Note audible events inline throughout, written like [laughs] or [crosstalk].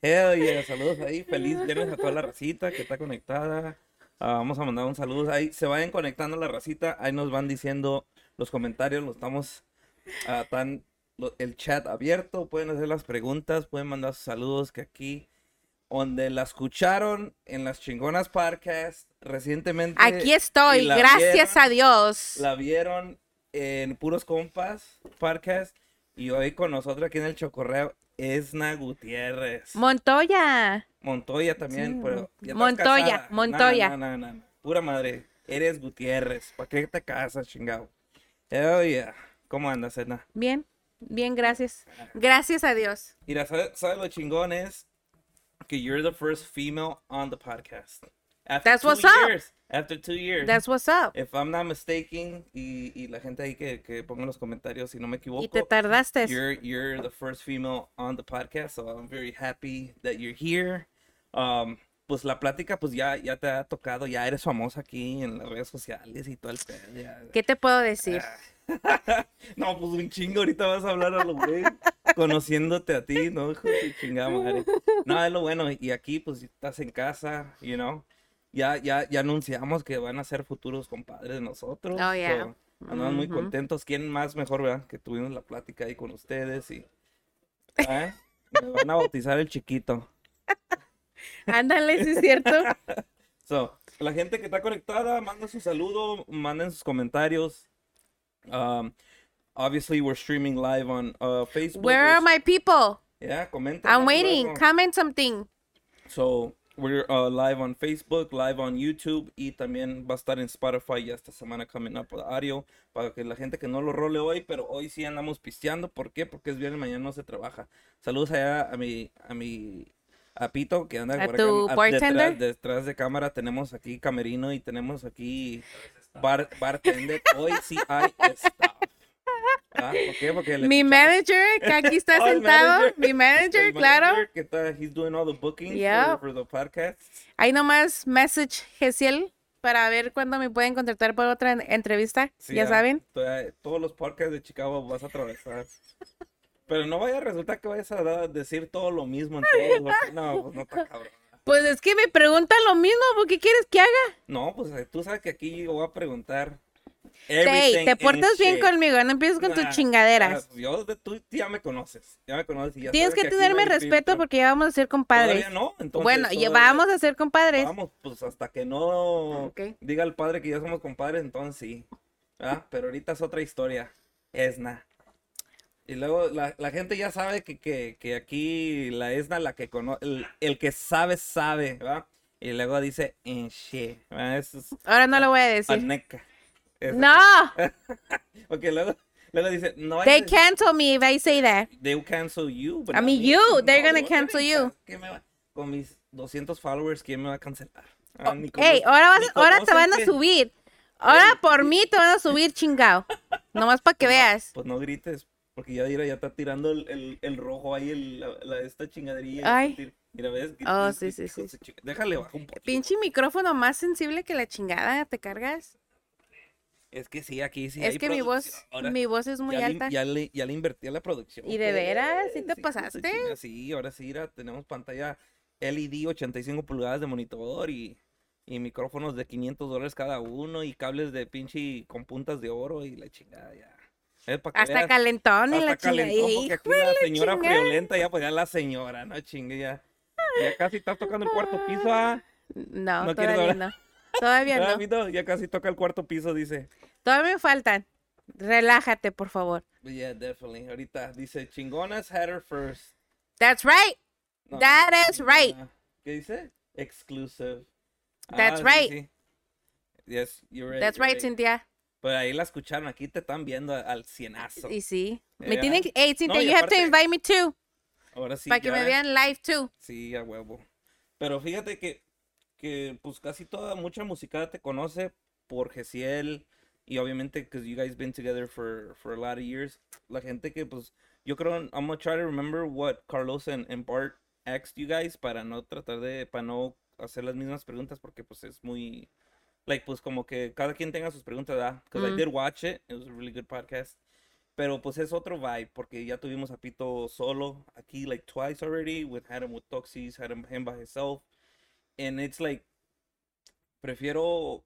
Hell yeah, saludos ahí. Feliz viernes a toda la racita que está conectada. Ah, vamos a mandar un saludo ahí. Se vayan conectando la racita. Ahí nos van diciendo los comentarios. Lo estamos ah, tan lo- el chat abierto. Pueden hacer las preguntas. Pueden mandar sus saludos que aquí donde la escucharon en las chingonas podcast recientemente. Aquí estoy, gracias vieron- a Dios. La vieron en Puros Compas podcast. Y hoy con nosotros aquí en el Chocorreo, Esna Gutiérrez. Montoya. Montoya también, Sí, pero. ya estás Montoya, casada. Montoya. No, no, no, no. Pura madre. Eres Gutiérrez. ¿Para qué te casas, chingado? Oh, yeah. ¿Cómo andas, Edna? Bien, bien, gracias. Gracias a Dios. Mira, ¿sabes sabe lo chingón es? Que you're the first female on the podcast. After That's what's up. years. After two years. That's what's up. If I'm not mistaken, y, y la gente ahí que, que ponga en los comentarios si no me equivoco. Y te tardaste. You're you're the first female on the podcast, so I'm very happy that you're here. Um, pues la plática, pues ya, ya te ha tocado, ya eres famosa aquí en las redes sociales y todo el pedo. ya. ¿Qué te puedo decir? [laughs] no, pues un chingo, ahorita vas a hablar a lo güey, conociéndote a ti, ¿no? Hijo de chingada madre. No, es lo bueno, y aquí pues estás en casa, you know. Ya, ya, ya anunciamos que van a ser futuros compadres de nosotros. Oh, yeah. so, andamos muy Ujú. contentos. ¿Quién más mejor, verdad? Que tuvimos la plática ahí con ustedes y... ¿eh? [laughs] Me van a bautizar el chiquito. Ándale, sí es cierto. [laughs] So, la gente que está conectada, manden su saludo, manden sus comentarios. Um, obviously, we're streaming live on uh, Facebook. Where are my people? Yeah, comenten. I'm waiting. luego. Comment something. So, we're uh, live on Facebook, live on YouTube y también va a estar en Spotify ya esta semana coming up audio para que la gente que no lo role hoy, pero hoy sí andamos pisteando. ¿Por qué? Porque es viernes, mañana no se trabaja. Saludos allá a mi, a mi, a Pito que anda ¿A por tu acá, bartender? Detrás, detrás de cámara tenemos aquí camerino y tenemos aquí bar, bartender. Hoy sí hay staff. ¿Ah? Porque Mi manager, que aquí está [laughs] Oh, sentado. manager. Mi manager, el claro. manager que está, he's doing all the bookings Yep. for, for the podcast. Ahí nomás message Gesiel para ver cuándo me pueden contratar por otra en- entrevista. Sí, ya ah, saben. to- Todos los podcasts de Chicago vas a atravesar. [laughs] Pero no vaya a resultar que vayas a decir todo lo mismo en todos. [laughs] No, pues no está cabrón. Pues es que me preguntan lo mismo. ¿Por qué quieres que haga? No, pues eh, tú sabes que aquí yo voy a preguntar. Hey, te portas bien shit. conmigo. No empieces con Nah, tus chingaderas. ah, Yo, de- tú ya me conoces. Ya me conoces. y ya Tienes que tenerme respeto porque ya vamos a ser compadres. Todavía no, entonces bueno, ya vamos a ser compadres. Vamos, pues hasta que no Ok. diga el padre que ya somos compadres, entonces sí. ¿verdad? Pero ahorita es otra historia. Esna. Y luego la, la gente ya sabe que, que, que aquí la Esna, la que conoce, el, el que sabe, sabe, ¿verdad? Y luego dice en es Ahora no lo voy a decir. aneca. Eso. No, [laughs] Porque luego, luego dice, no they cancel me if I say that. They will cancel you. but I mean, me. you, they're gonna cancel ¿quién you. qué me va- Con mis 200 followers, ¿quién me va a cancelar? Ah, Hey, cono- ahora, vas- ahora te van a subir. Ahora por mí te van a subir, chingao. [laughs] Nomás para que veas. Pues no grites, porque ya ya está tirando el, el, el rojo ahí, el, la, la- esta chingaderilla. Ay. Mira, ves. Oh, sí, sí, sí, Déjale bajar un poquito. Pinche micrófono más sensible que la chingada, ¿te cargas? Es que sí, aquí sí. es hay que mi voz. Ahora, mi voz es muy ya le- alta. ya, le, ya le invertí a la producción. ¿Y de veras? ¿Sí te pasaste? Sí, ahora sí, mira, tenemos pantalla LED 85 pulgadas de monitor y, y micrófonos de 500 dólares cada uno y cables de pinche con puntas de oro y la chingada ya. Que Hasta veas. calentón y la chingada. porque aquí la señora chingada. friolenta, ya pues ya la señora, no chingue ya. Ya casi estás tocando el cuarto piso, ¿ah? No, ¿No todavía no. Todavía Ah, no. Ya casi toca el cuarto piso, dice. Todavía me faltan. Relájate, por favor. Yeah, definitely. Ahorita dice, chingonas had her first. That's right. No, That is right. ah, ¿Qué dice? Exclusive. That's sí, right. sí. Yes, you're right. That's you're right, Cynthia. Pero ahí la escucharon, aquí te están viendo al cienazo. Y sí. Me Ya. tienen que... Hey, Cynthia, you have to invite me too. Ahora sí. para que me vean live too. Sí, a huevo. Pero fíjate que, que pues casi toda, mucha música te conoce por Gesiel y obviamente because you guys been together for, for a lot of years. La gente que pues, yo creo, I'm gonna try to remember what Carlos and, and Bart asked you guys para no tratar de, para no hacer las mismas preguntas porque pues es muy, like pues como que cada quien tenga sus preguntas, ¿verdad? Because I Mm. did watch it, it was a really good podcast. Pero pues es otro vibe, porque ya tuvimos a Pito solo aquí like twice already. With had him with Toxis, had him, him by himself. And it's like, prefiero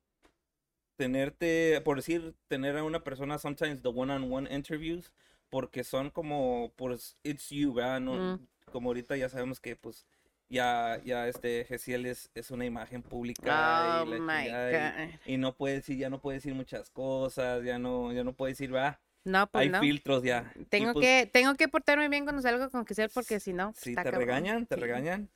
tenerte, por decir, tener a una persona sometimes the one-on-one interviews, porque son como, pues, it's you, ¿verdad? No, Mm. Como ahorita ya sabemos que, pues, ya, ya este Gesiel es, es una imagen pública Oh y, la y- y no puede decir, ya no puede decir muchas cosas, ya no, ya no puede decir, va, No, pues hay no. filtros ya. Y, Tengo pues, que, tengo que portarme bien cuando salgo con Giselle porque si no, Sí, está te cabrón. regañan, te Sí. regañan.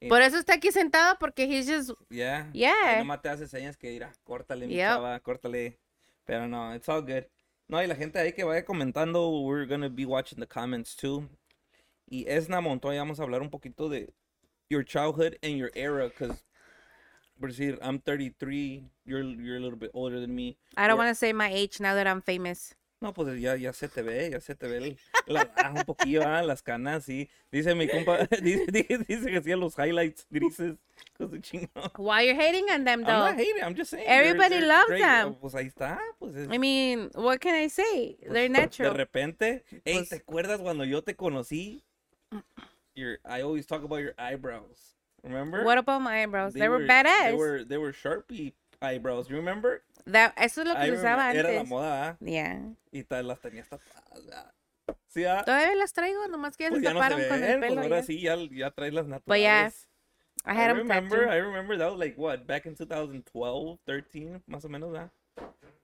Y- Por eso está aquí sentado porque he's just, Yeah. Yeah. nomás te hace señas que irá, córtale, mi Yep. chava, córtale. Pero no, it's all good. No, y la gente ahí que vaya comentando, we're gonna be watching the comments too. Y Esna Montoya, vamos a hablar un poquito de your childhood and your era, because, por decir, I'm 33, you're, you're a little bit older than me. I don't want to say my age now that I'm famous. No, pues ya, ya se te ve, ya se te ve el- la, ah, un poquillo, ah, las canas, sí. Dice mi compa, [laughs] dice, dice, dice que hacía los highlights grises. Why you're hating on them I'm though? not hating, I'm just saying. they're- Everybody they're loves great. them. Pues ahí está, pues es- I mean, what can I say? pues, They're De natural. repente, hey, Pues- ¿te acuerdas cuando yo te conocí? Your, I always talk about your eyebrows. Remember? What about my eyebrows? They, were, badass. They were, they were Sharpie eyebrows. You remember? That, eso es lo que I usaba remember- Era la antes. moda, ¿ah? Yeah. Y tal, las tenías tapadas. Sí, ¿ah? Todavía las traigo, nomás que ya Pues se ya no se taparon con el pues pelo. ahora ya. sí, ya, ya traes las naturales. But yeah, I had I them remember. I remember that was like what, back in 2012, 13, más o menos, ¿ah?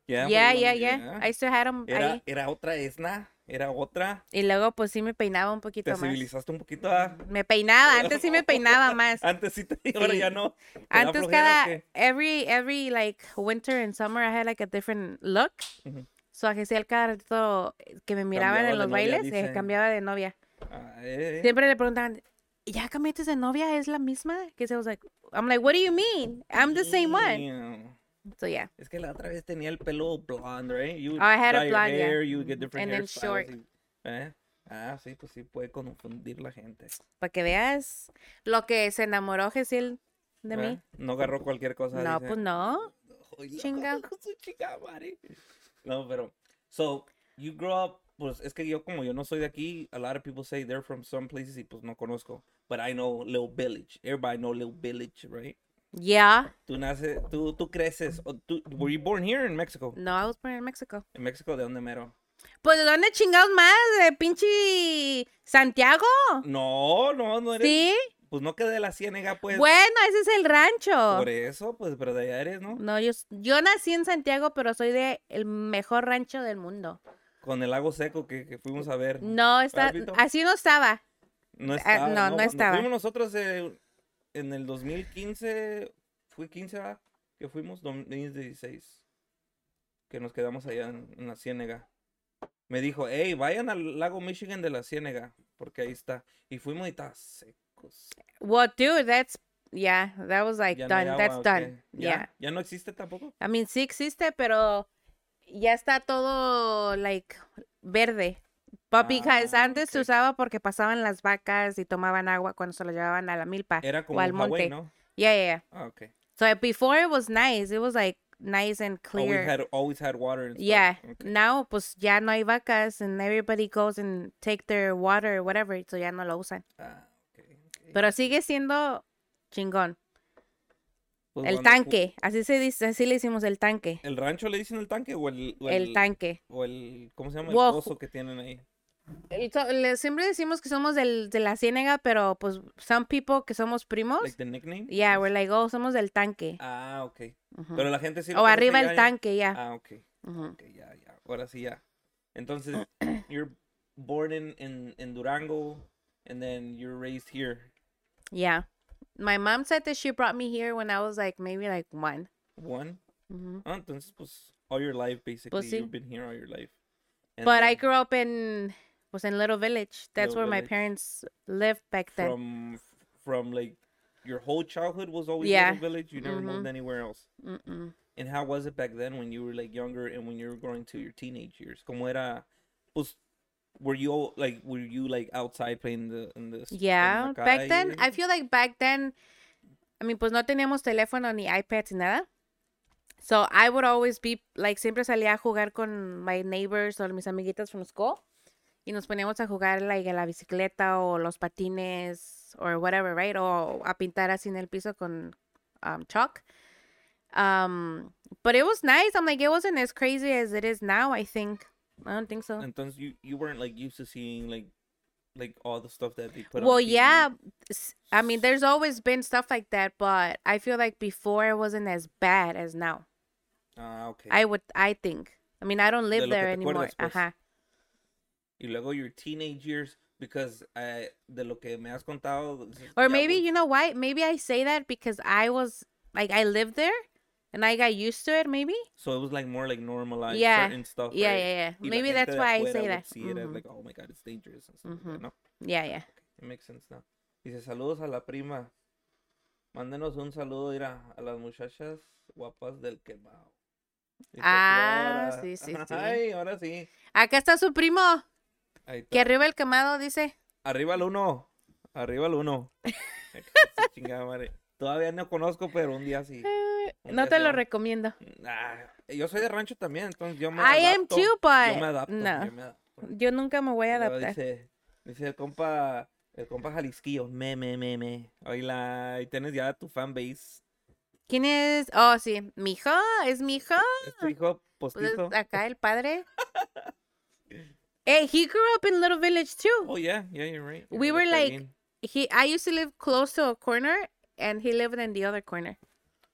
Yeah, Yeah, pues, yeah, cuando- yeah. I still had them Era, ahí. era otra esna, era otra. Y luego, pues sí me peinaba un Te poquito más. civilizaste un poquito, ¿ah? Me peinaba, antes sí me [laughs] peinaba más. Antes sí te ahora Sí. ya no. ¿Te Antes cada, every, every like winter and summer I had like a different look. Ujú. So a Giselle cada rato que me miraban Cambiaba en los novia, bailes, eh, cambiaba de novia. Ah, eh. Siempre le preguntaban, ¿ya cambiaste de novia? ¿Es la misma? Que se was like, I'm like, what do you mean? I'm the same one. So yeah. Es que la otra vez tenía el pelo blonde, right? You would Oh, I had a dye your blonde, yeah. hair, you would get different And then short. y- ¿eh? Ah, sí, pues sí puede confundir la gente. Para que veas lo que se enamoró Giselle de ¿eh? mí. No agarró cualquier cosa. No, dice. pues no. No, Chinga. su chinga madre. No, pero, so, you grew up, pues, es que yo, como yo no soy de aquí, a lot of people say they're from some places y pues no conozco. But I know Little Village. Everybody know Little Village, right? Yeah. Tú naces, tú, tú creces, o tú, were you born here in Mexico? No, I was born in Mexico. En México, ¿de dónde mero? Pues ¿de dónde chingados más? ¿De pinche Santiago? No, no, no eres, Sí. pues no que de la ciénega, pues. Bueno, ese es el rancho. Por eso, pues, pero de allá eres, ¿no? No, yo, yo nací en Santiago, pero soy de el mejor rancho del mundo. Con el lago seco que, que fuimos a ver. No, está, así no estaba. No Ah, estaba. no, no estaba. Fuimos nosotros eh, en el 2015, fue 15, ¿verdad? Que fuimos 2016. Que nos quedamos allá en, en la Ciénega. Me dijo, hey, vayan al lago Michigan de la Ciénega, porque ahí está. Y fuimos y está secos. Well, dude, that's, yeah, that was like Ya no hay done. agua, that's ¿o done. Yeah. ¿Ya no existe tampoco? I mean, sí existe, pero ya está todo, like, verde. But because Ah, antes se usaba porque pasaban las vacas y tomaban agua cuando se lo llevaban a la milpa Era como o al un monte. Hawái, ¿no? Yeah, yeah, yeah. Ah, ok. So uh, before it was nice. It was like nice and Always clear. had, always had water and stuff. Yeah. Ok. Now, pues ya no hay vacas and everybody goes and take their water or whatever, so ya no lo usan. Ah, ok, ok. Pero sigue siendo chingón. Pues El fu- tanque, así se dice, así le hicimos el tanque. ¿El rancho le dicen el tanque o el... o El tanque. O el... ¿Cómo se llama? El pozo que tienen ahí. Siempre decimos que somos del, de la ciénega, pero pues some people que somos primos, Like the nickname. yeah, we're like, oh, somos del tanque. Ah, ok. Ujú. Pero la gente sí O arriba el ya. tanque, ya. Ah, ok. Ujú. Ok, ya, ya. Ahora sí, ya. Entonces, [clears throat] you're born in, in, in Durango and then you're raised here. Yeah. My mom said that she brought me here when I was like maybe like one. One. Ah, entonces, pues, all your life, basically. Pues sí. You've been here all your life. And But I grew up in was in Little Village. That's Little where my parents lived back then. From, from, like, your whole childhood was always Yeah. Little Village? You never moved Mhm. anywhere else? Mm-mm. And how was it back then when you were like younger and when you were growing to your teenage years? Como era, pues, were you like were you like outside playing the in the Yeah, la back then? I feel like back then I mean, pues no teníamos teléfono ni iPads ni nada. So I would always be like siempre salía a jugar con my neighbors o mis amiguitas from school y nos poníamos a jugar like la bicicleta o los patines or whatever, right? O a pintar así en el piso con um, chalk. Um, but it was nice. I'm like it wasn't as crazy as it is now. I think. I don't think so. Entonces you you weren't like used to seeing like like all the stuff that they put. on Well, yeah. I mean, there's always been stuff like that, but I feel like before it wasn't as bad as now. Ah, okay. I would, I think. I mean, I don't live there anymore. acuerdas, pues. Ajá. Y luego your teenage years, because uh, de lo que me has contado. Or maybe pues, you know why? Maybe I say that because I was like I lived there, and I got used to it. Maybe. So it was like more like normalized Yeah, certain stuff. Yeah, right? yeah, yeah. Y Maybe that's why I say that. See it as Mhm. like, oh my god, it's dangerous and stuff like that, Mhm. ¿no? Yeah, yeah. It makes sense now. Dice, saludos a la prima. Mándenos un saludo mira, a las muchachas guapas del quemado. Dice, Ah, "Ahora". sí, sí, [laughs] sí. Ay, ahora sí. Acá está su primo. Ahí está. Que arriba el quemado dice. Arriba el uno. Arriba el uno. [laughs] Chingada madre. Todavía no conozco, pero un día sí. Un No día te sí lo recomiendo. Ah, yo soy de rancho también, entonces yo me I am adapto. too, Yo but me adapto. no. yo me adapto. Yo nunca me voy a adaptar. Dice, dice el compa, el compa Jalisquillo, me, me, me, me. Oíla, y tienes ya tu fanbase. ¿Quién es? Oh, sí. Mi hijo. Es mi hijo. ¿Es tu hijo Pues, postizo? acá el padre. [laughs] hey, he grew up in Little Village too. Oh, yeah, yeah, you're right. We were like-. He, I used to live close to a corner, and he lived in the other corner.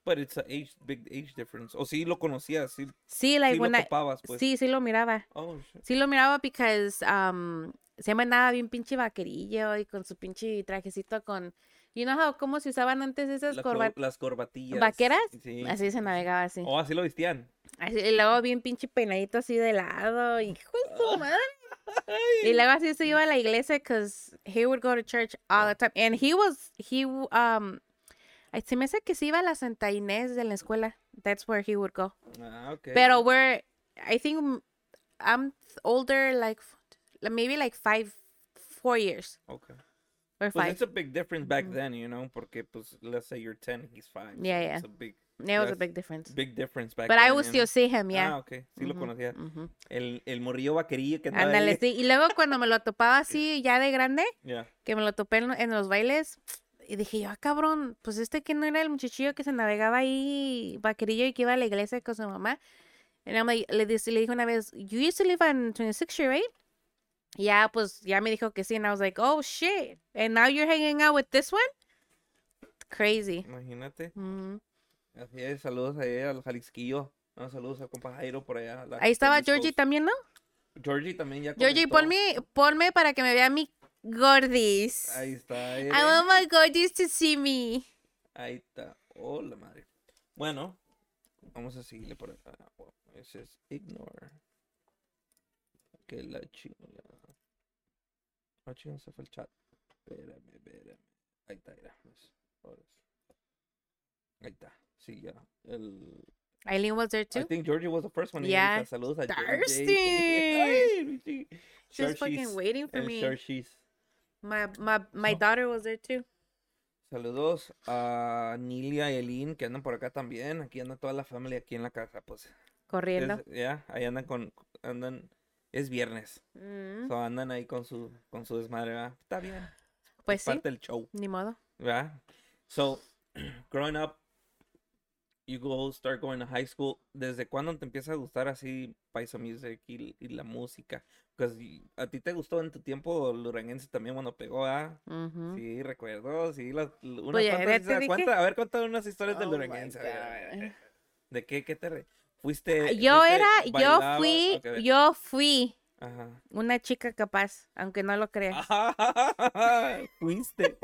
But it's a age, big age difference. O sí lo conocías, sí, Sí, like sí lo when I, topabas, pues. sí, sí lo miraba. Oh, shit. Sí lo miraba because um, se me andaba bien pinche vaquerillo y con su pinche trajecito con, you know how, cómo se usaban antes esas La las corbatillas. vaqueras. Sí. Así se navegaba así. Oh, así lo vestían. Así, y luego bien pinche peinadito así de lado, hijo de su madre. [laughs] Y luego así se iba a la iglesia because he would go to church all the time. And he was, he, um, se me hace que se iba a la Santa Inés de la escuela. That's where he would go. Ah, ok. Pero we're, I think I'm older, like, maybe like five, four years Okay. or Pues five. it's a big difference back then, you know, porque pues let's say you're 10, he's 5. Yeah, yeah. It's a big, It was a big difference. big difference back But then. I would still see him, yeah. Ah, ok. Sí lo conocía. ujú. El, el morrillo vaquerillo que Ándale, sí. Y luego cuando me lo topaba [laughs] así, ya de grande, Yeah. que me lo topé en, en los bailes, y dije yo, ah, cabrón, pues este que no era el muchachillo que se navegaba ahí, vaquerillo, y que iba a la iglesia con su mamá. Y like, le, le dije una vez, you used to live on 26th Street, right? Y Ya, pues, ya me dijo que sí, and I was like, oh, shit. And now you're hanging out with this one? Crazy. Imagínate. Ujú. Así es, saludos ahí al Jalisquillo. No, saludos al compa Jairo por allá. Ahí estaba. Georgie también, ¿no? Georgie también ya Georgie, comentó. ponme, ponme para que me vea mi gordis. Ahí está. I eh. want my gordis to see me. Ahí está. Oh, la madre. Bueno, vamos a seguirle por acá. Bueno, ese es ignore. Que la chingada. Ah, chingada, se fue el chat. Espérame, espérame. Ahí está, sí. Ahí está. Sí, ya. El... Eileen was there I too. think Georgie was the first one. Yeah. Saludos a Thirsty. [laughs] She was fucking waiting for me. Sharshis. My my my daughter was there too. Saludos a Nilia y Elin que andan por acá también. Aquí anda toda la familia aquí en la casa, pues. Corriendo. Ya, ahí andan con, andan, es viernes. Mm, So, andan ahí con su, con su desmadre, ¿verdad? Está bien. pues es sí, parte del show, ni modo. ¿verdad? So, [clears throat] growing up, you go start going to high school. ¿Desde cuándo te empieza a gustar así Paiso Music y, y la música? Porque a ti te gustó en tu tiempo el duranguense también cuando pegó, ¿ah? Ujú. Sí, recuerdo, sí, las, unas Pues cuantas dije. a ver, cuéntame unas historias Oh my duranguense. a ver, a ver, a God. ver. ¿De qué, qué te fuiste? Yo fuiste- era, yo bailaba? fui, Ok, a ver. yo fui Ajá. una chica capaz, aunque no lo creas. [laughs] Fuiste.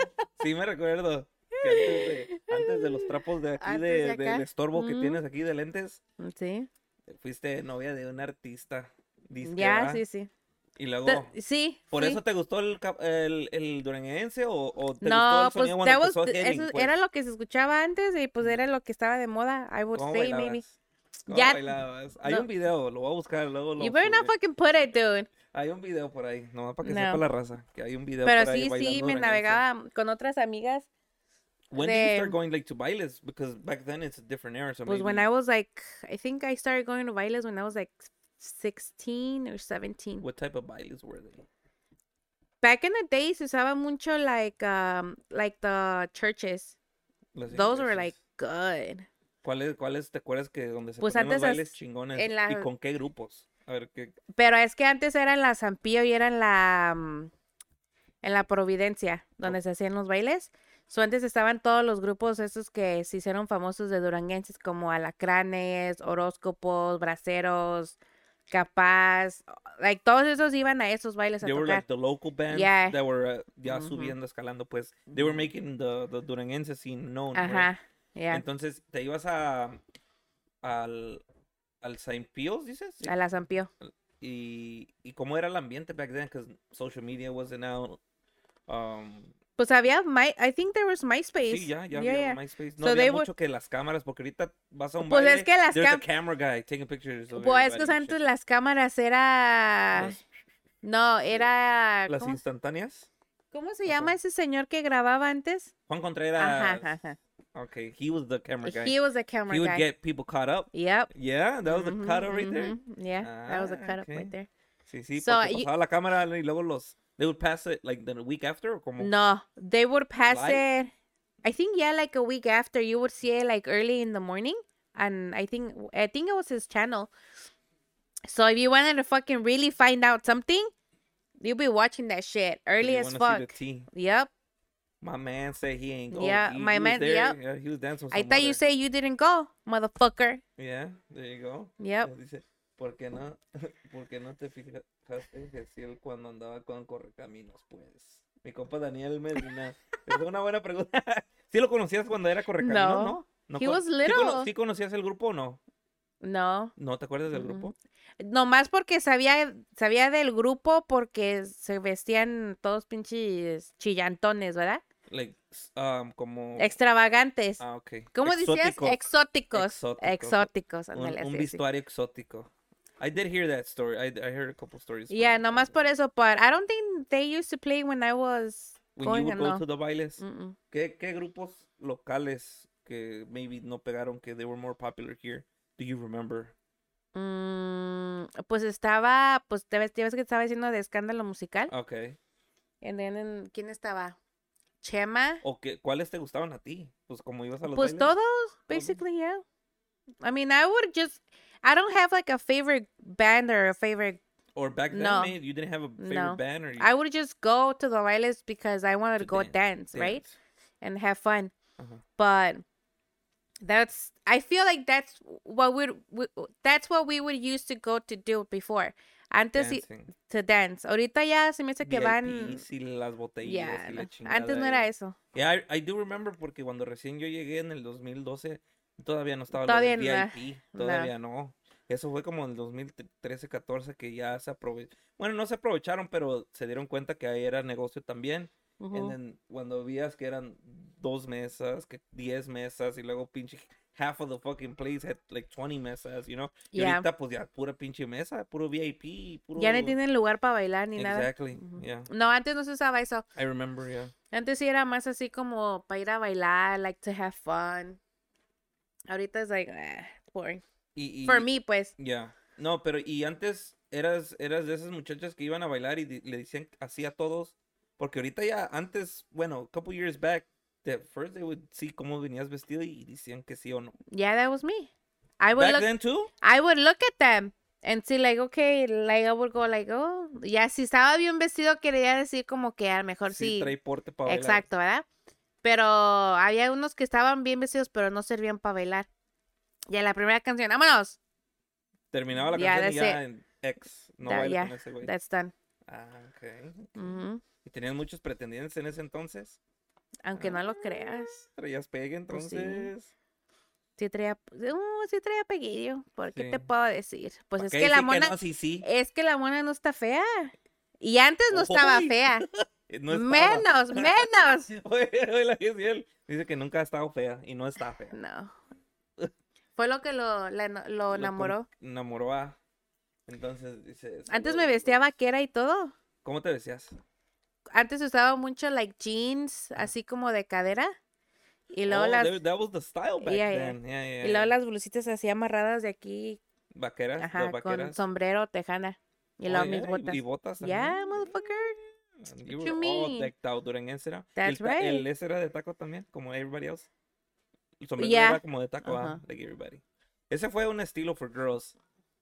Sí, me recuerdo. Que antes, de, antes de los trapos de aquí, de, de del estorbo que Ujú. tienes aquí de lentes, Sí, fuiste novia de un artista. disque, ya, ¿verdad? sí, sí. Y luego, Te- Sí. ¿por fui. eso te gustó el, el, el duranguense o, o te gustó No, el pues that was- eso pues? era lo que se escuchaba antes y pues era lo que estaba de moda. I would ¿Cómo say maybe. Ya- bailabas? Hay no. un video, lo voy a buscar luego. Lo You better not fucking put it, dude. Hay un video por ahí, nomás para que No. sepa la raza, que hay un video Pero por ahí sí, sí, bailando me navegaba con otras amigas When did you start going like to bailes? Because back then it's a different era. So was when maybe- I was like, I think I started going to bailes when I was like 16 or 17. What type of bailes were they? Back in the day, se usaba mucho like, um, like the churches. Las Those were iglesias. like good. ¿Cuáles, ¿Cuáles te acuerdas que donde se Pues los bailes chingones? en ¿Y la- con qué grupos? A ver, ¿qué? Pero es que antes era en la San Pío y era en la, mm, en la Providencia, donde se hacían los bailes. So, antes estaban todos los grupos esos que se hicieron famosos de duranguenses, como Alacranes, Horóscopos, Braceros, Capaz. Like, todos esos iban a esos bailes a They were like the local bands Yeah. that were uh, ya subiendo, escalando, pues. They were making the, the duranguense scene known, right? Ajá, yeah. Entonces, ¿te ibas a al, al Saint Pios, dices? Sí. A la San Pío. Y, y cómo era el ambiente back then, because social media wasn't out. Um, Pues había, My, I think there was MySpace. sí, ya, ya Yeah, había yeah. MySpace. No So había would- mucho que las cámaras, porque ahorita vas a un Pues es que las cam- camera guy taking pictures Pues es que antes las cámaras era... Las- No, era... las ¿cómo, instantáneas. cómo se llama ese señor que grababa antes? Juan Contreras. Ajá, ajá. Okay, he was the camera guy. He was the camera he would guy. get people caught up. Yep. Yeah, that was the Mhm, cut up right there. mhm. Yeah, that was a cut up right there. Sí, sí, So, porque you- pasaba la cámara y luego los they would pass it like the week after or como No, they would pass Live? it. I think yeah, like a week after, you would see it like early in the morning, and I think I think it was his channel. So if you wanted to fucking really find out something, you'd be watching that shit early as fuck. See the tea. Yep. My man said he ain't go. Yeah, he, my he man- there. yep. Yeah, he was dancing I thought you say you didn't go, motherfucker. Yeah, there you go. Yep. ¿por qué no, [laughs] por qué no te fijaste si él cuando andaba con Correcaminos, pues? Mi compa Daniel Medina. es una buena pregunta. [laughs] ¿Sí lo conocías cuando era Correcaminos, No. no? ¿No He was ¿sí cono-. ¿Sí conocías el grupo o no? No. ¿No te acuerdas del grupo? Nomás porque sabía, sabía del grupo porque se vestían todos pinches chillantones, ¿verdad? Like, um, como... Extravagantes. Ah, ok. ¿Cómo decías? Exóticos. Exóticos. Exóticos. Exóticos. Un, un sí. vestuario exótico. I did hear that story. I, I heard a couple stories. Yeah, nomás por eso, but I don't think they used to play when I was When going you would and go all. to the bailes, Mm-mm. ¿qué, ¿qué grupos locales que maybe no pegaron, que they were more popular here? Do you remember? Mm, pues estaba, pues te ves, te ves que estaba diciendo de escándalo musical. Okay. And then, en- ¿quién estaba? Chema. ¿O qué, cuáles te gustaban a ti? Pues como ibas a los Pues bailes. todos, basically, yeah. I mean, I would just, I don't have like a favorite band or a favorite. Or back then, No. you didn't have a favorite No. band or you I would just go to the bailes because I wanted to, To go dance, dance, right? And have fun. Ajá. But that's, I feel like that's what we, we that's what we would used to go to do before. Antes Dancing. to dance. Ahorita ya se me hace que van. Y las botellas Ya, y la chingada. Antes no era eso. Yeah, I, I do remember porque cuando recién yo llegué en el 2012, todavía no estaba Todavía del VIP, no. todavía no. Eso fue como en el 2013, 14 que ya se aprovecharon. Bueno, no se aprovecharon, pero se dieron cuenta que ahí era negocio también. And then, cuando vías que eran dos mesas, que 10 mesas y luego pinche half of the fucking place had like 20 mesas, you know. Y Yeah. ahorita pues ya pura pinche mesa, puro VIP, puro Ya no tienen lugar para bailar ni nada. Exactly. Ujú. Yeah. No, antes no se usaba eso. I remember, yeah. Antes sí era más así como para ir a bailar, like to have fun. Ahorita es like, eh, boring. Y, y, For me, pues. Ya. No, pero y antes eras, eras de esas muchachas que iban a bailar y le decían así a todos. Porque ahorita ya, antes, bueno, a couple years back, the first they would see cómo venías vestido y decían que sí o no. Yeah, that was me. I would Back look then too? I would look at them and see like, okay, like I would go like, oh, ya si estaba bien vestido quería decir como que a lo mejor Sí, sí. trae porte para bailar. Exacto, ¿verdad? Pero había unos que estaban bien vestidos pero no servían para bailar. Y en la primera canción, vámonos. Terminaba la canción y ya en ex. No ya, con ese güey. That's done. Ah, ok. ¿Y tenías muchos pretendientes en ese entonces? Aunque no lo Ah, creas. Traías pegue Pues sí. entonces. Sí traía, uh, sí traía peguillo. ¿Por qué te puedo decir? Pues ¿Pa' es que la mona, no? Sí, sí. es que la mona no está fea. Y antes no estaba fea. [laughs] Eh, No menos, menos. [laughs] Oye, oye, la Giselle Dice que nunca ha estado fea y no está fea. No. Fue lo que lo, la lo Lo enamoró. enamoró a. Entonces dice. Antes me vestía vaquera y todo. ¿Cómo te decías? Antes usaba mucho like jeans, así como de cadera. Y luego Oh, las that was the style back Yeah, then. Yeah, yeah, y luego las blusitas así amarradas de aquí, Vaqueras, ajá, las con vaqueras. sombrero, tejana. Y Oh, luego yeah, mis botas. Y botas también. motherfucker. Yeah, You What were you all mean? decked out during ese era. That's el, el right. ese era de taco también, como everybody else. El sombrero Yeah. era como de taco, ah, Ajá. like everybody. Ese fue un estilo for girls.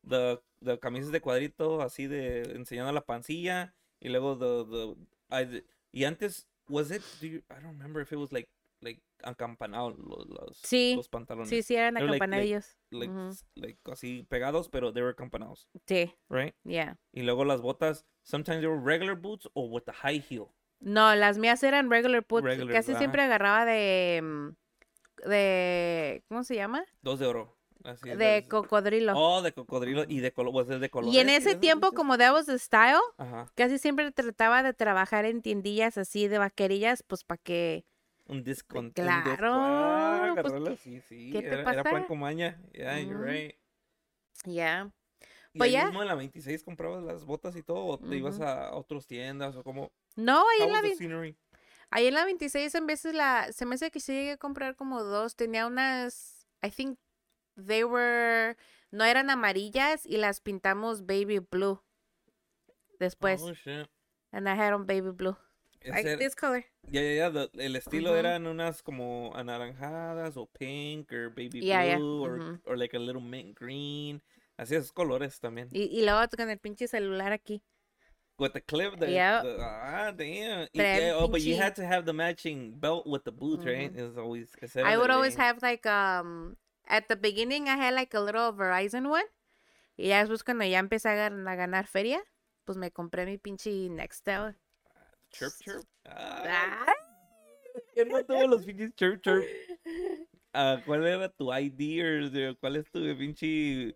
The, the camisas de cuadrito, así de enseñando la pancilla. Y luego the, the, I- y antes, was it, do you- I don't remember if it was like, like acampanados los, los, Sí, los pantalones. Sí, sí, eran They're like- like- acampanadillos. Like, like así pegados, pero they were acampanados, Sí, right? yeah. Y luego las botas, sometimes they were regular boots or with the high heel. No, las mías eran regular boots. Regular, Casi siempre agarraba de, mm, de, ¿cómo se llama? Dos de oro. Así, De cocodrilo. Oh, de cocodrilo y de color, pues es de color. y en ese tiempo, como that was the style, Ajá, casi siempre trataba de trabajar en tiendillas así de vaquerillas, pues para que... un disco. un disco. Claro, Ah, pues, sí, sí. ¿qué te era, era plan pasa? como maña. Yeah, you're Ujú. right. Yeah. ¿Y Pues ahí ya. mismo en la 26 comprabas las botas y todo? ¿O te ibas a otras tiendas o como? No, ahí en, la, was the vein- scenery? ahí en la 26 en veces la... Se me hace que sí llegué a comprar como dos. Tenía unas... I think they were... No eran amarillas y las pintamos baby blue. Después. Oh, shit. And I had on baby blue. This color. Ya, ya, ya, the- el estilo Ujú. eran unas como anaranjadas o pink or baby Yeah, yeah, blue or like a little mint green. Así esos colores también. Y, y luego con el pinche celular aquí. With the clip, Yep. the- ah, damn. Y Traer que- oh, but you had to have the matching belt with the boots, right? Ujú. It was always, I would always have like um at the beginning I had like a little Verizon one. Y ya después cuando ya empecé a ganar feria, pues me compré mi pinche Nextel. Chirp, chirp. Ah. ¿Quién no tuvo los pinches chirp, chirp? [laughs] Ah, ¿Cuál era tu ID o de- cuál es tu pinche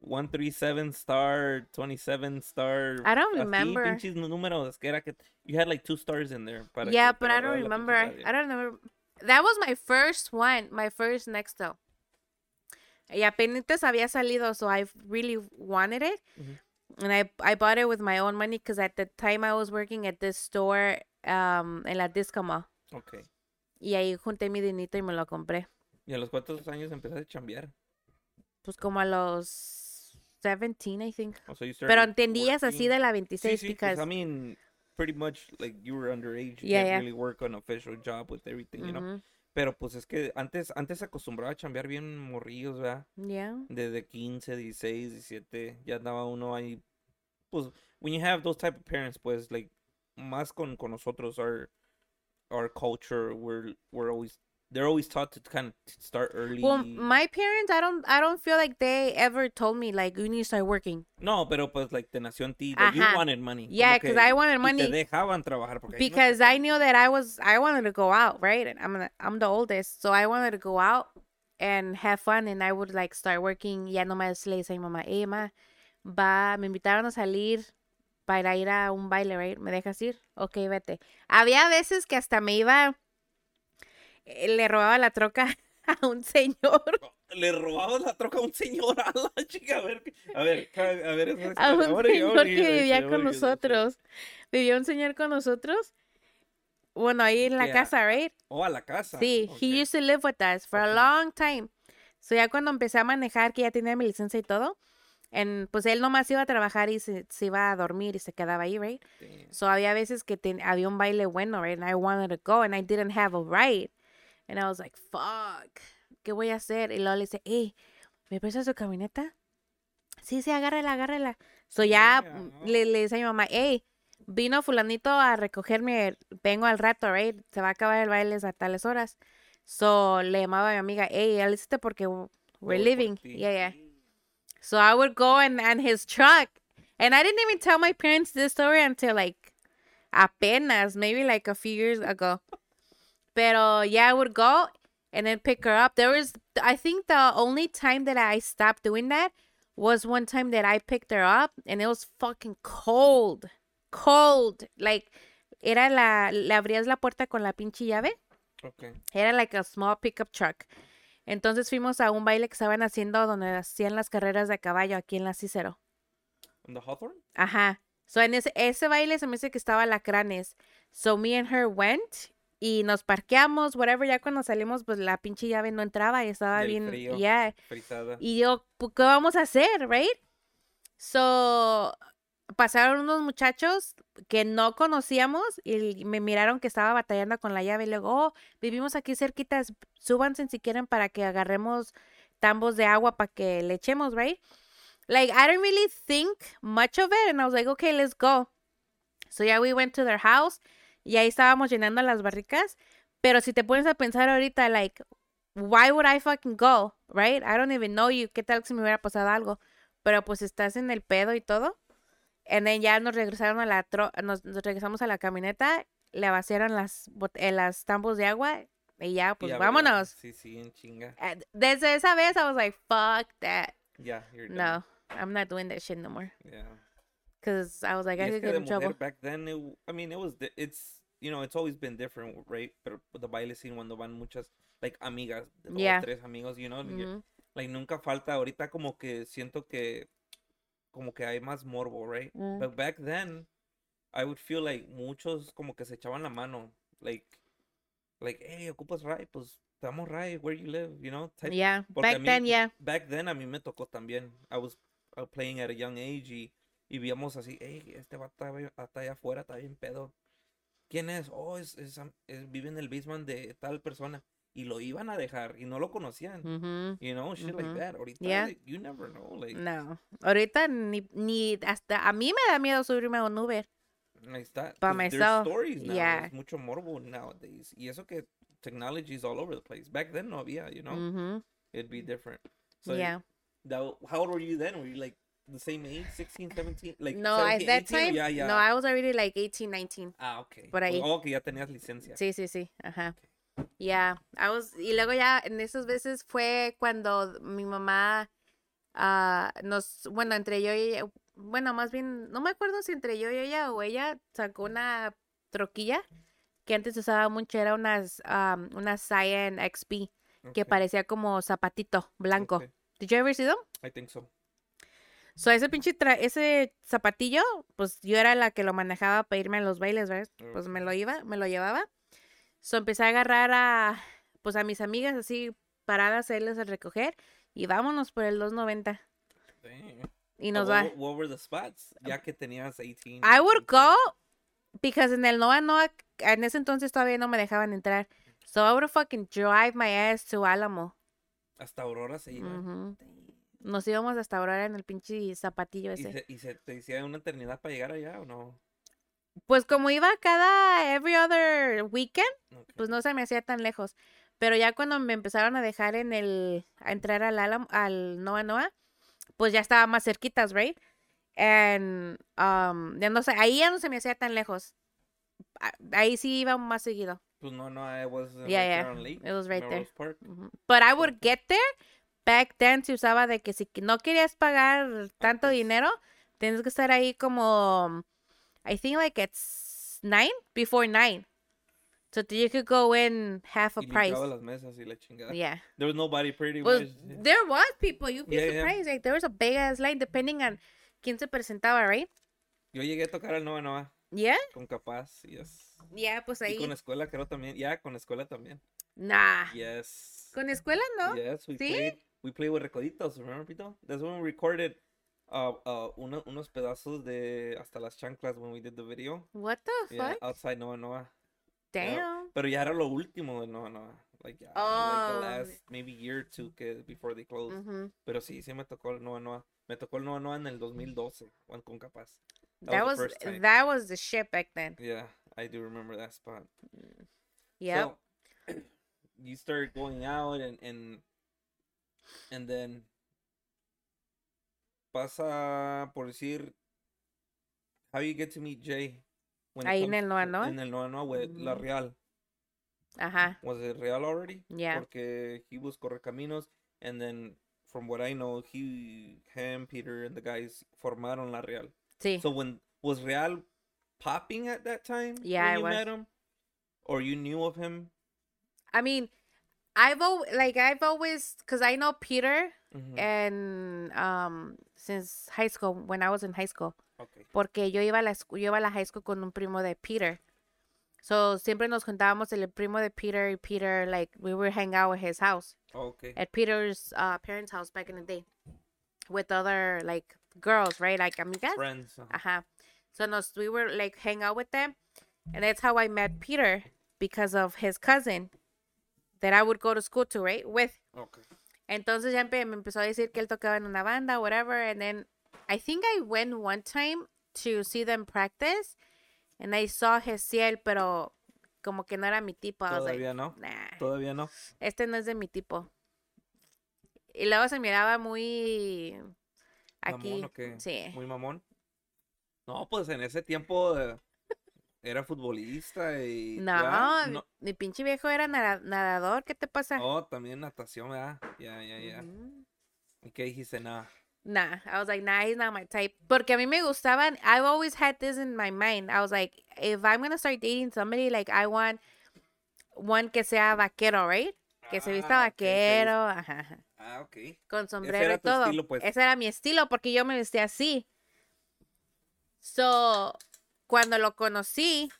137 star, 27 star? I don't así, remember. pinches números que era que you had like two stars in there. Para yeah, but I don't remember. I, don't remember. That was my first one, my first Nextel. Y apenas había salido, so I really wanted it. Ujú. And I, I bought it with my own money because at the time I was working at this store um, en la Disco Mall. Ok. Y ahí junté mi dinito y me lo compré. ¿Y a los cuántos años empezaste a chambear? Pues como a los 17, I think. O sea, you Pero entendías así working- de la Sí, 26 sí, 'cause, because... I mean, pretty much like you were underage. You Yeah, can't yeah. really work an official job with everything, you know. Ujú, Pero pues es que antes antes se acostumbraba a chambear bien morrillos, ¿verdad? Yeah. Desde 15, 16, 17, ya andaba uno ahí. Pues, when you have those type of parents, pues, like, más con, con nosotros, our, our culture, we're, we're always, they're always taught to kind of start early. Well, my parents, I don't, I don't feel like they ever told me like you need to start working. no, pero pues, like, te nació en ti, like, you wanted money. Yeah, because I wanted money te dejaban trabajar porque ahí no- because I knew that I was, I wanted to go out, right? And I'm, the- I'm the oldest, so I wanted to go out and have fun, and I would like start working. Yeah, Ya nomás le decía a mi mamá, eh, ma, va, me invitaron a salir para ir a un baile, right? ¿Me dejas ir? Ok, vete. Había veces que hasta me iba, eh, le robaba la troca [laughs] a un señor. le robabas la troca a un señor [laughs] a la chica. A ver, a ver, a ver, a historia. un Ahora señor ahora que vivía ahora con nosotros. Vivía un señor con nosotros. Bueno, ahí en la Yeah. casa, right? Oh, a la casa. Sí, he used to live with us for a long time. So ya cuando empecé a manejar, que ya tenía mi licencia y todo, en, pues él nomás iba a trabajar y se, se iba a dormir y se quedaba ahí, right? Damn. So había veces que ten- había un baile bueno, right? And I wanted to go and I didn't have a ride. And I was like, fuck, ¿qué voy a hacer? Y luego le dice, hey, ¿me prestas su camioneta? Sí, sí, agárrala, agárrala. So ya Yeah, mm, no. le, le dice a mi mamá, hey, vino fulanito a recogerme, vengo al rato, right? Se va a acabar el baile a tales horas. So le llamaba a mi amiga, hey, ya lo hiciste porque we're Voy por leaving. ti. Yeah, yeah. So I would go and, and his truck. And I didn't even tell my parents this story until like apenas, maybe like a few years ago. Pero yeah, I would go and then pick her up. There was, I think the only time that I stopped doing that was one time that I picked her up and it was fucking cold. Cold. Like, era la, le abrías la puerta con la pinche llave. Ok. Era like a small pickup truck. Entonces fuimos a un baile que estaban haciendo donde hacían las carreras de caballo aquí en la Cicero. ¿En the Hawthorne? Ajá. So en ese, ese baile se me dice que estaba Lacranes. So me and her went y nos parqueamos, whatever, ya cuando salimos, pues la pinche llave no entraba y estaba Del bien, frío. yeah. Frisada. Y yo, "Pu- ¿qué vamos a hacer, right? So, pasaron unos muchachos que no conocíamos y me miraron que estaba batallando con la llave y luego, oh, vivimos aquí cerquitas, súbanse si quieren para que agarremos tambos de agua para que le echemos, right? Like, I didn't really think much of it and I was like, okay, let's go. So yeah, we went to their house y ahí estábamos llenando las barricas. Pero si te pones a pensar ahorita, like, why would I fucking go, right? I don't even know you. ¿Qué tal si me hubiera pasado algo? Pero pues estás en el pedo y todo. Then ya nos regresaron a la tro nos, nos regresamos a la camioneta, le vaciaron las eh, las tambos de agua y ya, pues Ya, vámonos. Sí, sí, en chinga. Eh, Desde esa vez I was like, fuck that. Ya, you're done. No, I'm not doing that shit no more. Yeah. Cause I was like, Y I could get in trouble. back then, it I mean, it was, it's, you know, it's always been different, right? Pero the baile scene cuando van muchas, like, amigas, Yeah. tres amigos, you know, y- Ujú. like, nunca falta, ahorita como que siento que, como que hay más morbo, right? Mm. But back then, I would feel like muchos como que se echaban la mano, like, like, hey, ocupas ride, pues, te damos ride, where you live, you know? type Yeah, porque back mí- then, yeah. back then a mí me tocó también. I was uh, playing at a young age y, y víamos así, hey, este va está allá afuera, está bien pedo. ¿Quién es? Oh, es, es, es- vive en el basement de tal persona. Y lo iban a dejar y no lo conocían. You know, shit like that. Ahorita, Yeah. you never know. Like, No, ahorita ni, ni hasta a mí me da miedo subirme a un Uber. ahí está. By myself, stories now. yeah. Es mucho morbo nowadays. Y eso que technology is all over the place. Back then no había, you know. Ujú. It'd be different. So, Yeah. That, how old were you then? Were you like the same age, 16, 17? Like No, at 17, that 18, or time, no, I was already like 18, 19. Ah, ok. por ahí. Oh, que ya tenías licencia. Sí, sí, sí, ajá. Yeah, I was, y luego ya en esas veces fue cuando mi mamá ah, nos, bueno, entre yo y ella, bueno, más bien, no me acuerdo si entre yo y ella o ella sacó una troquilla que antes usaba mucho, era unas, um, una Cyan XP que parecía como zapatito blanco. ok. Did you ever see them? I think so. So ese pinche tra- ese zapatillo, pues yo era la que lo manejaba para irme a los bailes, ¿ves? Pues me lo iba, me lo llevaba. So empecé a agarrar a pues a mis amigas así paradas a irles a recoger y vámonos por el 290 Damn. y Oh, nos what, va. were- what were the spots? Ya que tenías 18. I would 18. go because en el Noa Noa en ese entonces todavía no me dejaban entrar. So I would fucking drive my ass to Álamo. Hasta Aurora se iba. Nos íbamos hasta ahora en el pinche zapatillo ¿Y ese. se, ¿Y se te decía una eternidad para llegar allá o no? Pues como iba cada every other weekend, pues no se me hacía tan lejos. Pero ya cuando me empezaron a dejar en el, a entrar al al Noa Noa, pues ya estaba más cerquitas, right? And, um, ya no sé, ahí ya no se me hacía tan lejos. Ahí sí iba más seguido. Pues no, no, I was uh, Yeah, right yeah. Lake. It was right there. But I would get there. Back then se usaba de que si no querías pagar tanto Antes. dinero, tienes que estar ahí como, I think like it's nine, before nine. So you could go in half a Y price. y. Yeah. There was nobody pretty Well, much. there was people. You'd be Yeah, yeah. surprised. Like there was a big ass line depending on quién se presentaba, right? Yo llegué a tocar al Nova Nova Yeah. con Capaz, yes. Yeah, pues Y ahí. con escuela creo también. Ya, con escuela también. Nah. Yes. Con escuela no. Yes, we ¿Sí? played. We played with Recoditos, remember, Pito? That's when we recorded uh, uh, uno- unos pedazos de hasta las chanclas when we did the video. What the Yeah, fuck? outside Nova Nova. Damn. Pero ya era lo último de Nova Nova. Like, like Oh. the last maybe year or two que before they closed. Mhm. Pero sí, sí me tocó el Nova Nova. Me tocó el Nova Nova en el 2012, Juan con Capaz. That was was the that was the shit back then. Yeah, I do remember that spot. Yep. So, [coughs] you start going out and and and then pasa por decir how you get to meet Jay when Ahí en el Noa Noa? en el Noa Noa with La Mm. Real Ajá. was it Real already Yeah. porque he was Correcaminos and then from what I know he him Peter and the guys formaron La Real Sí. so when was Real popping at that time Yeah, when you was. met him or you knew of him I mean, I've always like I've always because I know Peter Mhm. and um since high school when I was in high school okay porque yo iba a la yo iba a la high school con un primo de Peter. So siempre nos juntábamos el primo de Peter y Peter, like, we would hang out at his house, Ok. at Peter's uh, parents' house back in the day, with other, like, girls, right? Like, amigas. Friends. ajá. Uh-huh. So nos, we were, like, hang out with them. And that's how I met Peter, because of his cousin that I would go to school to, right? With. Ok. Entonces ya me empezó a decir que él tocaba en una banda, whatever. And then I think I went one time to see them practice. And I saw Gesiel, pero como que no era mi tipo. I was like, Todavía no. nah, Todavía no. este no es de mi tipo. Y luego se miraba muy aquí. ¿Mamón o qué? Sí. Muy mamón. No, pues en ese tiempo eh, era futbolista y. No, mi- pinche viejo era nada- nadador. ¿Qué te pasa? Oh, también natación, ¿verdad? Ya, ya, ya. ¿Y qué dijiste? Nada. Nah, I was like, nah, he's not my type. Porque a mí me gustaban. I've always had this in my mind. I was like, if I'm gonna start dating somebody, like I want one que sea vaquero, right? Que se vista Ah, vaquero, ajá, ajá, Ah, ok. con sombrero y todo. estilo, pues. Ese era mi estilo porque yo me vestía así. So, cuando lo conocí,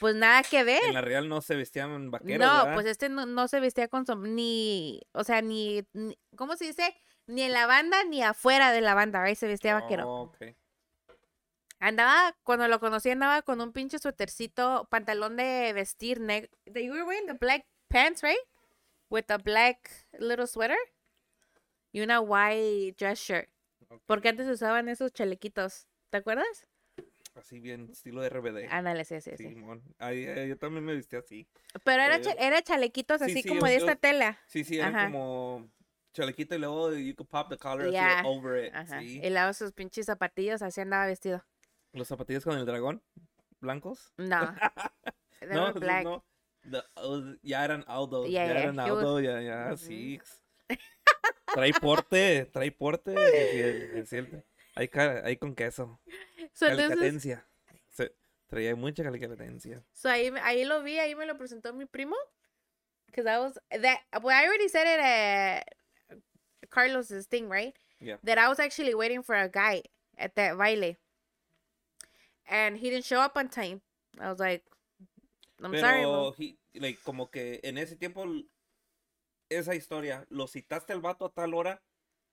pues nada que ver. En la real no se vestían vaqueros, No, ¿verdad? pues este no, no se vestía con som ni, o sea, ni, ni- ¿cómo se dice? Ni en la banda ni afuera de la banda, right? Se vestía vaquero. Oh, ok. Andaba, cuando lo conocí, andaba con un pinche suétercito, pantalón de vestir negro. You were wearing the black pants, right? With a black little sweater. Y una white dress shirt. Porque antes usaban esos chalequitos. ¿Te acuerdas? Así bien, estilo de RBD. Ándale, sí, sí, ay, yo también me vestía así. Pero era, Eh, cha- era chalequitos sí, así sí, como yo- de esta tela. Sí, sí, era como chalequito y luego you could pop the collar Yeah. así over it. Ajá. Sí. Y luego sus pinches zapatillos, así andaba vestido. Los zapatillos con el dragón blancos. No. [laughs] No, esos black. no. The- ya eran Aldo. Yeah, ya yeah, eran was- Aldo, ya, ya, Ujú. sí. [laughs] Trae porte, trae porte. Ca- ahí con queso. So, entonces, Calicatencia. Se- traía mucha calicatencia. So ahí, ahí lo vi, ahí me lo presentó mi primo. Because I was that well, I already said it at Carlos's thing, right? Yeah. That I was actually waiting for a guy at that baile. And he didn't show up on time. I was like, I'm sorry, he- like, como que en ese tiempo, esa historia, lo citaste al vato a tal hora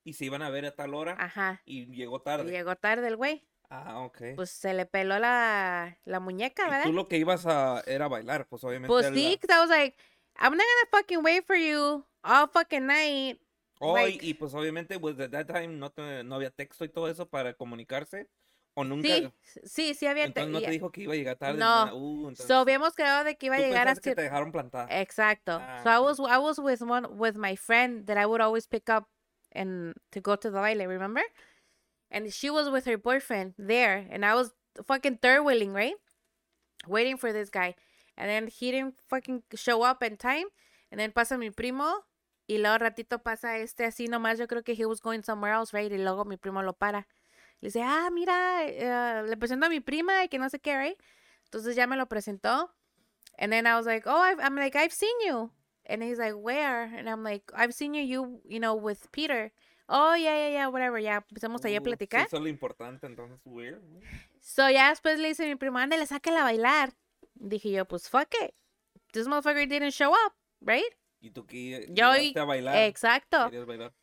y se iban a ver a tal hora Ajá. y llegó tarde. Llegó tarde el güey. Ah, ok. Pues se le peló la, la muñeca, Y ¿verdad? tú lo que ibas a era bailar, pues obviamente. Pues era- sí, I was like, I'm not gonna fucking wait for you all fucking night. Oh, y- like- y, pues obviamente, pues at that time no, te- no había texto y todo eso para comunicarse. O nunca. Sí, sí, sí había. entonces no te dijo que iba a llegar tarde. No. Uh, entonces, So habíamos quedado de que iba a llegar hasta que te dejaron plantada. Exacto. Ah, so I was I was with one with my friend that I would always pick up and to go to the baile, remember? And she was with her boyfriend there, and I was fucking third wheeling, right? Waiting for this guy. And then he didn't fucking show up in time. And then pasa mi primo. Y luego ratito pasa este así nomás. Yo creo que he was going somewhere else, right? Y luego mi primo lo para. Le dice, ah, mira, eh, le presento a mi prima y que no sé qué, right? Entonces ya me lo presentó. And then I was like, oh, I'm like, I've seen you. And he's like, where? And I'm like, I've seen you, you, you know, with Peter. Oh, yeah, yeah, yeah, whatever. Ya empezamos ahí a Uh, platicar. eso es lo importante, entonces, weird. So ya después le dice a mi primo, ándale, sácala a bailar. Dije yo, pues fuck it. This motherfucker didn't show up, right? Y tú que Yo a bailar. Exacto. bailar.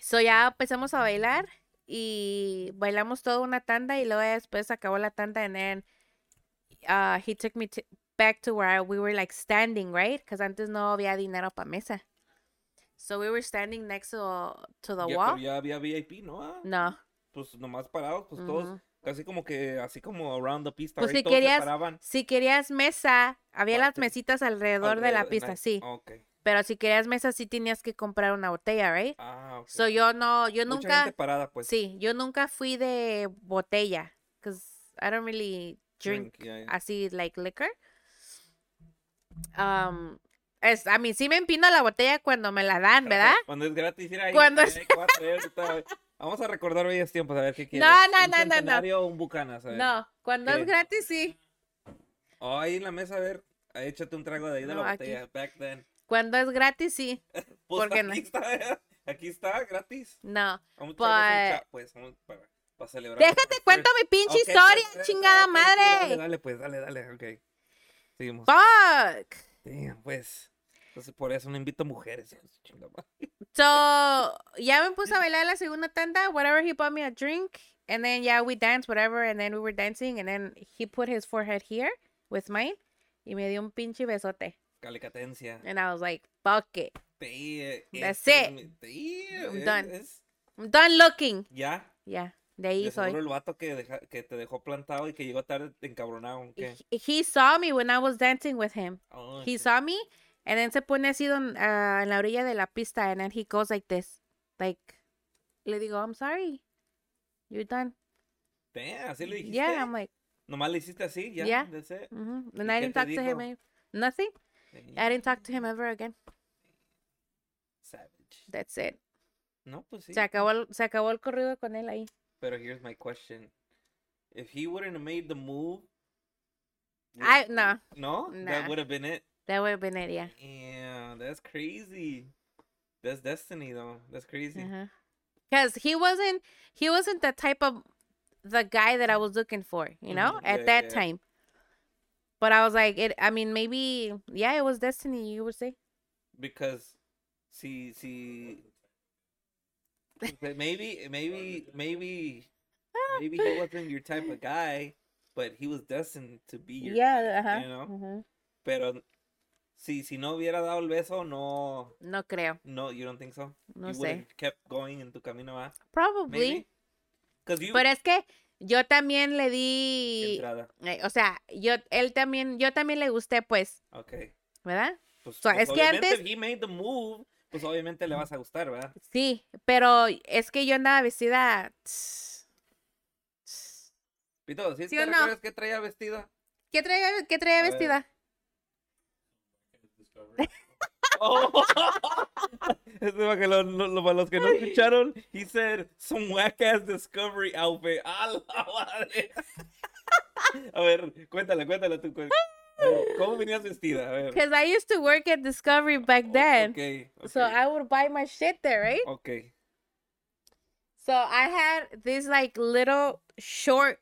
So ya empezamos a bailar y bailamos toda una tanda y luego después acabó la tanda and then uh, he took me to, back to where we were like standing, right? Because antes no había dinero para mesa. So we were standing next to, to the Ya, wall. pero ya había VIP, ¿no? Ah, No. Pues nomás parados, pues todos, casi como que, así como around the pista, Pues right? si Todos querías-. Si querías mesa, había las mesitas alrededor de la alrededor, pista, nice. sí. Pero si querías mesa, sí tenías que comprar una botella, right? Ah, ok. So yo no, yo Mucha nunca, gente parada, pues. sí, yo nunca fui de botella, because I don't really drink ya, ya. así like liquor. Um, es, a mí sí me empino la botella cuando me la dan, ¿verdad? Cuando es gratis, mira ahí. Cuando es- Vamos a recordar bellos tiempos, a ver qué quieres. No, no, ¿Un no, no, no. o un bucanas? A ver. No, cuando ¿Qué? es gratis sí. Oh, ahí en la mesa, a ver. échate un trago de ahí de No, la aquí. botella. Back then. Cuando es gratis sí. [laughs] Pues ¿Por qué aquí no? está, aquí está, gratis. No. Vamos Pues- chat, pues, vamos para, para celebrar. Déjate cuento mi pinche historia, pues, chingada madre. Dale, dale, pues, dale, dale, ok. Seguimos. Fuck. Damn, pues. Entonces por eso no invito mujeres. [laughs] So, ya me puse a [laughs] bailar la segunda tanda. Whatever, he bought me a drink. And then, yeah, we danced, whatever. And then we were dancing. And then he put his forehead here with mine. Y me dio un pinche besote. Calicatencia. And I was like, fuck it. Damn, That's este it. damn, I'm es- done. I'm done looking. ya. Yeah, de ahí De seguro soy. el vato que, deja- que te dejó plantado y que llegó tarde encabronado. ¿qué? He, he saw me when I was dancing with him. Oh, He shit. saw me. And then se pone así don- ah, en la orilla de la pista. And then he goes like this. Like, le digo, I'm sorry. You're done. Damn, así le dijiste. Yeah, I'm like, Nomás le hiciste así, ya. Yeah. that's it. hmm ¿Y And I qué didn't talk to him. Nothing. I didn't talk to him ever again. Savage. That's it. No, pues sí. Se acabó el, se acabó el corrido con él ahí. Pero here's my question. If he wouldn't have made the move. I no, No? Nah. That would have been it. that would have been it. Yeah. Yeah, that's crazy. That's destiny, though. That's crazy. Because he wasn't he wasn't the type of the guy that I was looking for, you know, Mhm, at yeah, that yeah. time. But I was like, it. I mean, maybe yeah, it was destiny. You would say. Because, see, see. Maybe, maybe, maybe, maybe he wasn't your type of guy, but he was destined to be your. Yeah. Uh-huh. you know? mhm. Pero, si, si no hubiera dado el beso, no, No creo. no, you don't think so? No you sé. kept going en tu camino, ¿va? Probably. You. Pero es que yo también le di, Entrada. eh, o sea, yo él también, yo también le gusté, pues, Okay. ¿verdad? Pues, So, pues es que antes- he made the move, pues obviamente le vas a gustar, ¿verdad? Sí, pero es que yo andaba vestida. Pito, ¿sí, ¿Sí te o no? qué traía vestida? ¿Qué traía, qué traía vestida? [laughs] Oh. Para, que lo- lo- lo- para los que no escucharon, he said some whack ass discovery outfit. ¡A la madre! [laughs] A ver, cuéntale, cuéntale tú. cu- a ver, [laughs] ¿Cómo venías vestida? A ver. Because I used to work at Discovery back then. Okay, okay, So I would buy my shit there, right? okay. So I had these like little short.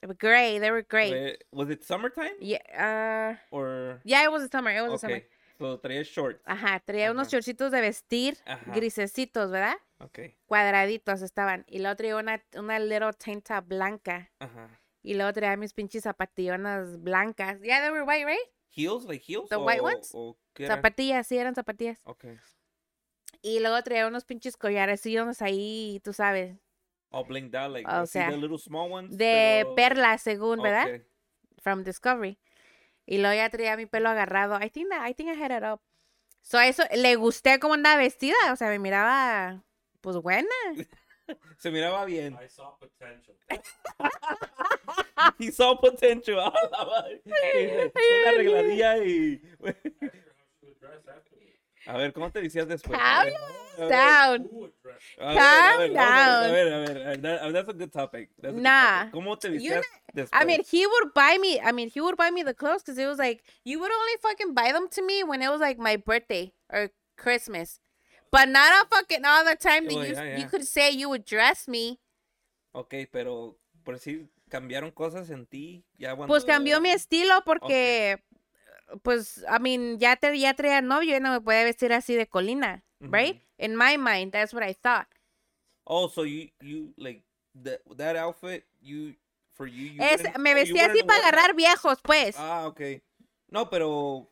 They were gray. They were gray. Was it summertime Yeah, uh, or yeah, it was a summer. It was a summer. okay? So traía shorts. Ajá, traía unos Ajá. shortcitos de vestir Ajá. grisecitos, ¿verdad? Okay. Cuadraditos estaban. Y luego traía una, una little tank top blanca. Ajá. Y luego traía mis pinches zapatillonas blancas. Yeah, they were white, right? Heels, like heels. The o, white ones? o? Zapatillas, sí, eran zapatillas. Okay. Y luego traía unos pinches collarecillos ahí, tú sabes, All blinked out, like O sea, the little small ones. de pero- perlas, según, ¿verdad? Okay. From Discovery. Y luego ya traía mi pelo agarrado. I think that, I think I had it up. So eso, le gusté cómo andaba vestida. O sea, me miraba, pues, buena. [laughs] [laughs] Se miraba bien. I saw potential. He saw potential. [laughs] Una arregladilla y. A ver, ¿cómo te decías después? Calm Down. Calm a down. ver, A ver, a ver. that- That's a good topic. That's a good Nah. topic. ¿Cómo te decías después? I mean, he would buy me. I mean, he would buy me the clothes because it was like you would only fucking buy them to me when it was like my birthday or Christmas, but not a fucking all the time that Oh, you yeah, you could say you would dress me. Ok, pero por decir, cambiaron cosas en ti. Ya cuando... Pues cambió mi estilo porque, pues, I mean, ya te ya traía novio y no me podía vestir así de colina, right? In my mind, that's what I thought. Oh, so you, you, like, that, that outfit, you, for you, you Es, me vestía así para agarrar viejos, pues. Ah, ok. No, pero,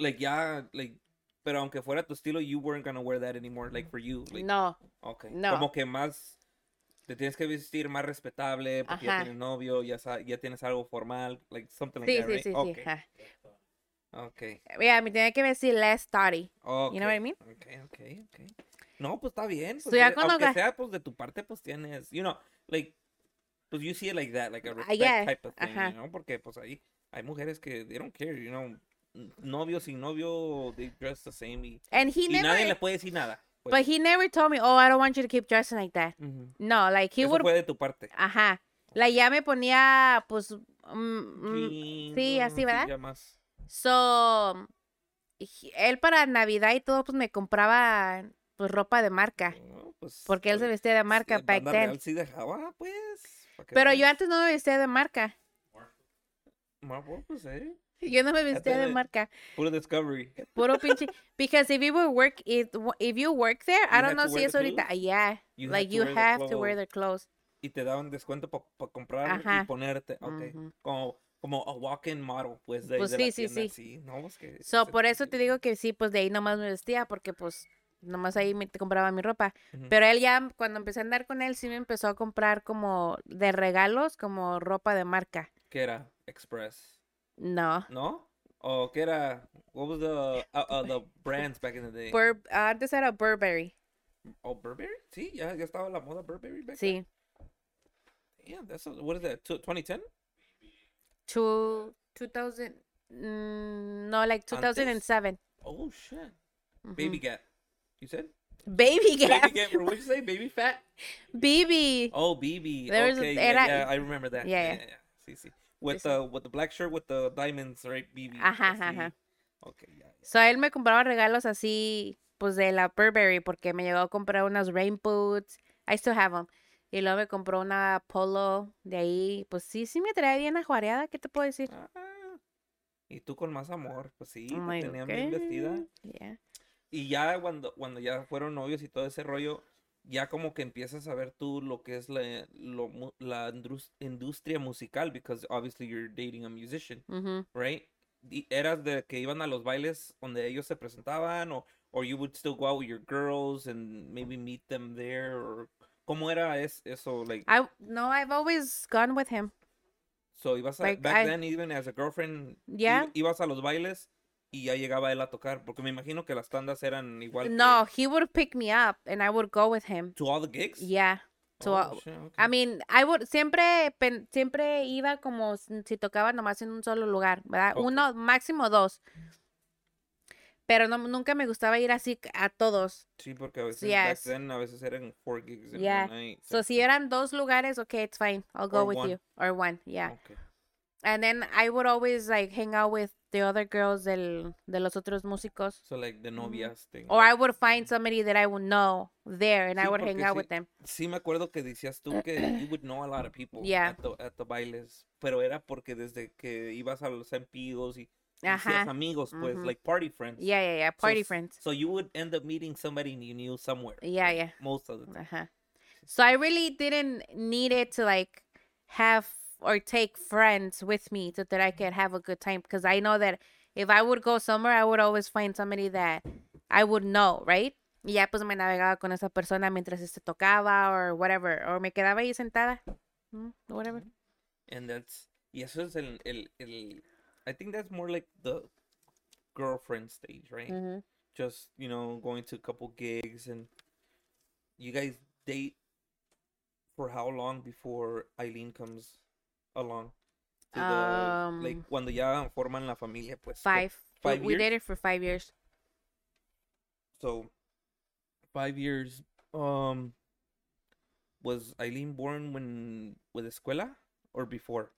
like, ya, like, pero aunque fuera tu estilo, you weren't gonna wear that anymore, like, for you. Like, no, okay. no. Como que más, te tienes que vestir más respetable, porque ya Ajá. tienes novio, ya, ya tienes algo formal, like, something like sí, that, sí, right? sí, sí. Okay, ajá. okay. Yeah, me tenía que vestir less starty. Okay. You know what I mean? Okay, okay, okay. No, pues está bien. Pues, ya eh, aunque sea, pues de tu parte, pues tienes, you know, like, pues you see it like that, like a respect Ah, yeah, type of thing, ajá. you know, porque pues ahí hay mujeres que they don't care, you know, novio sin novio, they dress the same y, And he y never, nadie le puede decir nada. pues. but he never told me, oh, I don't want you to keep dressing like that. No, like he Eso would, fue de tu parte. ajá. Like ya me ponía, pues, mm, mm, sí, ¿no? así, ¿verdad? ya más. so, él para Navidad y todo, pues me compraba, pues, ropa de marca. No, pues, Porque él se pues, vestía de marca back then. Sí dejaba, pues. Pero yo antes no me vestía de marca. Marvel, pues, eh. [laughs] Yo no me vestía de marca. Puro Discovery. Puro [laughs] pinche. Because if you work, if, if you work there, I don't know si es the ahorita. clothes? Yeah. You like you the have to wear their clothes. Y te daban descuento para comprar Ajá. y ponerte. Ok. Como, como a walk-in model, pues, de, ahí Pues de la sí, sí, tienda. sí. No, pues que... So, por eso te digo que sí, pues de ahí nomás me vestía, porque pues nomás ahí me te compraba mi ropa. Pero él ya, cuando empecé a andar con él, sí me empezó a comprar como de regalos, como ropa de marca. ¿Qué era? Express. No. ¿No? ¿O qué era? What was the, uh, uh, the brands back in the day? Bur antes era Burberry. Oh, Burberry? Sí, ya, ya estaba la moda Burberry back Sí. Yeah, that's a, what is that? tw- 2010? Two, 2000. mm, no, like 2007. Oh shit. Ujú. Baby Gap. You said? Baby Gap. Baby Gap. what what you say? Baby Fat? [laughs] BB. Oh, BB. There was a- okay, yeah, era- yeah, I remember that. Yeah, Yeah, yeah. yeah. Sí, sí. With the with the black shirt with the diamonds, right? BB. Ajá, así. ajá. Okay, yeah. yeah. So, él me compraba regalos así, pues de la Burberry, porque me llegó a comprar unas rain boots. I still have them. Y luego me compró una polo de ahí. Pues sí, sí me traía bien ajuareada. ¿Qué te puedo decir? Ah, y tú con más amor, pues sí, I'm te tenían bien vestida. Y ya cuando, cuando ya fueron novios y todo ese rollo, ya como que empiezas a ver tú lo que es la, lo la indus- industria musical, because obviously you're dating a musician, right? Y ¿Eras de que iban a los bailes donde ellos se presentaban o or you would still go out with your girls and maybe meet them there or cómo era es, eso like I no, I've always gone with him. so ibas a, like, back I- then even as a girlfriend Yeah. ibas a los bailes y ya llegaba él a tocar porque me imagino que las tandas eran igual que- No, he would pick me up and I would go with him. to all the gigs Yeah. To Oh, all- shit, okay. I mean, I would siempre pen- siempre iba como si tocaba nomás en un solo lugar, ¿verdad? Ok. Uno, máximo dos. Pero no, nunca me gustaba ir así a todos. Sí, porque a veces back Yes. then a veces eran four gigs in Yeah. one night. So si eran dos lugares, okay, it's fine. I'll go Or with one. you. Or one, yeah. Okay. And then I would always like hang out with the other girls del, de los otros músicos. So like the novias thing. Or I would find somebody that I would know there and I would hang out sí. with them. Sí me acuerdo que decías tú que you would know a lot of people Yeah. at, the, at the bailes, pero era porque desde que ibas a los empigos y Ajá. hacías amigos, pues, Ujú. like party friends. Yeah, yeah, yeah. Party s- friends. So you would end up meeting somebody you knew somewhere. Yeah, yeah. Most of the time. Uh-huh. So I really didn't need it to like have or take friends with me so that I could have a good time because I know that if I would go somewhere, I would always find somebody that I would know, right? Y ya pues me navegaba con esa persona mientras se tocaba or whatever, or me quedaba ahí sentada, whatever. And that's y eso es el, el, el I think that's more like the girlfriend stage, right? Mhm. just you know going to a couple gigs and you guys date for how long before Eileen comes along to the like Um, cuando ya forman la familia pues Five. We- five we years? dated for five years. so five years um was Eileen born when with escuela or before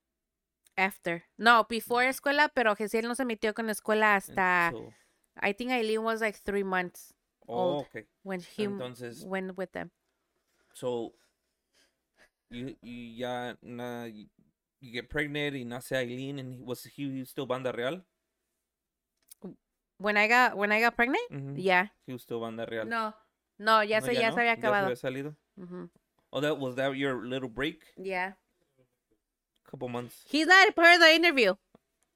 After. No, before escuela, pero Gesiel no se metió con escuela hasta, So- I think Eileen was like three months oh old. okay when he entonces went with them. So, you, you ya na, you, get pregnant y nace Eileen and he- was he still banda real? When I got when I got pregnant, Mhm. yeah. He was still banda real. No, no, ya No, se ya no? se había acabado. había salido? Mhm. Oh, that was that your little break? Yeah. Couple months. He's not part of the interview.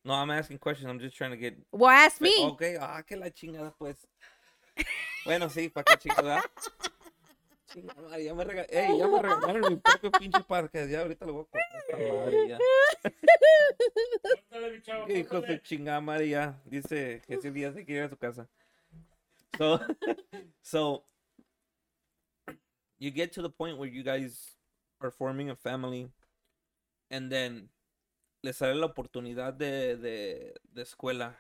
No, I'm asking questions. I'm just trying to get. Well, ask me. Okay, ah, que la chingada pues. [laughs] bueno, sí, para qué chingada. [laughs] [laughs] Ya me rega... Ey, ya me regalaron mi propio pinche parque. Ya ahorita lo voy a cortar esta madre ya. Hijo de chingada madre ya. Dice que ese día se quiere ir a su casa. So, [laughs] so, you get to the point where you guys are forming a family, and then les sale la oportunidad de, de, de escuela.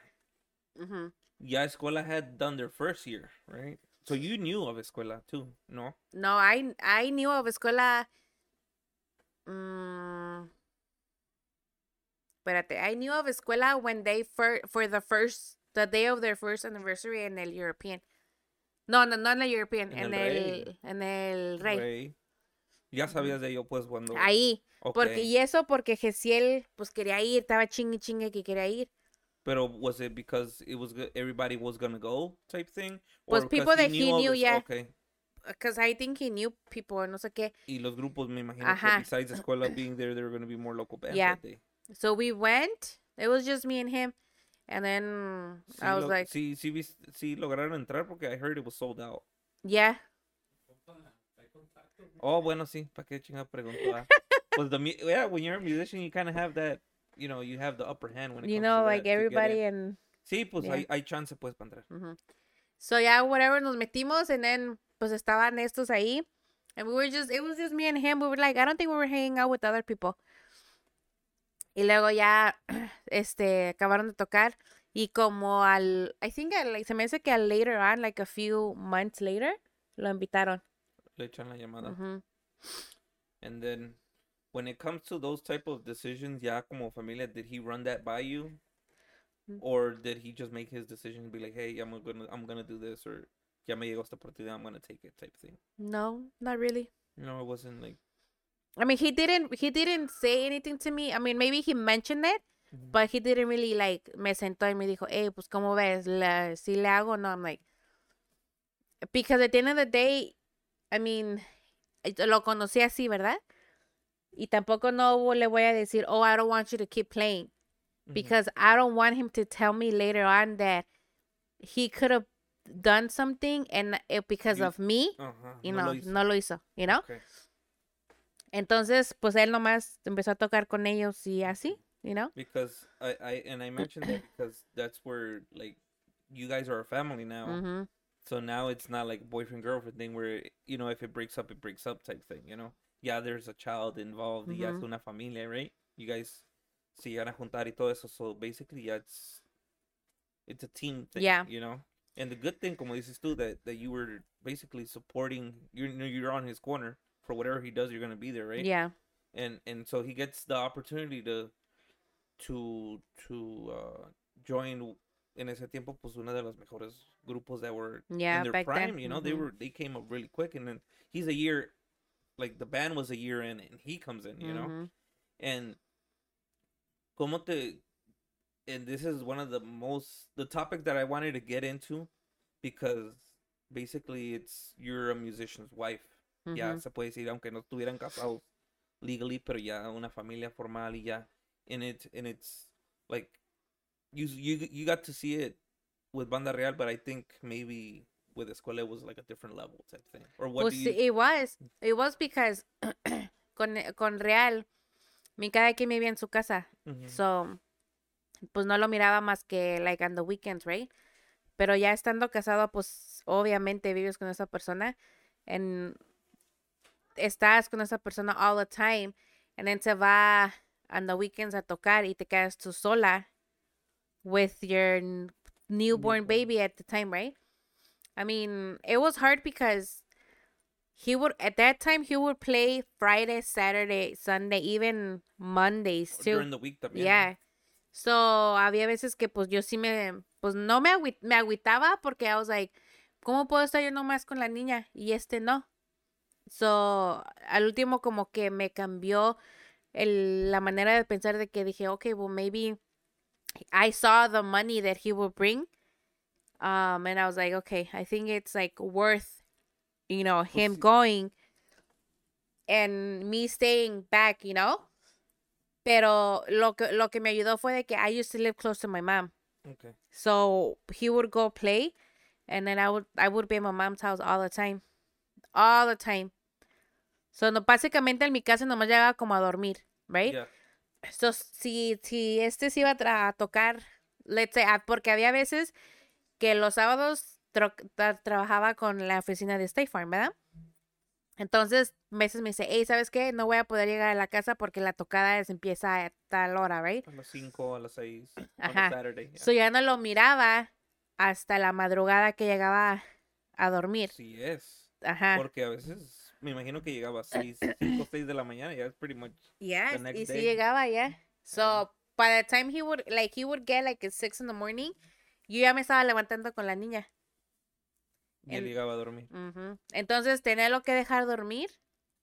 Mhm. Ya escuela had done their first year, right? So you knew of escuela too, no? No, I I knew of escuela. Mm, espérate, I knew of escuela when they for for the first the day of their first anniversary en el European. No, no, no en el European, En en, el en el Rey. Rey. Ya sabías de ello, pues, cuando... Ahí. Ok. Porque, y eso porque Gesiel, pues quería ir, estaba chingue chingue que quería ir. Pero was it because it was everybody was gonna go type thing? Or 'cause people that he knew, his- yeah. Okay. Because I think he knew people, no sé qué. Y los grupos, me imagino Ajá. besides the escuela being there, there were gonna be more local bands Yeah. that day. So we went. It was just me and him. And then Sí, I was lo- like, sí, sí, sí lograron entrar porque I heard it was sold out. yeah. Oh, bueno, sí, ¿para qué chingada preguntó? pues the yeah, when you're a musician, you kind of have that, you know, you have the upper hand when it You comes know, to like that, everybody and Sí, pues yeah. hay, hay chance pues para entrar. Mhm. So yeah, whatever, nos metimos and then pues estaban estos ahí. And we were just, it was just me and him. We were like, I don't think we were hanging out with other people. Y luego ya, [clears throat] este, acabaron de tocar. Y como al, I think, al- like, se me hace que al later on, like a few months later, lo invitaron. Le echan la llamada. Ujú. And then when it comes to those type of decisions, ya como familia, did he run that by you? Mm. Or did he just make his decision and be like, hey, I'm gonna I'm gonna do this or ya me llegó esta oportunidad, I'm gonna take it type thing. No, not really. No, it wasn't like I mean, he didn't, he didn't say anything to me. I mean, maybe he mentioned it, but he didn't really like, me sentó y me dijo, hey, pues, ¿cómo ves? ¿La, si le hago no? I'm like, because at the end of the day, I mean, lo conocí así, ¿verdad? Y tampoco no le voy a decir, oh, I don't want you to keep playing. Mhm. Because I don't want him to tell me later on that he could have done something and it, because You- of me, Ajá, you no know, lo no lo hizo, you know? Okay. Entonces, pues él nomás empezó a tocar con ellos y así, you know? Because I, I and I mentioned that because that's where like you guys are a family now. Ujú. So now it's not like boyfriend girlfriend thing where you know if it breaks up it breaks up type thing, you know. Yeah, there's a child involved, y ya es una familia, right? You guys se llegan a juntar y todo eso. So basically, yeah, it's it's a team thing, Yeah. you know. And the good thing, como dices tú, that that you were basically supporting. You know, you're on his corner for whatever he does. You're gonna be there, right? Yeah. and and so he gets the opportunity to to to uh join in ese tiempo pues una de los mejores grupos that were Yeah, in their prime then. you know they Mhm. were they came up really quick and then he's a year like the band was a year in and he comes in you know? Mm-hmm. And como te and this is one of the most the topic that I wanted to get into because basically it's you're a musician's wife. Ya Ujú. se puede decir aunque no estuvieran casados legally pero ya una familia formal y ya. And it and it's like you you you got to see it with banda real but I think maybe with escuela it was like a different level type thing or what Pues you it was. It was because [clears throat] con, con Real, mi cada quien vivía en su casa. So, pues no lo miraba más que like on the weekends, right? Pero ya estando casado, pues obviamente vives con esa persona and estás con esa persona all the time and then se va on the weekends a tocar y te quedas tú sola with your Newborn. baby at the time, right? I mean, it was hard because he would at that time he would play Friday, Saturday, Sunday, even Mondays too. during the week también Yeah. So, había veces que pues yo sí me, pues no me, agüitaba porque I was like, ¿cómo puedo estar yo nomás con la niña y este no? So, al último como que me cambió el, la manera de pensar de que dije, okay, well maybe I saw the money that he would bring. Um, and I was like, okay, I think it's like worth, you know, him going and me staying back, you know? Pero lo que, lo que me ayudó fue de que I used to live close to my mom. okay So he would go play and then I would I would be at my mom's house all the time. All the time. So no, básicamente en mi casa nomás llegaba como a dormir, right? yeah So si, si este se iba a, a tocar, let's say, ah, porque había veces que los sábados tra- trabajaba con la oficina de State Farm, ¿verdad? Entonces, veces me dice, hey, ¿sabes qué? No voy a poder llegar a la casa porque la tocada es- empieza a tal hora, right? a las 5 a las 6 [clears throat] on a Ajá. Saturday yeah. So ya no lo miraba hasta la madrugada que llegaba a dormir. sí es Ajá. porque a veces me imagino que llegaba a 6 5 6 de la mañana ya es pretty much Yes, the next y sí day. llegaba ya. So, by the time he would, like, he would get like at six in the morning, yo ya me estaba levantando con la niña. y él En- llegaba a dormir. Entonces, tenerlo que dejar dormir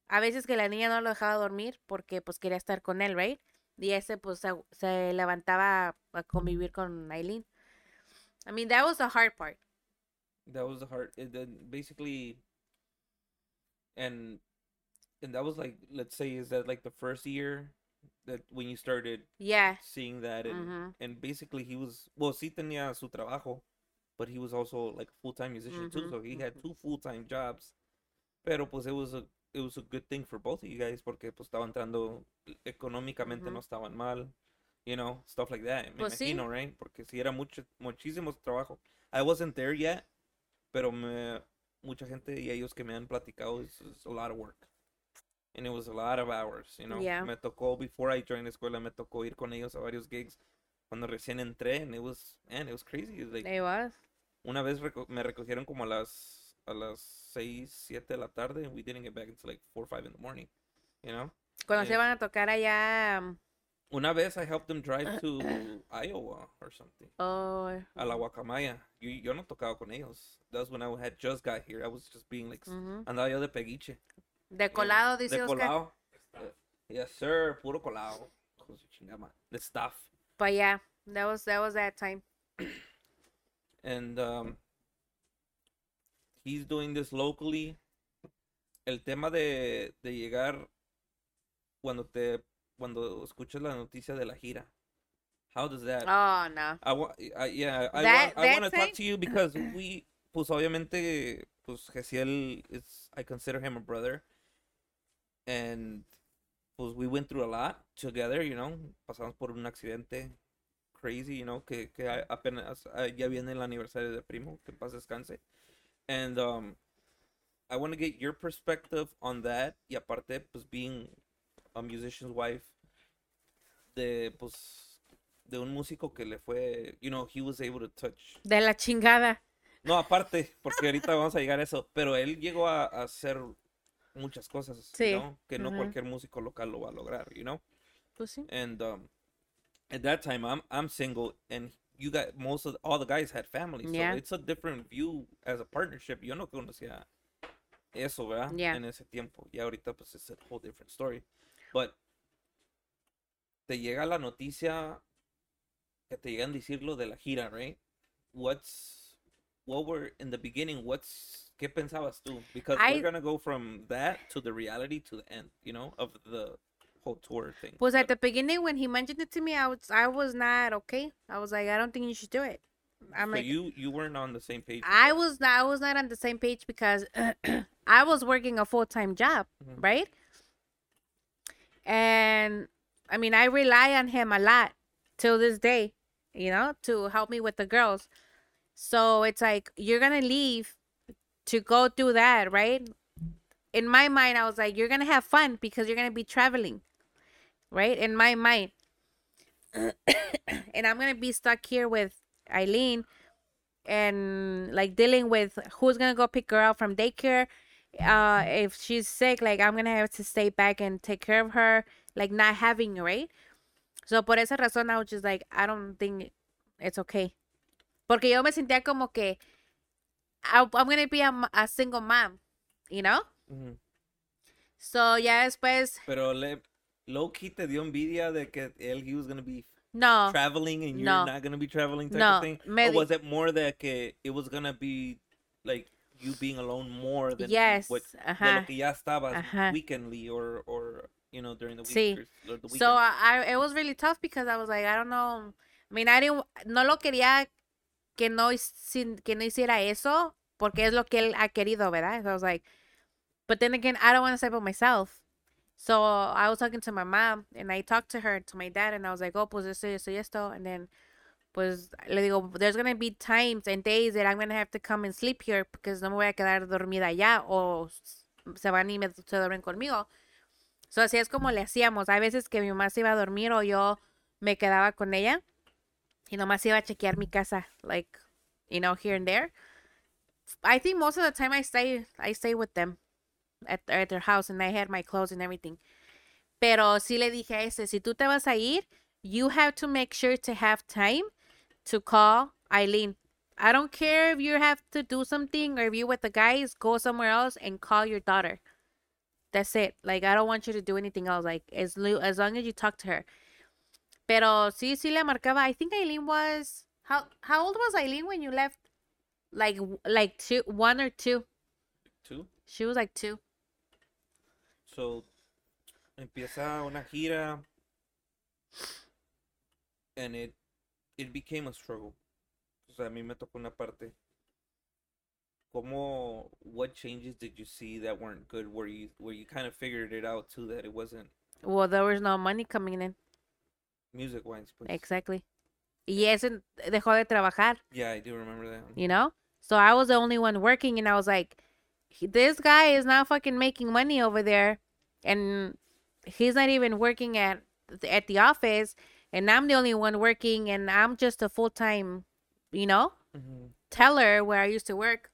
a veces que la niña no lo dejaba dormir porque pues quería estar con él, right? Y ese pues se, se levantaba a convivir con Eileen. I mean, that was the hard part. That was the hard. It, then basically, and and that was like, let's say, is that like the first year that when you started Yeah. seeing that, and Mhm. and basically he was well, sí tenía su trabajo, but he was also like a full time musician too, Mhm, so he had two full time jobs. Pero pues it was a it was a good thing for both of you guys porque pues estaba entrando económicamente no estaban mal, you know, stuff like that. Me Pues sí. imagino, right? Porque sí era mucho muchísimo trabajo. I wasn't there yet, pero me mucha gente y ellos que me han platicado it's a lot of work. And it was a lot of hours, you know. Yeah. Me tocó before I joined the escuela, me tocó ir con ellos a varios gigs cuando recién entré and it was man, it was crazy. It was like, It was. una vez reco- me recogieron como a las a las 6, 7 de la tarde and we didn't get back until like 4 or 5 in the morning, you know. Cuando se Eh. iban a tocar allá. um, Una vez I helped them drive [coughs] to Iowa or something. Oh, A la Guacamaya. Yo, yo no tocaba con ellos. That was when I had just got here. I was just being like, s- ujú. andaba yo de peguiche. De colado, De dice Oscar. colado. Yes, sir. Puro colado. De. The stuff. But yeah, that was that was that time. And um, he's doing this locally. El tema de, de llegar cuando te cuando escuchas la noticia de la gira. How does that? Oh no. I wa- I- yeah, I That- want, I want to talk to you because we, pues obviamente, pues Gesiel is, I consider him a brother, and pues we went through a lot together, you know, pasamos por un accidente crazy, you know, que, que apenas ah, ya viene el aniversario de primo, que paz descanse, and um, I want to get your perspective on that y aparte, pues being a musician's wife, de pues de un músico que le fue, you know, he was able to touch. De la chingada. No, aparte, porque ahorita vamos a llegar a eso, pero él llegó a, a hacer muchas cosas. Que no ujú. cualquier músico local lo va a lograr, you know? Pues sí. And um at that time I'm I'm single and you got most of all the guys had families, Yeah. so it's a different view as a partnership. Yo no conocía eso, ¿verdad? Yeah. En ese tiempo. Y ahorita pues es a whole different story. But te llega la noticia que te llegan a decir lo de la gira, right? What's what were in the beginning? What's qué pensabas tú? Because I- we're gonna go from that to the reality to the end, you know, of the whole tour thing. Was at the beginning when he mentioned it to me, I was I was not okay. I was like, I don't think you should do it. I'm so like, you you weren't on the same page. I was not I was not on the same page because [clears throat] I was working a full time job, Mhm. right? And I mean, I rely on him a lot till this day, you know, to help me with the girls. So it's like you're gonna leave to go do that, right? In my mind, I was like, you're gonna have fun because you're gonna be traveling, right? In my mind, [coughs] and I'm gonna be stuck here with Eileen and like dealing with who's gonna go pick her up from daycare uh if she's sick like i'm gonna have to stay back and take care of her like not having right so por esa razón i was just like i don't think it's okay porque yo me sentía como que I, i'm gonna be a, a single mom you know Ujú. so ya después Pero le low key te dio envidia de que él he was gonna be no traveling and you're no. not gonna be traveling type No, of thing. me or was it more that que it was gonna be like you being alone more than yes what de lo que ya estabas Ajá. weekendly or or you know during the week Sí. or, or the weekend. So I, I- it was really tough because I was like, I don't know. I mean, I didn't, no lo quería que no, sin- que no hiciera eso porque es lo que él ha querido, ¿verdad? So I was like, but then again, I don't want to say about myself. So I was talking to my mom and I talked to her, to my dad, and I was like, oh, pues esto, esto, esto. And then, pues, le digo, there's going to be times and days that I'm going to have to come and sleep here because no me voy a quedar dormida allá o se van y me, se duermen conmigo. So, así es como le hacíamos. Hay veces que mi mamá se iba a dormir o yo me quedaba con ella y nomás iba a chequear mi casa, like, you know, here and there. I think most of the time I stay, I stay with them at, at their house and I had my clothes and everything. Pero sí le dije a ese, si tú te vas a ir, you have to make sure to have time to call Eileen. I don't care if you have to do something or if you with the guys, go somewhere else and call your daughter. That's it. Like I don't want you to do anything else. Like as as long as you talk to her. Pero sí, sí le marcaba. I think Eileen was how how old was Eileen when you left? Like like two, one or two. Two. She was like two. So, empieza una gira. And it, it became a struggle. O sea, a mí me tocó una parte. ¿Cómo, what changes did you see that weren't good where you, where you kind of figured it out too that it wasn't Well, there was no money coming in. Music wise? Pues. Exactly. Y ese dejó de trabajar. Yeah, I do remember that. one. you know? So I was the only one working, and I was like, this guy is not fucking making money over there, and he's not even working at at the office, and I'm the only one working, and I'm just a full time, you know, Mhm. teller where I used to work,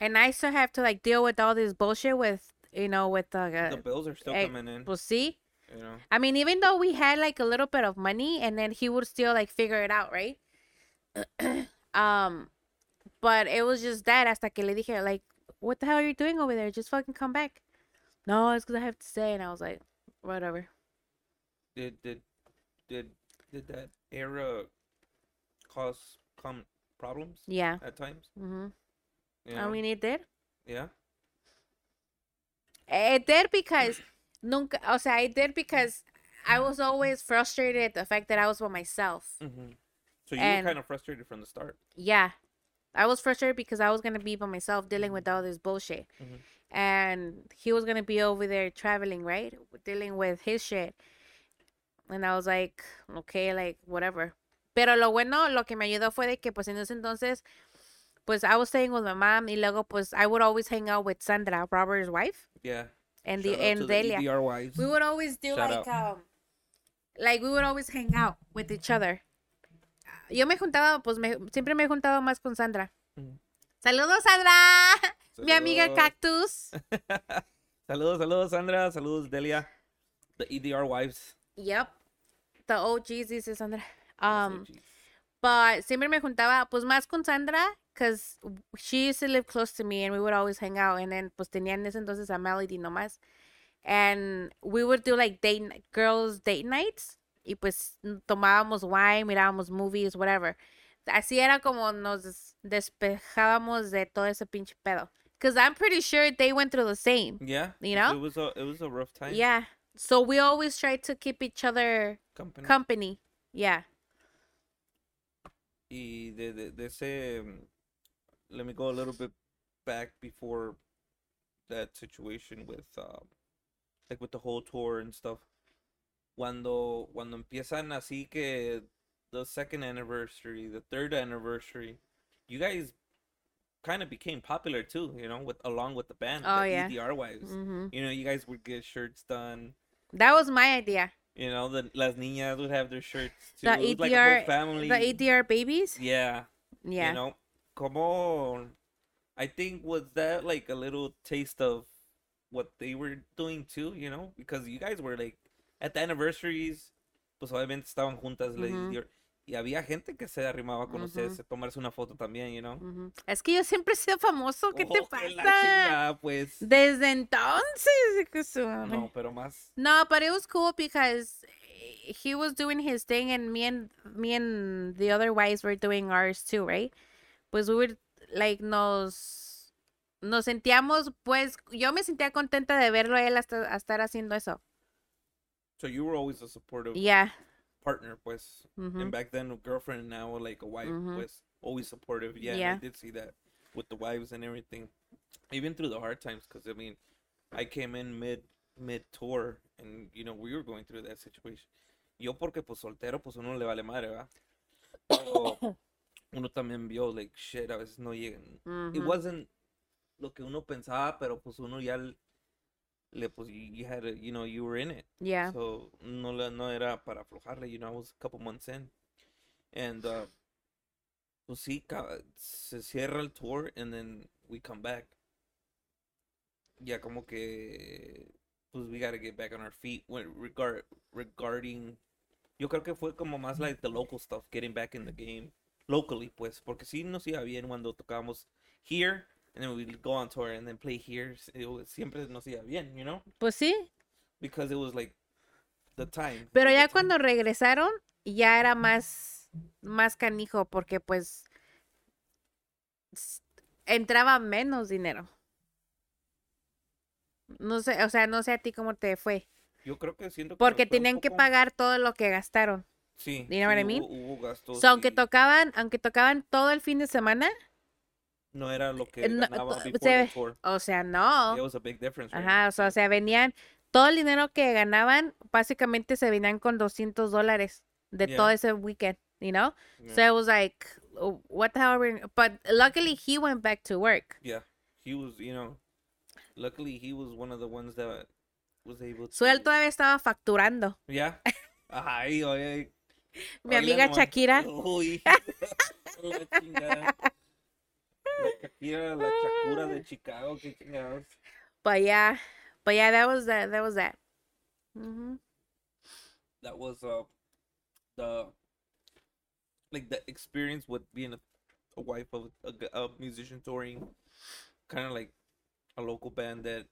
and I still have to like deal with all this bullshit with you know with the, The uh, bills are still eh, coming in. well, see, You know. I mean, even though we had like a little bit of money, and then he would still like figure it out, right? [clears throat] um, but it was just that. Hasta que le dije, like, what the hell are you doing over there? Just fucking come back. No, it's because I have to stay. And I was like, whatever. Did did did did that era cause come problems Yeah. at times? hmm You I know? mean, it did. yeah. It did because nunca, o sea, it did because I was always frustrated at the fact that I was by myself. hmm So you And- were kind of frustrated from the start. Yeah. I was frustrated because I was gonna be by myself dealing with all this bullshit. Mhm. And he was gonna be over there traveling, right? Dealing with his shit. And I was like, okay, like whatever. Pero lo bueno, lo que me ayudó fue de que pues en ese entonces, pues I was staying with my mom y luego pues I would always hang out with Sandra, Robert's wife, Yeah. And Shout the and the Delia. Wives. We would always do Shout like out. um like we would always hang out with each other. Yo me juntaba, pues me, siempre me he juntado más con Sandra. Ujú. Saludos, Sandra. [laughs] Mi amiga. Cactus. [laughs] saludos, saludos, Sandra. Saludos, Delia. The EDR wives. Yep. The OGs, dice Sandra. Um, but siempre me juntaba, pues más con Sandra, because she used to live close to me and we would always hang out. And then, pues tenía en ese entonces a Melody nomás. And we would do like date, girls' date nights. Y pues tomábamos wine, mirábamos movies, whatever. Así era como nos despejábamos de todo ese pinche pedo. Because I'm pretty sure they went through the same. Yeah. you know? It was a it was a rough time. Yeah. So we always tried to keep each other Company. company. Yeah. y de, de, de ese um, let me go a little bit back before that situation with uh, like with the whole tour and stuff cuando cuando empiezan así que the second anniversary the third anniversary you guys kind of became popular too you know with along with the band Oh, the yeah. EDR wives hmm you know you guys would get shirts done That was my idea. you know the las niñas would have their shirts too The was like EDR family The ADR babies? yeah Yeah. you know, como I think was that like a little taste of what they were doing too, you know, because you guys were like at the anniversaries, pues obviamente estaban juntas ladies, Ujú. y- y había gente que se arrimaba con mm-hmm. ustedes Ujú. a tomarse una foto también, you know. Ujú. Es que yo siempre he sido famoso. ¿Qué te Oh, la pasa? chingada, pues. Desde entonces. que su madre. No, pero más. No, but it was cool because he was doing his thing and me and me and the other wives were doing ours too, right? Pues we would like nos nos sentíamos pues yo me sentía contenta de verlo a él hasta a estar haciendo eso. So you were always a supportive Yeah. partner, pues. mhm. And back then, a girlfriend and now like a wife, Mhm. pues always supportive. Yeah, Yeah. I did see that with the wives and everything, even through the hard times. Because I mean, I came in mid mid tour, and you know we were going through that situation. Yo porque pues soltero, pues uno le vale madre. Pero [coughs] uno también vio like shit, a veces no llegan. It wasn't lo que uno pensaba, pero pues uno ya le pues you, had a, you know you were in it. Yeah. So no, la- no era para aflojarle, you know, I was a couple months in. And uh pues sí, se cierra el tour and then we come back. Ya como que pues we gotta get back on our feet when regard regarding yo creo que fue como más like the local stuff, getting back in the game locally, pues, porque sí nos iba bien cuando tocábamos here, and then we'd go on tour and then play here. Was- siempre nos iba bien, you know, Pues sí. because it was like the time. Pero ya time. cuando regresaron, ya era más, más canijo porque pues entraba menos dinero. No sé, o sea, no sé a ti cómo te fue. Yo creo que siento que Porque tenían que pagar todo lo que gastaron. Sí. You know what I sí, mean? Hubo, hubo gastos. So, aunque y tocaban, aunque tocaban todo el fin de semana, no era lo que eh, no, ganaba before se- o sea, no. There was a big difference. right? Ajá, o sea, o sea, venían, todo el dinero que ganaban, básicamente se venían con 200 dólares de todo Yeah. ese weekend, you know? Yeah. So it was like, "Oh, what the hell? are we-" But luckily he went back to work. Yeah, he was, you know, luckily he was one of the ones that was able to. So él todavía estaba facturando. Yeah. Ay, oye. Mi oíla amiga nomás. Shakira. Uy. [laughs] la chingada. La Shakira, la Shakura de Chicago, qué chingados. But yeah, but yeah, that was that. That was that. Mhm. That was uh the like the experience with being a, a wife of a musician touring, kind of like a local band that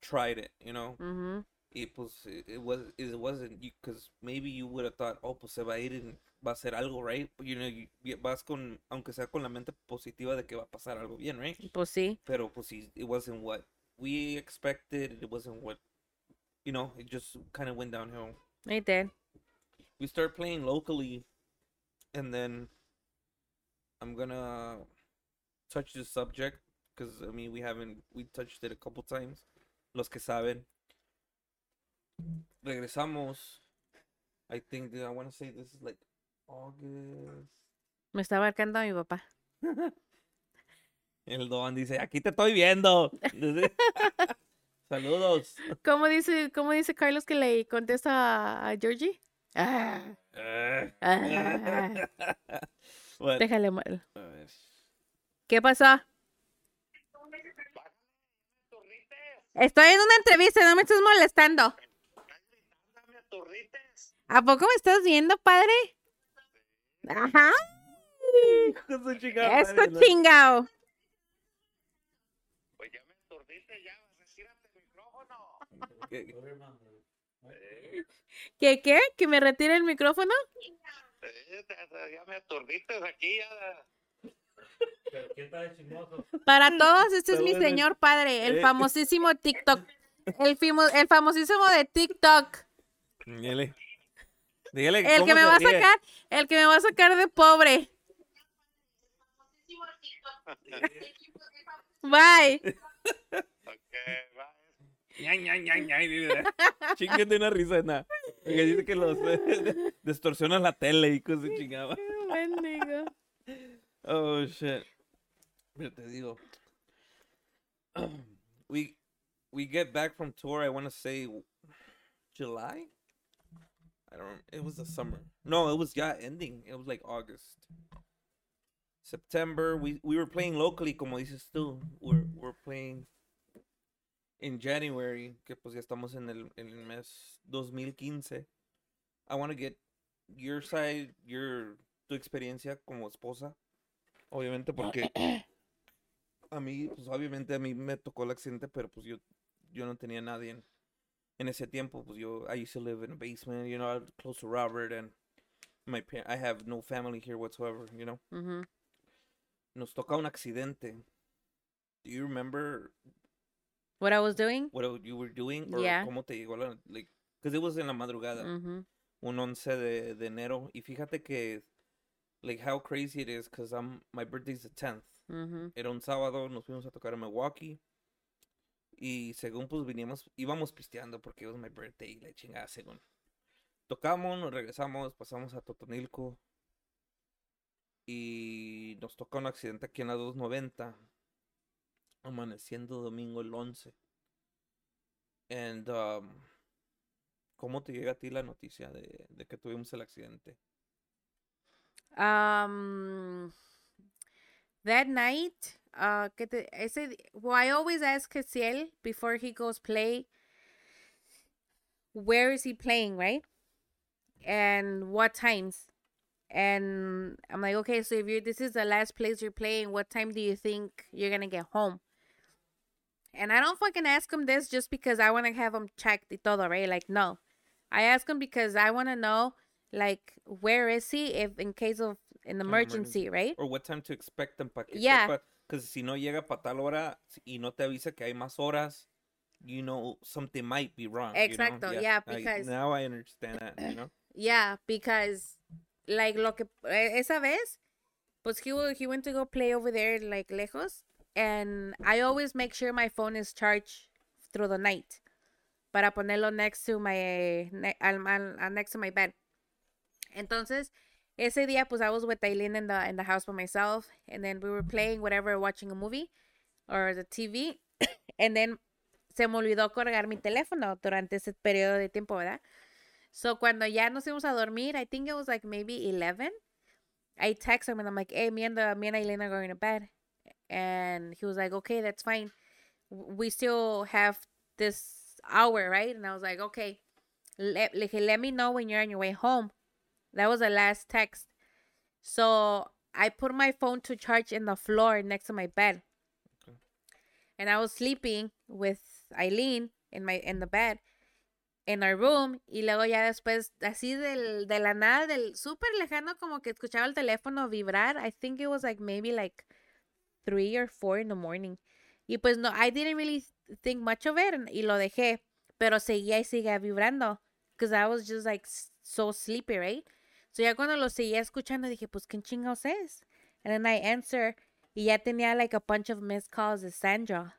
tried it, you know. Mhm. Y pues it it was it wasn't because maybe you would have thought oh pues se va a ir y va a hacer algo right you know you, you- vas con aunque sea con la mente positiva de que va a pasar algo bien right Pues sí. pero pues sí, it wasn't what we expected it wasn't what you know it just kind of went downhill It did. we start playing locally and then i'm gonna touch this subject because i mean we haven't we touched it a couple times los que saben regresamos i think that i want to say this is like august Me está marcando mi papá. [laughs] el don dice aquí te estoy viendo [laughs] saludos ¿Cómo dice, cómo dice Carlos que le contesta a, a Georgie? [laughs] Ah? Déjale mal. A ver. ¿Qué pasó? Estoy en una entrevista, no me estés molestando. ¿A poco me estás viendo, padre? Ajá. [laughs] ¿no? chingao. Pues ya me aturdiste, ya, retírate el micrófono. [laughs] ¿Qué- ¿Qué? ¿Que me retire el micrófono? Eh, ya- me aturdiste aquí. Para todos, este es mi señor padre, el Eh. famosísimo TikTok. El, fimo- el famosísimo de TikTok. Dígale. Dígale El que me va a sacar, el que me va a sacar de pobre. Bye. Ok, va. Ña, ña, ña, ña, y dice, Chíngate una risena. Porque dice que los eh, distorsionan la tele y cosas. Mendigo. Oh shit. Pero te digo. We we get back from tour, I wanna say July? I don't it was the summer. No, it was yeah, ending. It was like August. September, we we were playing locally, como dices tú. We're we're playing in January, que pues ya estamos en el, en el mes 2015. I want to get your side, your tu experiencia como esposa. Obviamente porque [coughs] a mí, pues obviamente a mí me tocó el accidente, pero pues yo yo no tenía nadie en, en ese tiempo, pues yo I used to live in a basement, you know, close to Robert and my I have no family here whatsoever, you know. Ujú. Nos toca un accidente. Do you remember What I was doing? what you were doing or Yeah. cómo te llegó la like because it was en la madrugada, Ujú. un 11 de, de enero y fíjate que like how crazy it is because I'm my birthday's the 10th. Ujú. Era un sábado, nos fuimos a tocar en Milwaukee. Y según pues vinimos, íbamos pisteando porque it was my birthday y la chingada según. Tocamos, nos regresamos, pasamos a Totonilco. Y nos toca un accidente aquí en la 290. Amaneciendo domingo el 11. And, um, ¿cómo te llega a ti la noticia de, de que tuvimos el accidente? Um, that night, uh, que te, ese, well, I always ask Casiel before he goes play, where is he playing, right? And what times? And I'm like, okay, so if you this is the last place you're playing, what time do you think you're gonna get home? And I don't fucking ask him this just because I want to have him checked y todo, right? Like, no. I ask him because I want to know, like, where is he if in case of an emergency, emergency. right? Or what time to expect them para que Yeah. Because si no llega para tal hora y no te avisa que hay más horas, you know something might be wrong. you know? Exacto, yeah, I- because- now I understand that, you know? [clears throat] Yeah, because like lo que eh, esa vez, pues he he went to go play over there like lejos, and I always make sure my phone is charged through the night, para ponerlo next to my next to my bed. Entonces, ese día pues I was with Aileen in the in the house by myself, and then we were mm. playing whatever, watching a movie or the TV, [coughs] and then se me olvidó cargar mi teléfono durante ese periodo de tiempo, ¿verdad? So cuando ya nos íbamos a dormir, I think it was like maybe 11. I text him and I'm like, hey, me and the me and Eileen are going to bed. And he was like, okay, that's fine. We still have this hour, right? And I was like, okay. Let, le dije, let me know when you're on your way home. That was the last text. So I put my phone to charge in the floor next to my bed. Okay. And I was sleeping with Eileen in my in the bed in our room y luego ya después así del, de la nada del súper lejano como que escuchaba el teléfono vibrar I think it was like maybe like three or four in the morning y pues no I didn't really think much of it y lo dejé pero seguía y seguía vibrando because I was just like so sleepy right so ya cuando lo seguía escuchando dije pues qué chingados es and then I answer y ya tenía like a bunch of missed calls de Sandra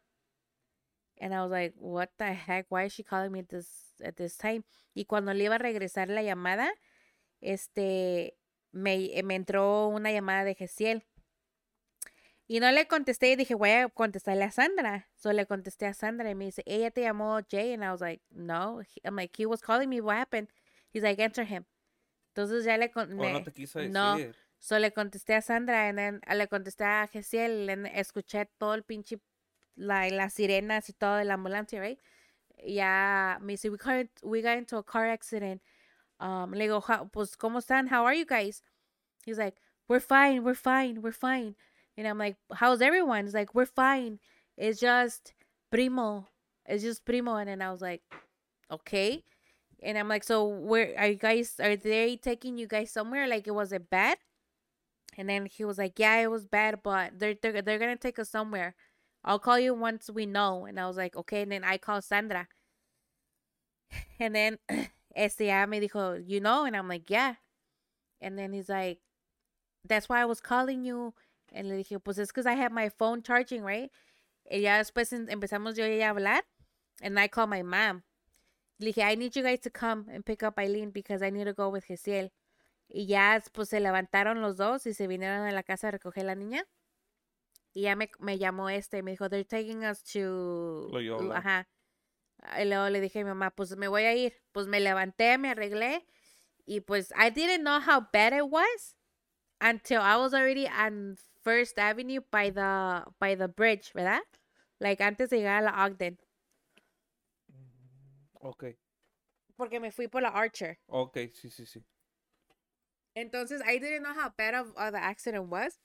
and I was like, what the heck? Why is she calling me at this at this time? Y cuando le iba a regresar la llamada, este, me, me entró una llamada de Gesiel. Y no le contesté y dije, voy a contestarle a Sandra. So le contesté a Sandra y me dice, ella te llamó Jay. And I was like, no. I'm like, he was calling me. What happened? He's like, answer him. Entonces ya le con- O me- no te quiso decir. no. So le contesté a Sandra, and then, le contesté a Gesiel, and escuché todo el pinche, la, las sirenas y todo de la ambulancia, right? Ya me dice, we got, we got into a car accident. Um, le digo, "How- pues, ¿cómo están? How are you guys? He's like, we're fine, we're fine, we're fine. And I'm like, how's everyone? He's like, we're fine. It's just primo. It's just primo. And then I was like, okay. And I'm like, so where are you guys? Are they taking you guys somewhere? Like, it was it bad? And then he was like, "Yeah, it was bad, but they're they're they're gonna take us somewhere. I'll call you once we know." And I was like, "Okay." And then I called Sandra. [laughs] And then [clears throat] ya me dijo, "You know?" And I'm like, "Yeah." And then he's like, "That's why I was calling you." And le dije, "Pues es because I have my phone charging, right?" Y ya después empezamos yo y ella a hablar. And I called my mom. Le dije, "I need you guys to come and pick up Eileen because I need to go with Gesiel." Y ya pues se levantaron los dos y se vinieron a la casa a recoger la niña. Y ya me, me llamó este, me dijo, they're taking us to... Loyola. Ajá. Y luego le dije a mi mamá, pues me voy a ir. Pues me levanté, me arreglé. Y pues I didn't know how bad it was until I was already on First Avenue by the, by the bridge, ¿verdad? Like antes de llegar a la Ogden. Ok, Porque me fui por la Archer. ok, sí, sí, sí. Entonces, I didn't know how bad of, of the accident was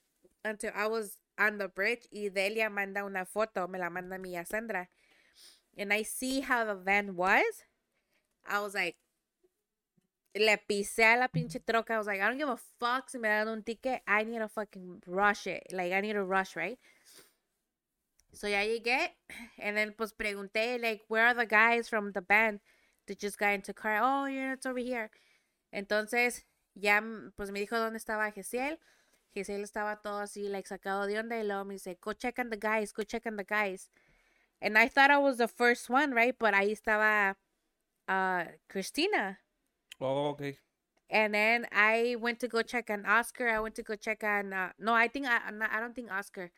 until I was on the bridge y Delia manda una foto, me la manda a Sandra. And I see how the van was. I was like, le pisé a la pinche troca. I was like, I don't give a fuck si me dan un ticket. I need to fucking rush it. Like, I need to rush, right? So yeah, ya llegué, [clears throat] and then pues pregunté, like, where are the guys from the band that just got into car? Oh, yeah, it's over here. Entonces, ya mm, pues me dijo dónde estaba Gesiel. Gesiel estaba todo así, like, sacado de onda, y luego me dice, go check on the guys, go check on the guys. And I thought I was the first one, right? But ahí estaba uh, Christina. Oh, ok. And then I went to go check on Oscar. I went to go check on uh, no, I think I I'm not- I don't think Oscar.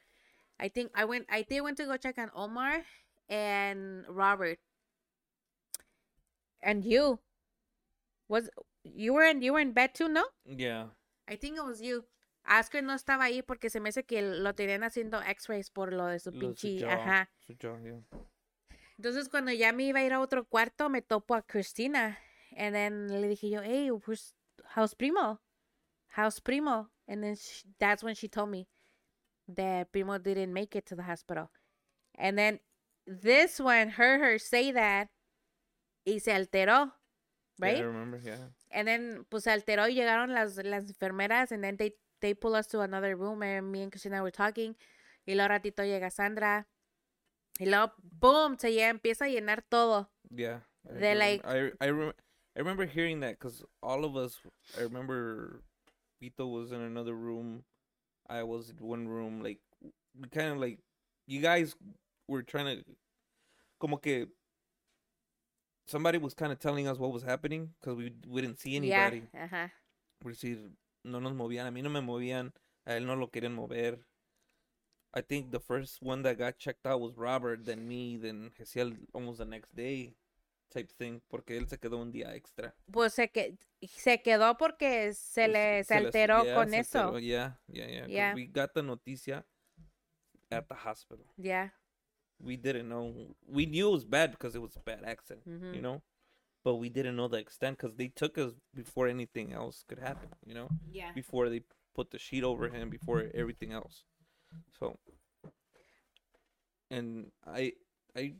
I think I went I did went to go check on Omar and Robert. And you was you were in you were in bed too, no? Yeah. I think it was you. Oscar no estaba ahí porque se me hace que lo tenían haciendo x-rays por lo de su Lo su pinche, jaw, ajá. su jaw, yeah. Entonces cuando ya me iba a ir a otro cuarto, me topo a Cristina. And then le dije yo, hey, where's, how's Primo? How's Primo? And then sh that's when she told me that Primo didn't make it to the hospital. And then this one heard her say that y se alteró, Yeah, I right? remember, yeah. And then, pues se alteró y llegaron las, las enfermeras and then they, they pull us to another room and me and Christina were talking. Y luego ratito llega Sandra. Y luego, boom, se ya empieza a llenar todo. Yeah. I They're remem- like- I I, rem- I remember hearing that because all of us. I remember, Vito was in another room. I was in one room. Like, we kind of like, you guys were trying to, como que. Somebody was kind of telling us what was happening because we we didn't see Yeah, anybody. Por decir, no nos movían. A mí no me movían. A él no lo querían mover. I think the first one that got checked out was Robert, then me, then Gesiel almost the next day type thing. Porque él se quedó un día extra. Pues se, que, se quedó porque se Pues, le se les- alteró yeah, con se eso. alteró, Yeah, yeah, yeah. 'cause Yeah. We got the noticia at the hospital. Yeah. We didn't know. We knew it was bad because it was a bad accident, Mhm. you know? But we didn't know the extent because they took us before anything else could happen, you know? Yeah. before they put the sheet over him before everything else so and i i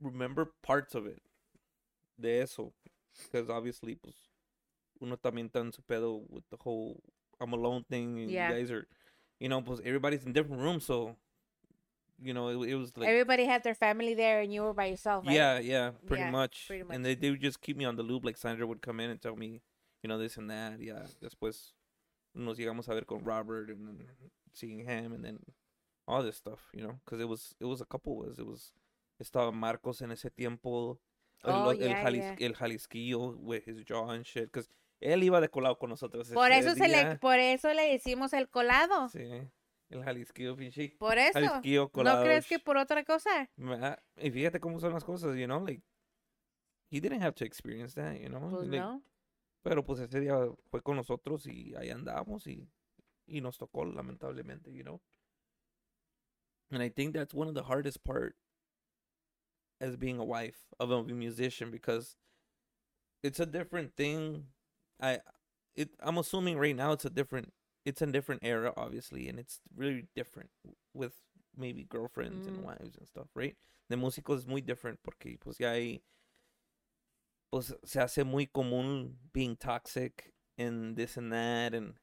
remember parts of it de eso because obviously pues uno también en su pedo with the whole i'm alone thing and Yeah. you guys are you know pues everybody's in different rooms so you know it, it was like Everybody had their family there and you were by yourself, right? yeah, yeah, pretty Yeah, much. pretty much. And they, they would just keep me on the loop. Like Sandra would come in and tell me, you know, this and that. Yeah. Después nos llegamos a ver con Robert and then seeing him and then all this stuff, you know, because it was it was a couple was it was estaba Marcos en ese tiempo. El, Oh, el, yeah, Jalis- yeah. el Jalisquillo with his jaw and shit. Because él iba de colado con nosotros. Por eso se le por eso le decimos el colado. Sí. El Jalisquillo, pinche. Por eso. Jalisquillo ¿No colado. crees que por otra cosa? Ma- Y fíjate cómo son las cosas, you know, like he didn't have to experience that, you know. Pues like, no. Pero pues ese día fue con nosotros y ahí andamos y, y nos tocó lamentablemente, you know. And I think that's one of the hardest part as being a wife of a musician because it's a different thing. I it I'm assuming right now it's a different it's a different era obviously and it's really different with maybe girlfriends and Mm. wives and stuff, right? De músicos es muy different porque pues ya hay pues se hace muy común being toxic and this and that and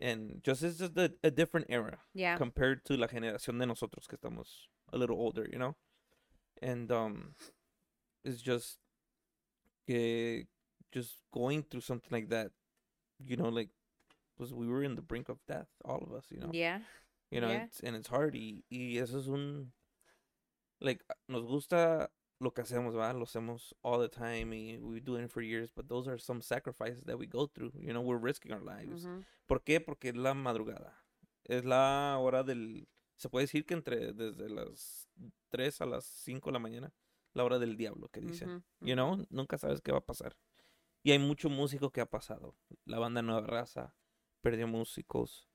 and just it's just a, a different era Yeah. compared to la generación de nosotros que estamos a little older, you know? And um it's just que just going through something like that, you know, like was we were in the brink of death, all of us, you know. Yeah. You know, Yeah. it's, and it's hard y, y eso es un like nos gusta lo que hacemos, ¿verdad? Lo hacemos all the time y we do it for years, but those are some sacrifices that we go through. You know, we're risking our lives. Ujú. ¿Por qué? Porque es la madrugada. Es la hora del se puede decir que entre desde las 3 a las 5 de la mañana, la hora del diablo que dicen. Ujú, You know, nunca sabes qué va a pasar. Y hay mucho músico que ha pasado. La banda Nueva Raza perdió músicos.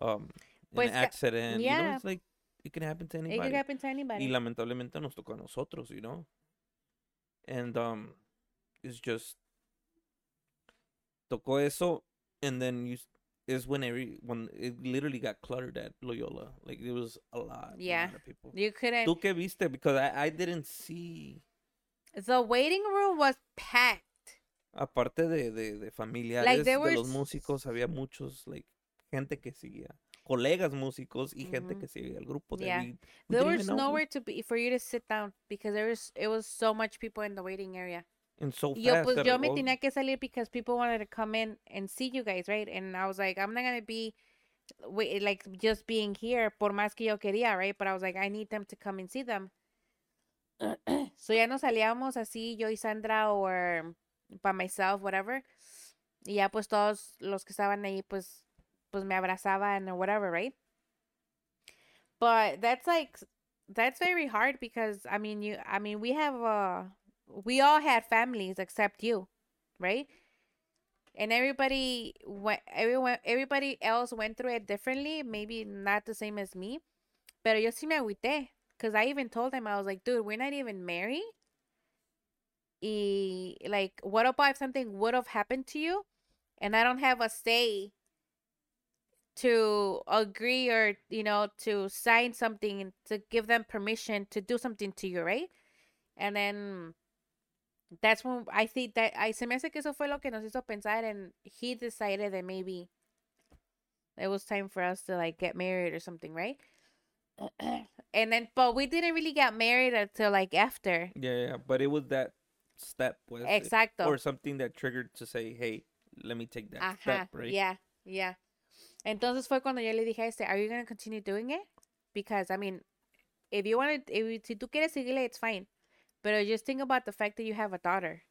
Um, Pues, an accident. You know, yeah. it's like it can happen to It anybody. could happen to anybody. Y lamentablemente nos tocó a nosotros, you know. And um it's just tocó eso and then you is when every when it literally got cluttered at Loyola. Like it was a lot, a Yeah. lot of people. You couldn't. ¿Tú qué viste? Because I, I didn't see The waiting room was packed. aparte de, de, de familiares there de were los músicos había muchos like gente que seguía colegas músicos y gente Ujú. que seguía el grupo de Yeah. we- we There was nowhere to be for you to sit down because there was it was so much people in the waiting area. And so Y yo pues yo me tenía que salir because people wanted to come in and see you guys, right? And I was like, I'm not gonna be wait, like just being here por más que yo quería, right? But I was like, I need them to come and see them. [clears throat] so ya nos salíamos así, yo y Sandra or by myself, whatever. Y ya pues todos los que estaban ahí pues pues me abrazaban or whatever, right? But that's like that's very hard because I mean you I mean we have uh we all had families except you, right? And everybody went everyone everybody else went through it differently, maybe not the same as me. Pero yo sí me agüité cuz I even told him I was like, dude, we're not even married. Y like what about if something would have happened to you and I don't have a say to agree or you know to sign something to give them permission to do something to you, right? And then that's when I think that I se me hace que eso fue lo que nos hizo pensar and he decided that maybe it was time for us to like get married or something, right? [clears throat] and then but we didn't really get married until like after. Yeah, yeah, but it was that step, was Exacto. or something that triggered to say, hey, let me take that Ajá, step, right? yeah, yeah. Entonces fue cuando yo le dije a este, are you going to continue doing it? Because, I mean, if you want to, if, si tú quieres seguirle, it's fine. But just think about the fact that you have a daughter.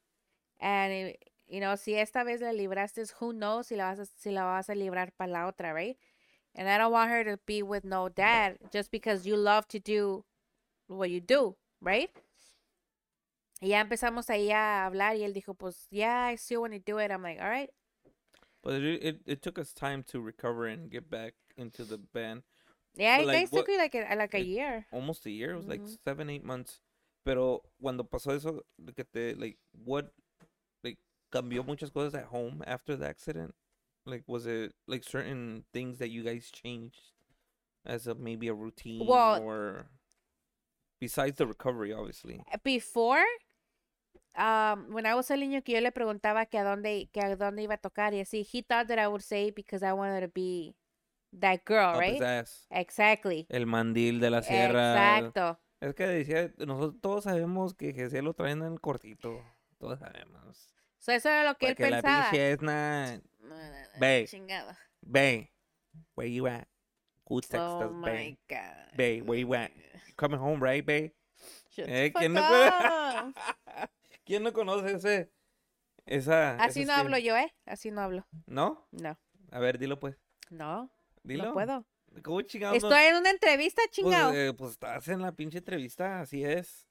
And, eh, you know, si esta vez la libraste, who knows si la vas a, si la vas a librar para la otra, right? And I don't want her to be with no dad just because you love to do what you do, right? Y ya empezamos ahí a hablar y él dijo, pues, yeah, I still want to do it. I'm like, all right, But it, it it took us time to recover and get back into the band. Yeah, But, it like, guys took what- you like a, like a year. Almost a year. It was like seven, eight months. Pero cuando pasó eso, que te, like, what, like, cambió muchas cosas at home after the accident? Like, was it, like, certain things that you guys changed as a, maybe a routine Well- or, besides the recovery, obviously? Before, um, when I was telling you que yo le preguntaba que a dónde que a dónde iba a tocar y así, he thought that I would say because I wanted to be that girl, Up right? Exactly. El mandil de la sierra. Exacto. Es que decía, nosotros todos sabemos que Jesús lo traen en el cortito. Todos sabemos. So eso era lo que él Porque la pensaba. pinche Esna, No, no, no, Ve. Bae, where you at? Who text Oh us, my god. Where you at? You coming home, right, bae? Shut Eh, ¿quién, no. [laughs] ¿Quién no conoce ese? Esa. Así no hablo yo, ¿eh? Así no hablo. ¿No? No. A ver, dilo pues. No. Dilo. No puedo. ¿Cómo chingados? no- Estoy en una entrevista, Pues, chingado. eh, pues estás en la pinche entrevista, así es.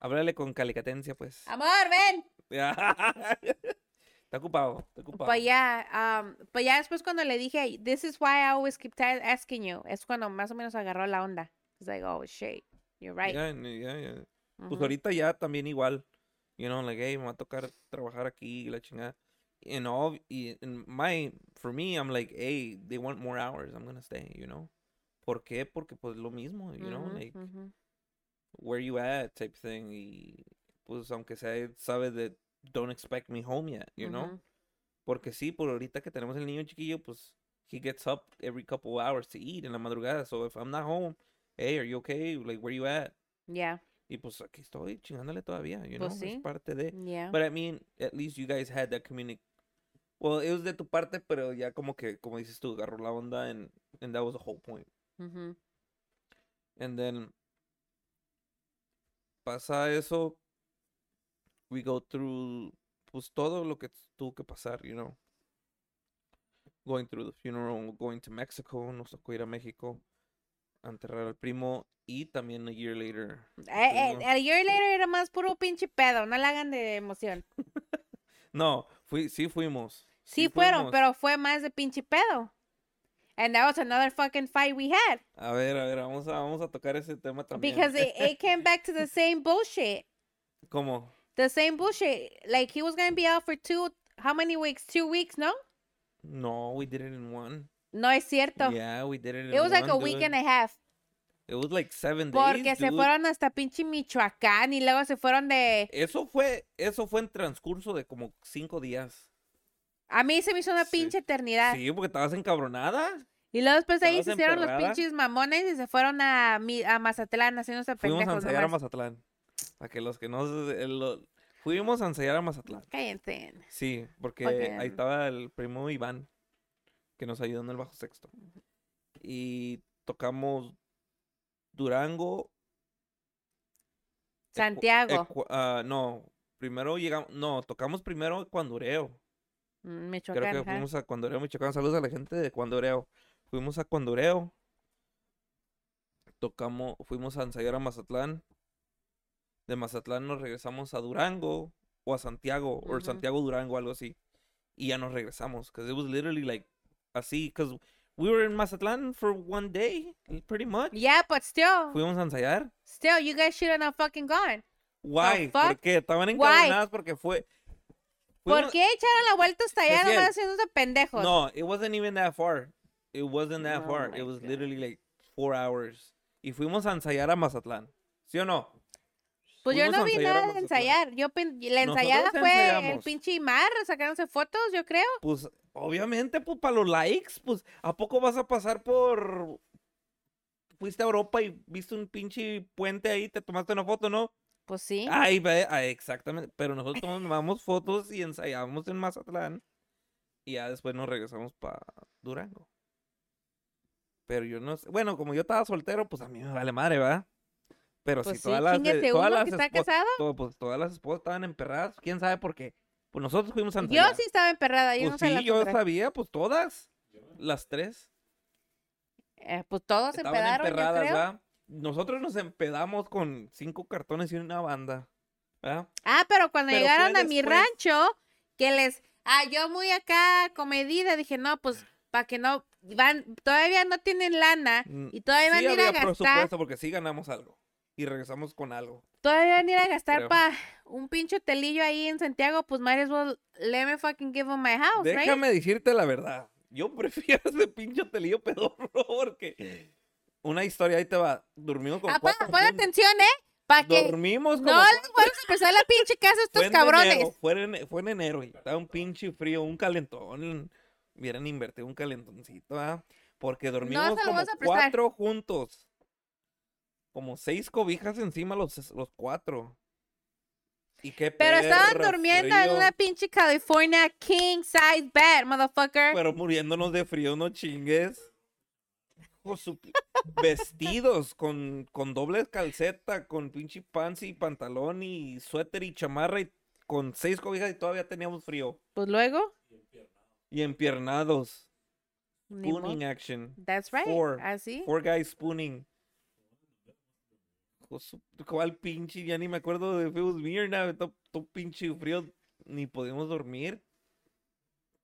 Háblale con calicatencia, pues. Amor, ven. [laughs] está ocupado, está ocupado. Pues ya, um, pues ya después cuando le dije, this is why I always keep asking you, es cuando más o menos agarró la onda. It's like, oh shit, you're right. Ya, ya, ya. Pues Ujú. ahorita ya también igual. You know, like, hey, me va a tocar trabajar aquí y la chingada. And all, in my, for me, I'm like, hey, they want more hours, I'm gonna stay, you know. ¿Por qué? Porque pues lo mismo, you know, like, ujú. where you at type thing. Y pues aunque sea, sabe that don't expect me home yet, you know. Porque sí, por ahorita que tenemos el niño chiquillo, pues he gets up every couple hours to eat en la madrugada. So if I'm not home, hey, are you okay? Like, where you at? Yeah, Y pues aquí estoy chingándole todavía, you Pues know, sí. es parte de. yeah. But I mean, at least you guys had that communic. Well, it was de tu parte, pero ya como que, como dices tú, agarró la onda and, and that was the whole point. Ujú. And then pasa eso, we go through, pues todo lo que tuvo que pasar, you know. Going through the funeral, going to Mexico, nos tocó ir a México, a enterrar al primo, y también a year later. Eh, eh, a year later era más puro pinche pedo, no le hagan de emoción. [laughs] No, fui, sí fuimos. Sí, fueron, fuimos. pero fue más de pinche pedo. And that was another fucking fight we had. A ver, a ver, vamos a, vamos a tocar ese tema también. Because it, it [laughs] came back to the same bullshit. ¿Cómo? The same bullshit. Like he was gonna be out for two how many weeks? Two weeks, no? No, we did it in one. No es cierto. Yeah, we did it in It was like a week and a half. It was like seven Porque days, se dude. fueron hasta pinche Michoacán y luego se fueron de... Eso fue, eso fue en transcurso de como cinco días. A mí se me hizo una Sí. pinche eternidad. Sí, porque estabas encabronada. Y luego después de ahí se hicieron los pinches mamones y se fueron a, mi- a Mazatlán haciéndose Fuimos a pendejos ensayar a. Mazatlán. Para que los que no... se- lo- fuimos a ensayar a Mazatlán. Cállense. Sí, porque Porque- ahí estaba el primo Iván, que nos ayudó en el bajo sexto. Y tocamos Durango. Santiago. Ecu- ah, no, primero llegamos, no, tocamos primero Cuandureo. Mm, Creo Michoacán, que ajá. fuimos a Cuandureo, Michoacán. Saludos a la gente de Cuandureo. Fuimos a Cuandureo. Tocamos, fuimos a ensayar a Mazatlán. De Mazatlán nos regresamos a Durango o a Santiago, o Ujú. Santiago Durango, algo así. Y ya nos regresamos, because it was literally like así, because we were in Mazatlán for one day, pretty much. Yeah, but still, Fuimos a ensayar. still, you guys should have fucking gone. Why? fuck? ¿Por qué? Estaban encabronadas porque fue. ¿Por qué echaron la vuelta hasta allá nomás haciéndose pendejos? No, it wasn't even that far. It wasn't that Oh far. It was God. literally like four hours. Y fuimos a ensayar a Mazatlán. ¿Sí o no? Pues yo no vi nada de ensayar. Yo la Nosotros ensayada fue el pinche mar, sacándose fotos, yo creo. Pues obviamente, pues para los likes, pues ¿a poco vas a pasar por... Fuiste a Europa y viste un pinche puente ahí, te tomaste una foto, ¿no? Pues sí. Ay, ve, ay, exactamente. Pero nosotros tomamos fotos y ensayamos en Mazatlán. Y ya después nos regresamos para Durango. Pero yo no sé. Bueno, como yo estaba soltero, pues a mí me vale madre, ¿verdad? Pero pues si sí, todas las, todas las que está esposas, casado. todo, pues todas las esposas estaban emperradas, quién sabe por qué. Pues nosotros fuimos a Yo sí estaba emperrada, yo pues no sé la sí, yo sabía, pues todas, las tres. Eh, pues todos se empedaron, yo emperradas, creo. ¿verdad? Nosotros nos empedamos con cinco cartones y una banda, ¿verdad? Ah, pero cuando Pero llegaron a mi rancho, que les, ah, yo muy acá comedida, dije, no, pues, para que no, van, todavía no tienen lana, Mm, y todavía van a ir a gastar, presupuesto porque sí ganamos algo. Y regresamos con algo. todavía van a ir a gastar para un pinche telillo ahí en Santiago, pues might as well let me fucking give my house, right? Déjame decirte la verdad. Yo [laughs] prefiero ese pinche telillo pedorro porque una historia ahí te va. Dormimos con Ah, pon, atención, ¿eh? Para que Dormimos como no les vuelvas a empezar la pinche casa a estos cabrones. enero, fue, en, fue en enero y estaba un pinche frío, un calentón. Hubieran invertido un calentoncito, ¿ah? Porque dormimos lo como cuatro juntos. Como seis cobijas encima los, los cuatro. Y qué Pero estaban durmiendo en una pinche California king size bed, motherfucker. Pero muriéndonos de frío, no chingues. Vestidos con, con doble calceta, con pinche pants y pantalón y suéter y chamarra y con seis cobijas y todavía teníamos frío. Pues luego, Y empiernados. Spooning action. That's right. Four. Así. Four guys spooning. ¿Cuál pinche? Ya ni me acuerdo de Beer, nada. Todo, todo pinche frío. Ni podíamos dormir.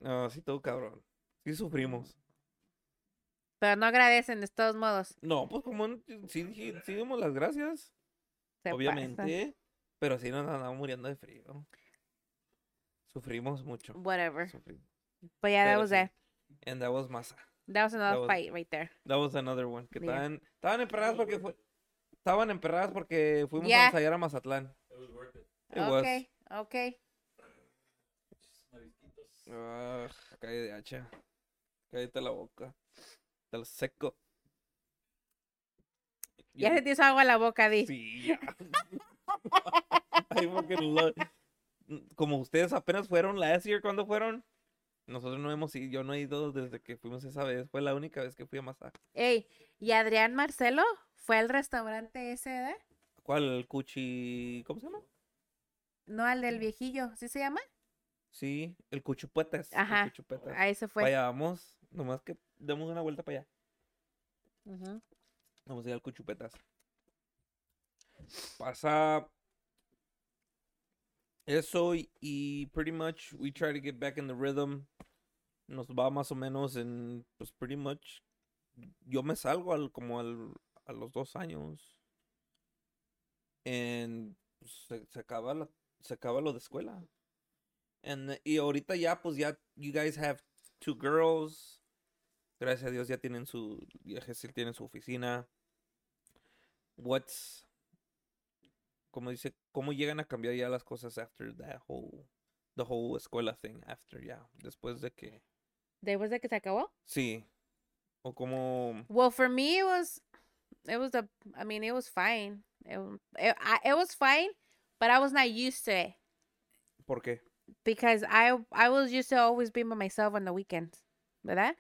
No, sí, todo cabrón. Sí sufrimos. Pero no agradecen de todos modos. No, pues como sí, sí dimos las gracias, Se obviamente, pero sí nos andamos muriendo de frío. Sufrimos mucho. Whatever. sufrimos. But yeah, that was it. And that was masa. That was another was- fight right there. That was another one. Que Yeah. estaban, estaban emperradas porque fue, estaban emperradas porque fuimos Yeah. a ensayar a Mazatlán. It was worth it. It was. Okay, okay. Ah, cae de hacha. Cállate la boca. Te lo seco. Ya se te hizo agua a la boca, Di. Sí, ya. [laughs] Como ustedes apenas fueron last year, ¿cuándo fueron? Nosotros no hemos ido, yo no he ido desde que fuimos esa vez. Fue la única vez que fui a Mazá. Ey, ¿y Adrián Marcelo fue al restaurante ese, eh? ¿Cuál? ¿El Cuchi? ¿Cómo se llama? No, al del viejillo, ¿sí se llama? Sí, el Cuchupetas. el Ajá, Cuchupetas. Ahí se fue. Para allá vamos. Nomás que demos una vuelta para allá. Vamos a ir al Cuchupetas. Pasa eso y, y pretty much we try to get back in the rhythm. Nos va más o menos en, pues pretty much, yo me salgo al, como al, a los dos años. En, pues, se, se acaba la, se acaba lo de escuela. And, y ahorita ya, pues ya, you guys have two girls. Gracias a Dios ya tienen su, ya Jesús tiene su oficina. What's, como dice, cómo llegan a cambiar ya las cosas after that whole, the whole escuela thing, after ya, después de que, ¿Después de que se acabó? sí, o como, Well, for me, it was, it was a, I mean, it was fine. It, it, was fine, but I was not used to it ¿por qué? because I, I was used to always being by myself on the weekends, ¿verdad?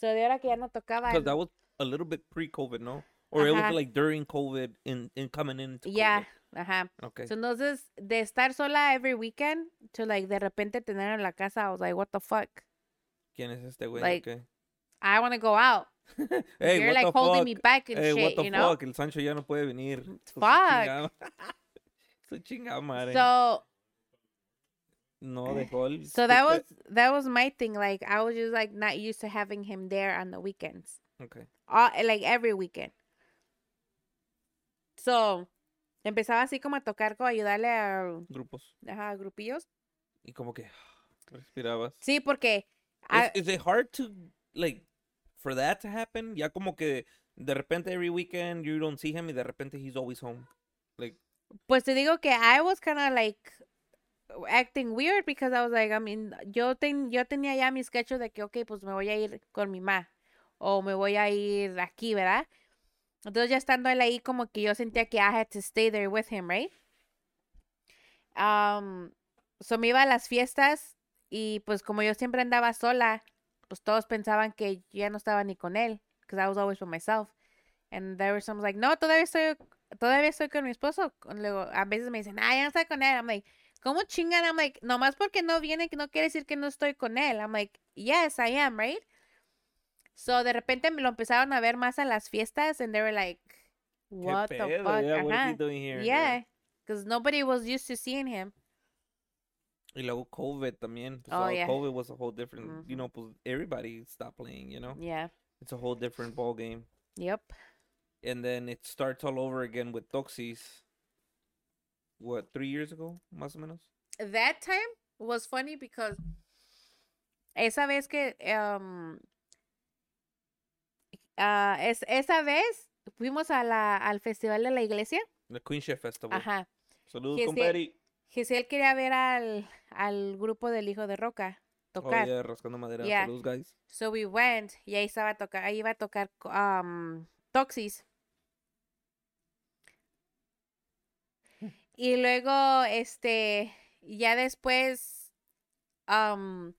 So de ahora que ya no tocaba. Because that was a little bit pre-COVID, ¿no? Or it was like during COVID in, in coming into Yeah, ajá. COVID. Okay. So, entonces, de estar sola every weekend to like de repente tener en la casa, I was like, what the fuck? ¿Quién es este güey? like, Okay. I want to go out. [laughs] Hey, You're what like holding fuck? me back and Hey, what shit, the you know? fuck? El Sancho ya no puede venir. Fuck. [laughs] Su chingada madre. So, no dejó el so that was that was my thing. Like I was just like not used to having him there on the weekends, Okay. all, like every weekend. So, empezaba así como a tocar, como ayudarle a, Grupos. ajá, grupillos. Y como que [sighs] respirabas. Sí, porque I- is it hard to like for that to happen, ya como que de repente every weekend you don't see him y de repente he's always home. Like, Pues te digo que I was kind of like acting weird because I was like, I mean, yo, ten, yo tenía ya mi sketch de que, ok, pues me voy a ir con mi ma o me voy a ir aquí, ¿verdad? Entonces ya estando él ahí como que yo sentía que I had to stay there with him, right? Um, so me iba a las fiestas y pues como yo siempre andaba sola, pues todos pensaban que ya no estaba ni con él, because I was always with myself. And there were some like, no, todavía estoy, todavía estoy con mi esposo. Luego, a veces me dicen, ah, ya no estoy con él. I'm like, ¿cómo chingan? I'm like, nomás porque no viene, que no quiere decir que no estoy con él. I'm like, yes, I am, right? So, de repente me lo empezaron a ver más a las fiestas and they were like, what ¿qué the pedo? fuck? Yeah, what is he Ajá. doing here? Yeah, because nobody was used to seeing him. Y luego COVID también. Pues, Oh, yeah. COVID was a whole different, you Mhm. know, pues everybody stopped playing, you know? Yeah. It's a whole different ball game. Yep. And then it starts all over again with Toxis. What, three years ago, más o menos? that time was funny because esa vez que um, ah, es, esa vez fuimos a la, al festival de la iglesia. The Queen Chef Festival. Ajá. Saludos, compadre. Giselle quería ver al, al grupo del hijo de Roca Oh, tocar. yeah, rascando madera. Yeah. Guys. So we went y ahí estaba tocar, ahí iba a tocar um, Toxis. Y luego, este, ya después, um,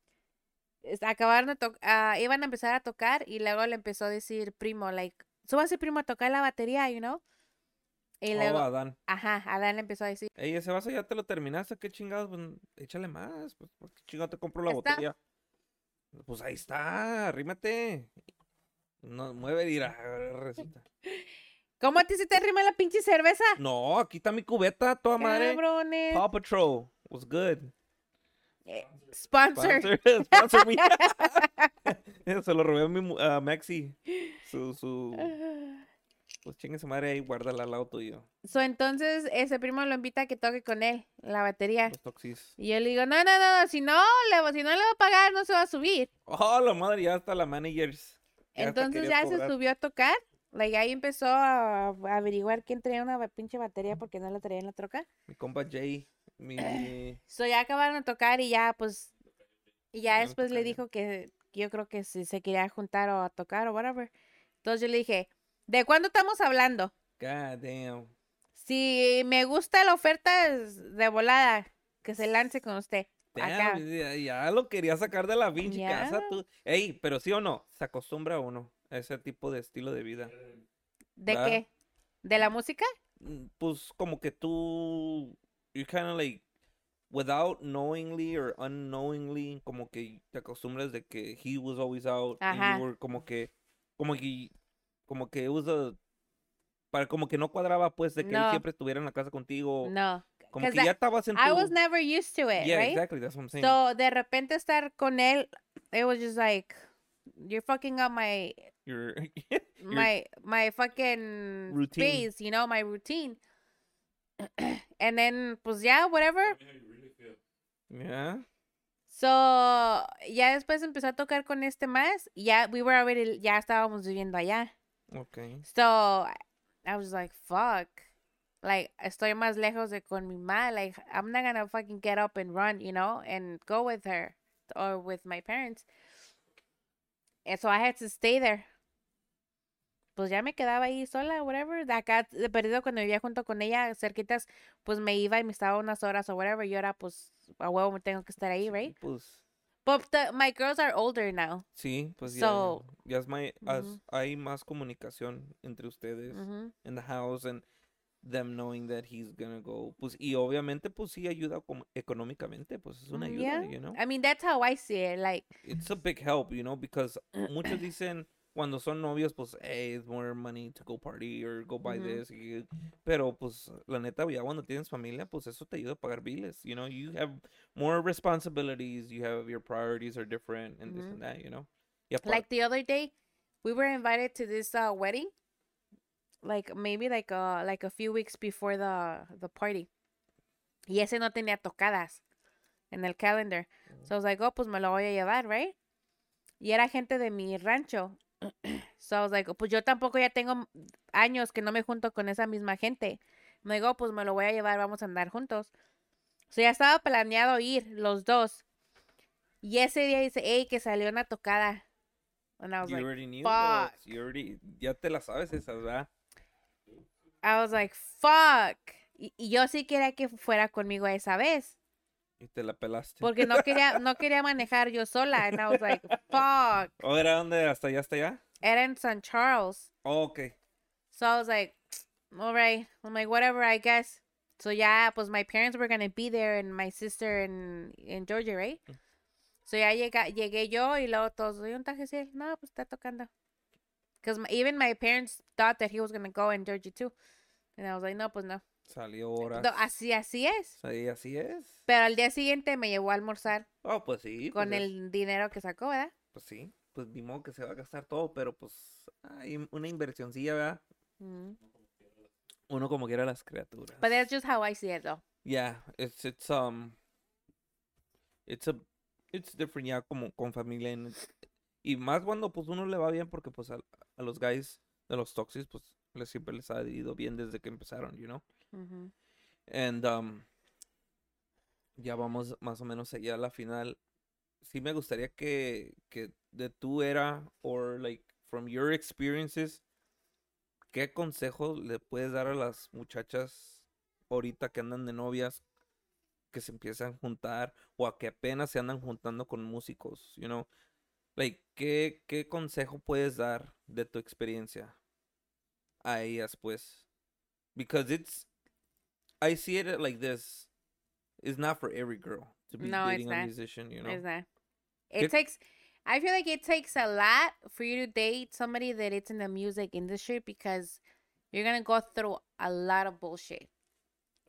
es- acabaron de tocar, iban a empezar a tocar y luego le empezó a decir primo, like, súbase primo a tocar la batería, you know? Y luego, Oh, Adán. ajá, Adán le empezó a decir, Ey, ese vaso ya te lo terminaste. ¿Qué chingados? Pues, échale más. Pues, ¿por qué chingados te compro la Está. botella? Pues ahí está. Arrímate. No, mueve, dirá. recita. [laughs] ¿cómo a ti se te arrima la pinche cerveza? No, aquí está mi cubeta, toda madre. Cabrones. Paw Patrol was good. Eh, Sponsor. Sponsor, [laughs] sponsor me. [laughs] Se lo robé a mi Maxi. Su, su, pues chingue su madre ahí, guárdala al lado tuyo. So, entonces, ese primo lo invita a que toque con él la batería. Los toxis. Y yo le digo, no, no, no, si no, le, si no le va a pagar, no se va a subir. Oh, la madre, ya hasta la managers. ya Entonces ya se subió a tocar. Like, ahí empezó a, a averiguar quién traía una pinche batería porque no la traía en la troca. Mi compa Jay. Mi. [clears throat] So ya acabaron de tocar y ya, pues, y ya no después le dijo que yo creo que si se quería juntar o a tocar o whatever. Entonces yo le dije, ¿de cuándo estamos hablando? God damn. Si me gusta la oferta es de volada, que se lance con usted. Damn, ya, ya lo quería sacar de la pinche casa tú. Ey, pero sí o no, se acostumbra uno a ese tipo de estilo de vida. ¿De qué? ¿De la música? Mm, Pues como que tú, you kind of like, without knowingly or unknowingly, como que te acostumbras de que he was always out. and you Ajá. were como que, como que, como que it was a, para, como que no cuadraba pues de que él siempre estuviera en la casa contigo. No. Como que I- ya estabas en I tu... was never used to it, yeah, right? exactly, that's what I'm saying. So, de repente estar con él, it was just like, you're fucking up my, [laughs] my, my fucking Routine. space, you know, my routine. [clears throat] And then, pues ya, whatever. yeah. So, ya después empezó a tocar con este más. Ya, we were already, ya estábamos viviendo allá. Okay. So, I was like, fuck. Like, estoy más lejos de con mi ma. Like, I'm not gonna fucking get up and run, you know, and go with her or with my parents. And so I had to stay there. Pues ya me quedaba ahí sola, whatever. De acá, de perdido, cuando vivía junto con ella, cerquitas, pues me iba y me estaba unas horas o whatever. Y ahora, pues, a huevo me tengo que estar ahí, right? Pues But the, my girls are older now. sí, pues ya, So- ya es mai- as- Ujú. hay más comunicación entre ustedes Mhm. in the house and them knowing that he's gonna go. Pues y obviamente pues sí ayuda económicamente, pues es una Mm, ayuda, yeah. you know. I mean, that's how I see it. Like, It's a big help, you know, because [coughs] muchos dicen cuando son novios, pues, hey, it's more money to go party or go buy this. y- pero, pues, la neta, ya cuando tienes familia, pues, eso te ayuda a pagar biles. You know, you have more responsibilities, you have your priorities are different and this and that, you know. Like the other day we were invited to this uh, wedding like maybe like uh like a few weeks before the the party y ese no tenía tocadas en el calendar so I was like oh pues me lo voy a llevar right y era gente de mi rancho [clears throat] So I was like, pues yo tampoco ya tengo años que no me junto con esa misma gente. Me digo, pues me lo voy a llevar, vamos a andar juntos. So ya estaba planeado ir los dos. Y ese día dice, hey, que salió una tocada. And I was You like, already knew. fuck. You already, ya te la sabes esa, ¿verdad? I was like, fuck. Y, y yo sí quería que fuera conmigo esa vez. Y te la pelaste. Porque no quería, [laughs] no quería manejar yo sola. And I was like, fuck. ¿O era donde hasta allá, hasta allá? Era en San Charles. Oh, ok. So I was like, all right. I'm like, whatever, I guess. So yeah, pues my parents were gonna be there and my sister in, in Georgia, right? So ya llega, llegué yo y luego todos, ¿y un tajecil? No, pues está tocando. Because even my parents thought that he was gonna go in Georgia too. And I was like, no, pues no. Salió horas. No, así, así es. Sí, así es. Pero al día siguiente me llevó a almorzar Oh, pues sí. con pues es- el dinero que sacó, ¿verdad? Pues sí. Pues ni modo que se va a gastar todo, pero pues hay una inversioncilla, ¿verdad? Mm. Uno como quiera las criaturas. But that's just how I see it, though. Yeah, it's it's um it's a it's different ya como con familia en- y más cuando pues uno le va bien porque pues a, a los guys de los Toxics pues les siempre les ha ido bien desde que empezaron, you know. Ujú. And um ya vamos más o menos allá a la final. Sí me gustaría que que de tu era or like from your experiences ¿qué consejo le puedes dar a las muchachas ahorita que andan de novias que se empiezan a juntar o a que apenas se andan juntando con músicos, you know? Like, ¿qué, qué consejo puedes dar de tu experiencia a ellas, pues? Because it's, I see it like this. It's not for every girl to be No, it's dating a not. musician, you know? That? ¿Qué- It takes. I feel like it takes a lot for you to date somebody that it's in the music industry because you're gonna go through a lot of bullshit,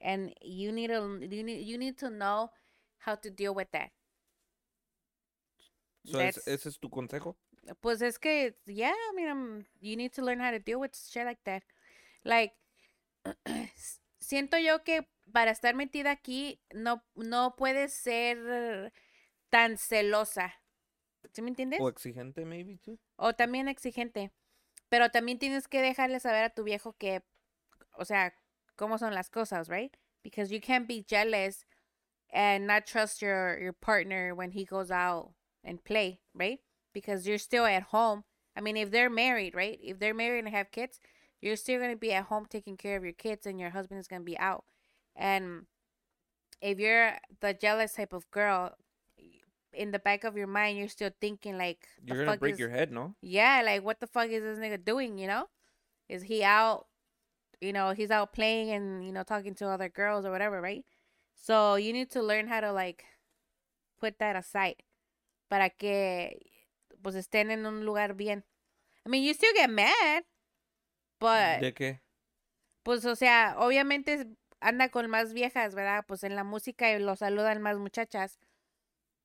and you need to you need you need to know how to deal with that. So, That's- ese es tu consejo? Pues es que yeah, I mean, um, you need to learn how to deal with shit like that. Like, [clears throat] siento yo que para estar metida aquí no no puedes ser tan celosa. ¿Sí me entiendes? O exigente, maybe, too? O también exigente. Pero también tienes que dejarle saber a tu viejo que, o sea, cómo son las cosas, right? Because you can't be jealous and not trust your, your partner when he goes out and play, right? Because you're still at home. I mean, if they're married, right? If they're married and have kids, you're still going to be at home taking care of your kids and your husband is going to be out. And if you're the jealous type of girl, in the back of your mind, you're still thinking like, the You're gonna break is- your head, no? yeah, like what the fuck is this nigga doing, you know? Is he out, you know, he's out playing and, you know, talking to other girls or whatever, right? So you need to learn how to like put that aside para que pues estén en un lugar bien. I mean, you still get mad, but ¿De qué? pues o sea, obviamente anda con más viejas, ¿verdad? Pues en la música y lo saludan más muchachas.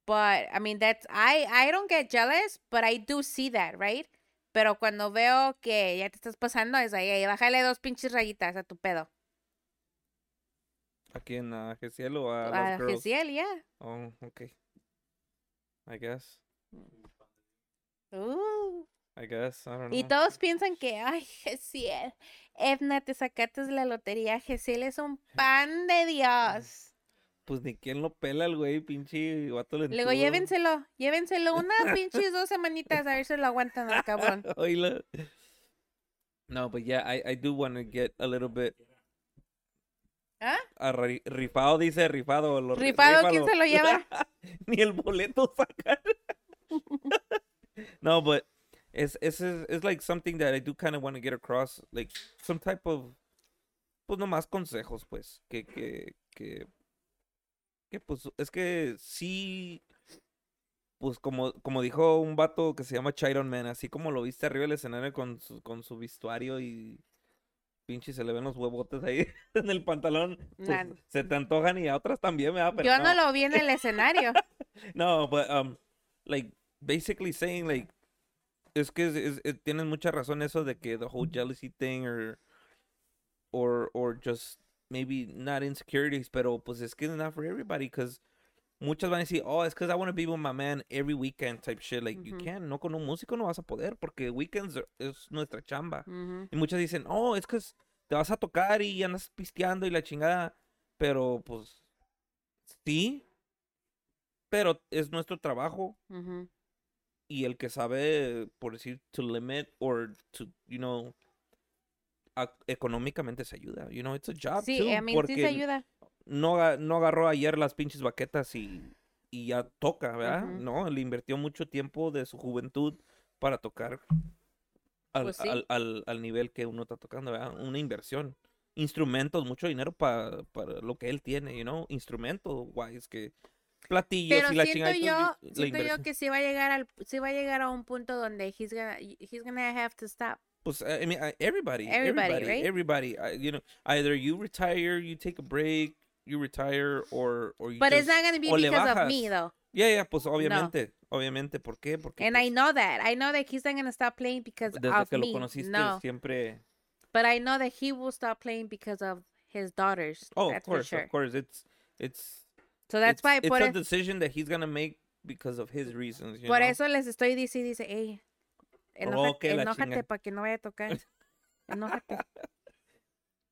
But I mean that's I I don't get jealous, but I do see that, right? Pero cuando veo que ya te estás pasando es ahí, "Ey, bájale dos pinches rayitas a tu pedo. ¿Aquí en uh, GCL o a A girls? Gesiel, yeah. Oh, okay. I guess. Uh. I guess. I don't know. Y todos piensan que, ay, Gesiel, Edna, te sacaste de la lotería, Gesiel es un pan de Dios. Pues ni quién lo pela el güey, pinche digo, lentudo. llévenselo, llévenselo una [laughs] pinches dos semanitas a ver si lo aguantan al cabrón. [laughs] No, but yeah, I, I do want to get a little bit. ¿Ah? a ri- rifado dice rifado. Lo, ri- ¿Rifado quién se lo lleva? [laughs] Ni el boleto sacar. no, but it's, it's, it's like something that I do kind of want to get across. Like some type of. Pues nomás consejos, pues. Que, que, que. Que pues es que sí. Pues como, como dijo un vato que se llama Chiron Man, así como lo viste arriba del escenario con su, con su vestuario y pinche se le ven los huevotes ahí [laughs] en el pantalón, pues, Nah. se te antojan y a otras también, ¿verdad? Pero Yo no lo vi en el escenario. [laughs] no, but um, like basically saying like es que es, es- es- tienes mucha razón eso de que the whole jealousy thing or or or just maybe not insecurities, pero pues es que it's not for everybody because muchas van a decir, oh, es because I want to be with my man every weekend type shit. Like, you can't. No, con un músico no vas a poder porque weekends are- es nuestra chamba. Ujú. Y muchas dicen, oh, es que te vas a tocar y andas pisteando y la chingada. Pero, pues, sí. Pero es nuestro trabajo. Ujú. Y el que sabe, por decir, to limit or to, you know, económicamente se ayuda. You know, it's a job Sí, too. a mí sí porque se ayuda. no, no agarró ayer las pinches baquetas y, y ya toca, ¿verdad? No, le invirtió mucho tiempo de su juventud para tocar al, Pues sí. al, al- al nivel que uno está tocando, ¿verdad? Una inversión. Instrumentos, mucho dinero pa- para lo que él tiene, you know? Instrumentos, guays, que platillos Pero y la siento chingada. yo, siento yo que sí va a llegar al, sí va a llegar a un punto donde he's gonna, he's gonna have to stop. Pues, I mean, everybody, Everybody, everybody, right? everybody, you know, either you retire, you take a break, you retire, or, or you But it's just- not gonna be because of me though. Yeah, yeah, pues obviamente, obviamente, ¿por qué? Porque And pues, I know that. I know that he's not gonna stop playing because desde of que me. lo conociste no, siempre. but I know that he will stop playing because of his daughters. Oh, of course, sure. of course, it's it's. So that's it's, why it's por, a decision that he's gonna make because of his reasons. You por know? eso les estoy diciendo, dice, hey, enójate, Oh, enójate para que no vaya a tocar. Enójate.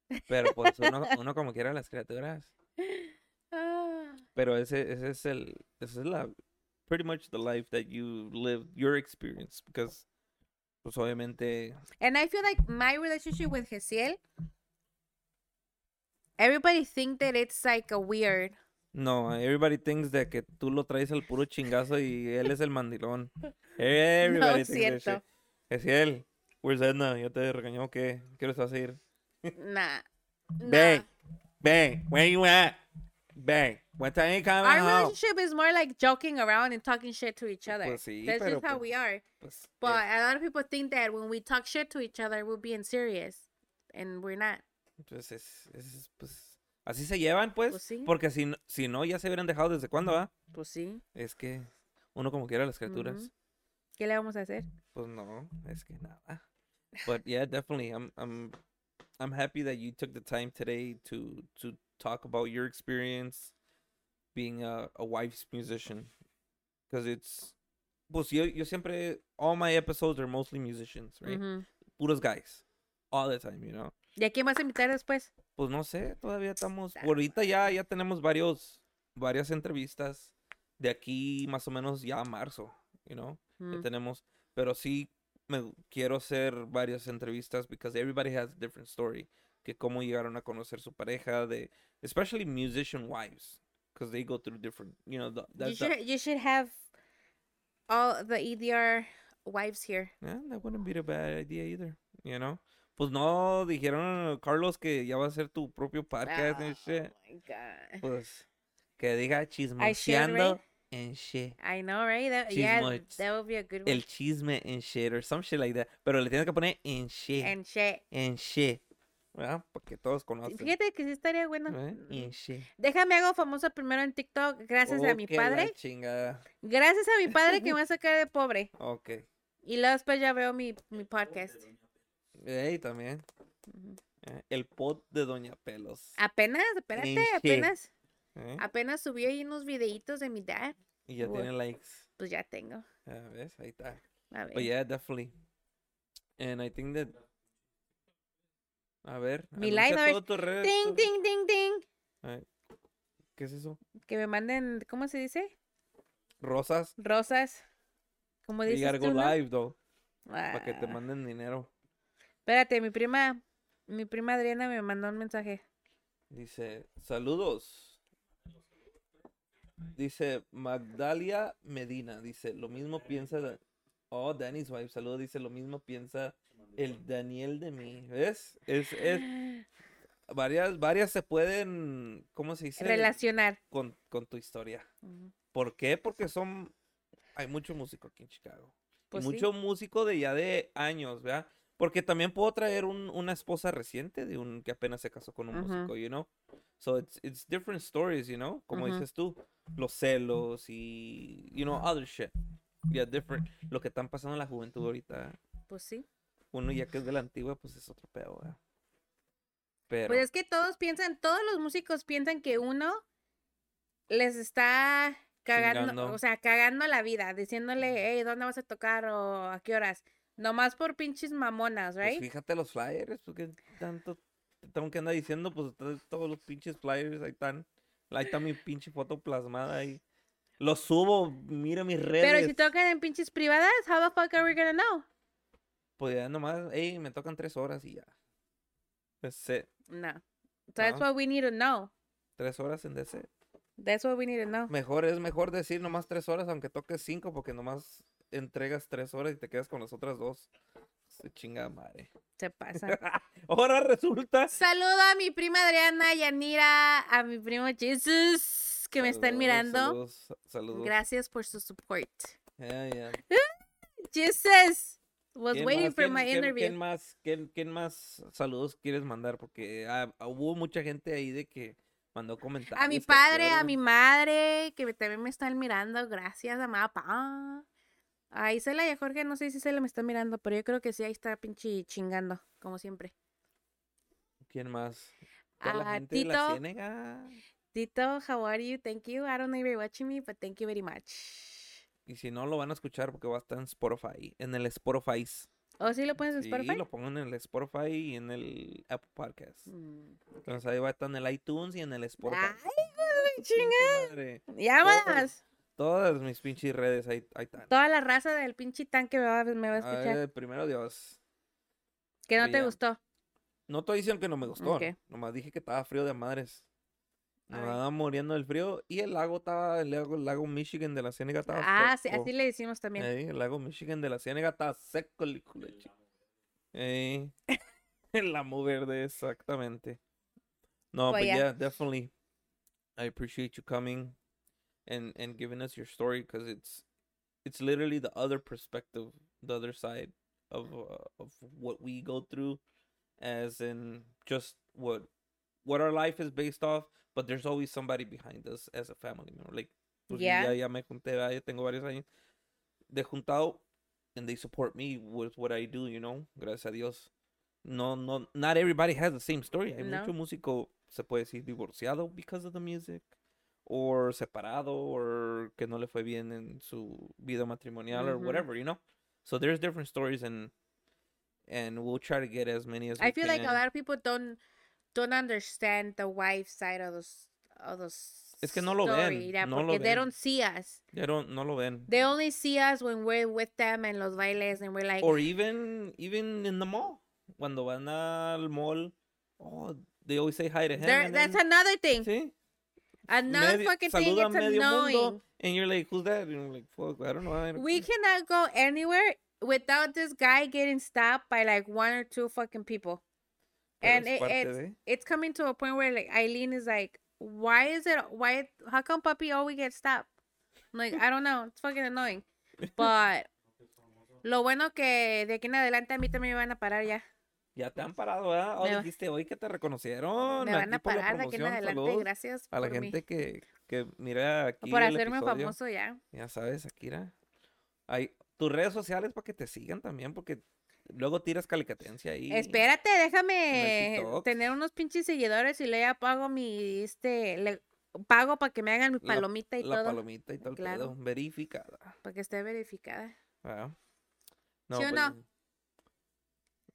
[laughs] Pero pues uno, uno como quiera las criaturas. Ah. Pero ese, ese es el, esa es la, pretty much the life that you live, your experience, because, pues obviamente, And I feel like my relationship with Gesiel, everybody think that it's like a weird. No, everybody thinks de que tú lo traes al puro chingazo y él es el mandilón. [laughs] Everybody es thinks cierto. Es él. Where's Edna? ¿Ya te regañó vas a ir? [laughs] Nah. Bang. Bang. Where you at? Bang. What time coming Our relationship is more like joking around and talking shit to each other. Pues sí, That's pero just how pues, we are. Pues, But a lot of people think that when we talk shit to each other, we're being serious. And we're not. pues, es, es- pues, así se llevan, pues. Pues sí. Porque si, no- si no, ya se hubieran dejado desde cuándo, ¿va? Pues sí. Es que uno como quiera las criaturas. Ujú. ¿Qué le vamos a hacer? Pues no, es que nada. But yeah, definitely, I'm I'm I'm happy that you took the time today to to talk about your experience being a, a wife's musician, because it's pues yo yo siempre all my episodes are mostly musicians, right? Ujú. Puros guys, all the time, you know. ¿Y a quién vas a invitar después? Pues no sé, todavía estamos. Por ahorita ya ya tenemos varios varias entrevistas de aquí más o menos ya a marzo, you know. Ya Mm. tenemos, pero sí me quiero hacer varias entrevistas because everybody has a different story, que cómo llegaron a conocer su pareja de especially musician wives because they go through different, you know, the, You should, you should have all the EDR wives here. yeah, that wouldn't be a bad idea either, you know. Pues no dijeron Carlos que ya va a ser tu propio podcast and shit. Oh my god. Pues que diga chismoseando and shit. I know, right? That, yeah, that would be a good one. El chisme and shit or some shit like that. Pero le tienes que poner en shit. And shit. En shit. ¿Verdad? Porque todos conocen. Fíjate que sí estaría bueno. ¿eh? En shit. Déjame hago famosa primero en TikTok gracias a Oh, mi padre. Gracias a mi padre que me [laughs] va a sacar de pobre. Ok. Y luego después ya veo mi, mi podcast. Ey, también. Eh, El pod de Doña Pelos. Apenas, espérate, apenas. ¿eh? Apenas subí ahí unos videitos de mi dad. Y ya Bueno. tiene likes. Pues ya tengo. Ya ves, ahí está. A ver. But yeah, definitely. And I think that. A ver. Mi like, a ver. red- ting, ting. A ver, ¿Qué es eso? Que me manden, ¿cómo se dice? Rosas. Rosas. You dices gotta go tú, ¿no? live, though. Para que te Ah. manden dinero. Espérate, mi prima, mi prima Adriana me mandó un mensaje. Dice, saludos. Dice Magdalia Medina. Dice, lo mismo piensa. Da- Oh, Danny's wife. Saludos. Dice, lo mismo piensa el Daniel de mí. ¿Ves? Es, es, [gasps] varias, varias se pueden, ¿cómo se dice? Relacionar. Con, con tu historia. ¿Por qué? Porque son, hay mucho músico aquí en Chicago. Pues sí. mucho músico de ya de años, ¿verdad? Porque también puedo traer un, una esposa reciente de un que apenas se casó con un músico, you know? So it's, it's different stories, you know? Como dices tú, los celos y, you know, other shit. Yeah, different. Lo que están pasando en la juventud ahorita. Pues sí. Uno ya que es de la antigua, pues es otro pedo, ¿verdad? Pero, Pues es que todos piensan, todos los músicos piensan que uno les está cagando, Chingando. o sea, cagando la vida, diciéndole, hey, ¿dónde vas a tocar o a qué horas? Nomás por pinches mamonas, Pues right? fíjate los flyers, porque tanto tengo que andar diciendo, pues to- todos los pinches flyers ahí están. Ahí está mi pinche foto plasmada ahí. Los subo, mira mis redes. Pero si tocan en pinches privadas, how the fuck are we gonna know? Pues ya nomás, ey, me tocan tres horas y ya. Pues it. No. That's No. what we need to know. Tres horas en DC. That's what we need to know. Mejor es mejor decir nomás tres horas, aunque toques cinco, porque nomás entregas tres horas y te quedas con las otras dos. Se chinga madre. Se pasa. [laughs] Ahora resulta. Saludo a mi prima Adriana, Yanira, a mi primo Jesus, que me están mirando. Saludos, saludos. Gracias por su support. Ya, ya. [laughs] Jesus was ¿Quién waiting más? for ¿Quién- my quién- interview. ¿Quién más, quién, quién más saludos quieres mandar? Porque ah, hubo mucha gente ahí de que mandó comentarios. A mi padre, a mi madre, que también me están mirando. Gracias, a papá. A Isela y a Jorge, no sé si se le me está mirando, pero yo creo que sí, ahí está pinche chingando, como siempre. ¿Quién más? La A de la Tito, Ciénega. Tito, how are you? Thank you. I don't know if you're watching me, but thank you very much. Y si no, lo van a escuchar porque va a estar en Spotify. En el Spotify. ¿O sí lo pones en Sí, Spotify? lo pongo en el Spotify y en el Apple Podcast. Mm, Entonces ahí va a estar en el iTunes y en el Spotify. Ay, hijo de Pinche chinga. madre. Llámalas. Todas mis pinches redes ahí, ahí están. Toda la raza del pinche tanque me va, me va a escuchar. Ay, primero Dios. que no sí, te gustó. No estoy diciendo que no me gustó. Ok. Nomás dije que estaba frío de madres. Me estaba muriendo del frío. Y el lago estaba, el lago, el lago Michigan de la Ciénega estaba Ah, sí, seco. así le decimos también. El lago Michigan de la Ciénega estaba seco, el chi- Ey, [laughs] el amo verde, exactamente. No, Pues but ya. yeah, definitely. I appreciate you coming and and giving us your story because it's it's literally the other perspective, the other side of uh, of what we go through, as in just what what our life is based off. But there's always somebody behind us as a family member. Like, Yeah. ya, ya me junté, ya tengo varios años de juntado, and they support me with what I do, you know. Gracias a Dios. No, no, not everybody has the same story. Hay No. mucho músico, se puede decir, divorciado because of the music, or separado, or que no le fue bien en su vida matrimonial, or whatever, you know. So there's different stories, and and we'll try to get as many as we I feel like a lot of people don't don't understand the wife side of those of those Es que no lo ven, yeah, no lo they ven. don't see us. Ya no, no lo ven. They only see us when we're with them and los bailes and we're like or even even in the mall. Cuando van al mall, oh, they always say hi to him. there, that's then- another thing. sí, Another medio- fucking thing it's annoying. mundo, and you're like, who's that? And you're like, fuck, I don't know. I don't We care." cannot go anywhere without this guy getting stopped by like one or two fucking people. Pero and it, it's de- it's coming to a point where like Eileen is like, why is it why how come puppy always gets stopped? I'm like, I don't know, it's fucking annoying. [laughs] But lo bueno que de aquí en adelante a mí también me van a parar ya. Ya te han parado, ¿verdad? Oh, Me va- dijiste hoy que te reconocieron. me van a la parar de aquí en adelante. Gracias A la gente que, que mira aquí por el hacerme famoso ya. Ya sabes, Akira. Hay tus redes sociales para que te sigan también, porque luego tiras calicatencia ahí. Espérate, déjame tener unos pinches seguidores y le ya pago mi este le pago para que me hagan mi La- palomita y La todo palomita y todo el Claro. pedo, verificada. para que esté verificada. ¿verdad? ¿Sí o no?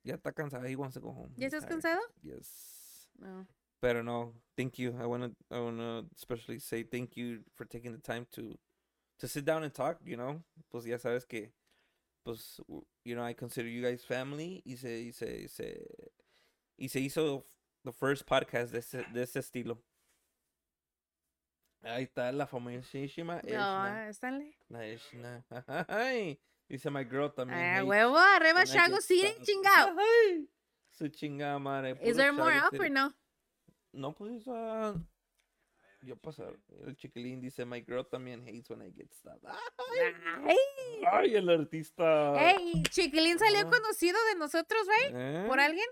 Ya está cansada. He wants to go home. ¿Ya estás cansado? Yes. No. Pero no, thank you. I want to I want to especially say thank you for taking the time to to sit down and talk, you know? Pues ya sabes que pues you know, I consider you guys family y se y se y se, y se hizo the first podcast de ese, de ese estilo. Ahí está la famosísima No, Eshna. Stanley. La Eshna. [laughs] Ay, dice my girl también. Ah, huevo, arriba Shago City, chingado. [laughs] Su chingada madre. Is there more up or no? No, pues, ah, yo pasar. El chiquilín dice, my girl también hates when I get stopped. Ay, Ay. ay, el artista. Hey, Chiquilín salió Ah. conocido de nosotros, right? ¿Eh? ¿Por alguien?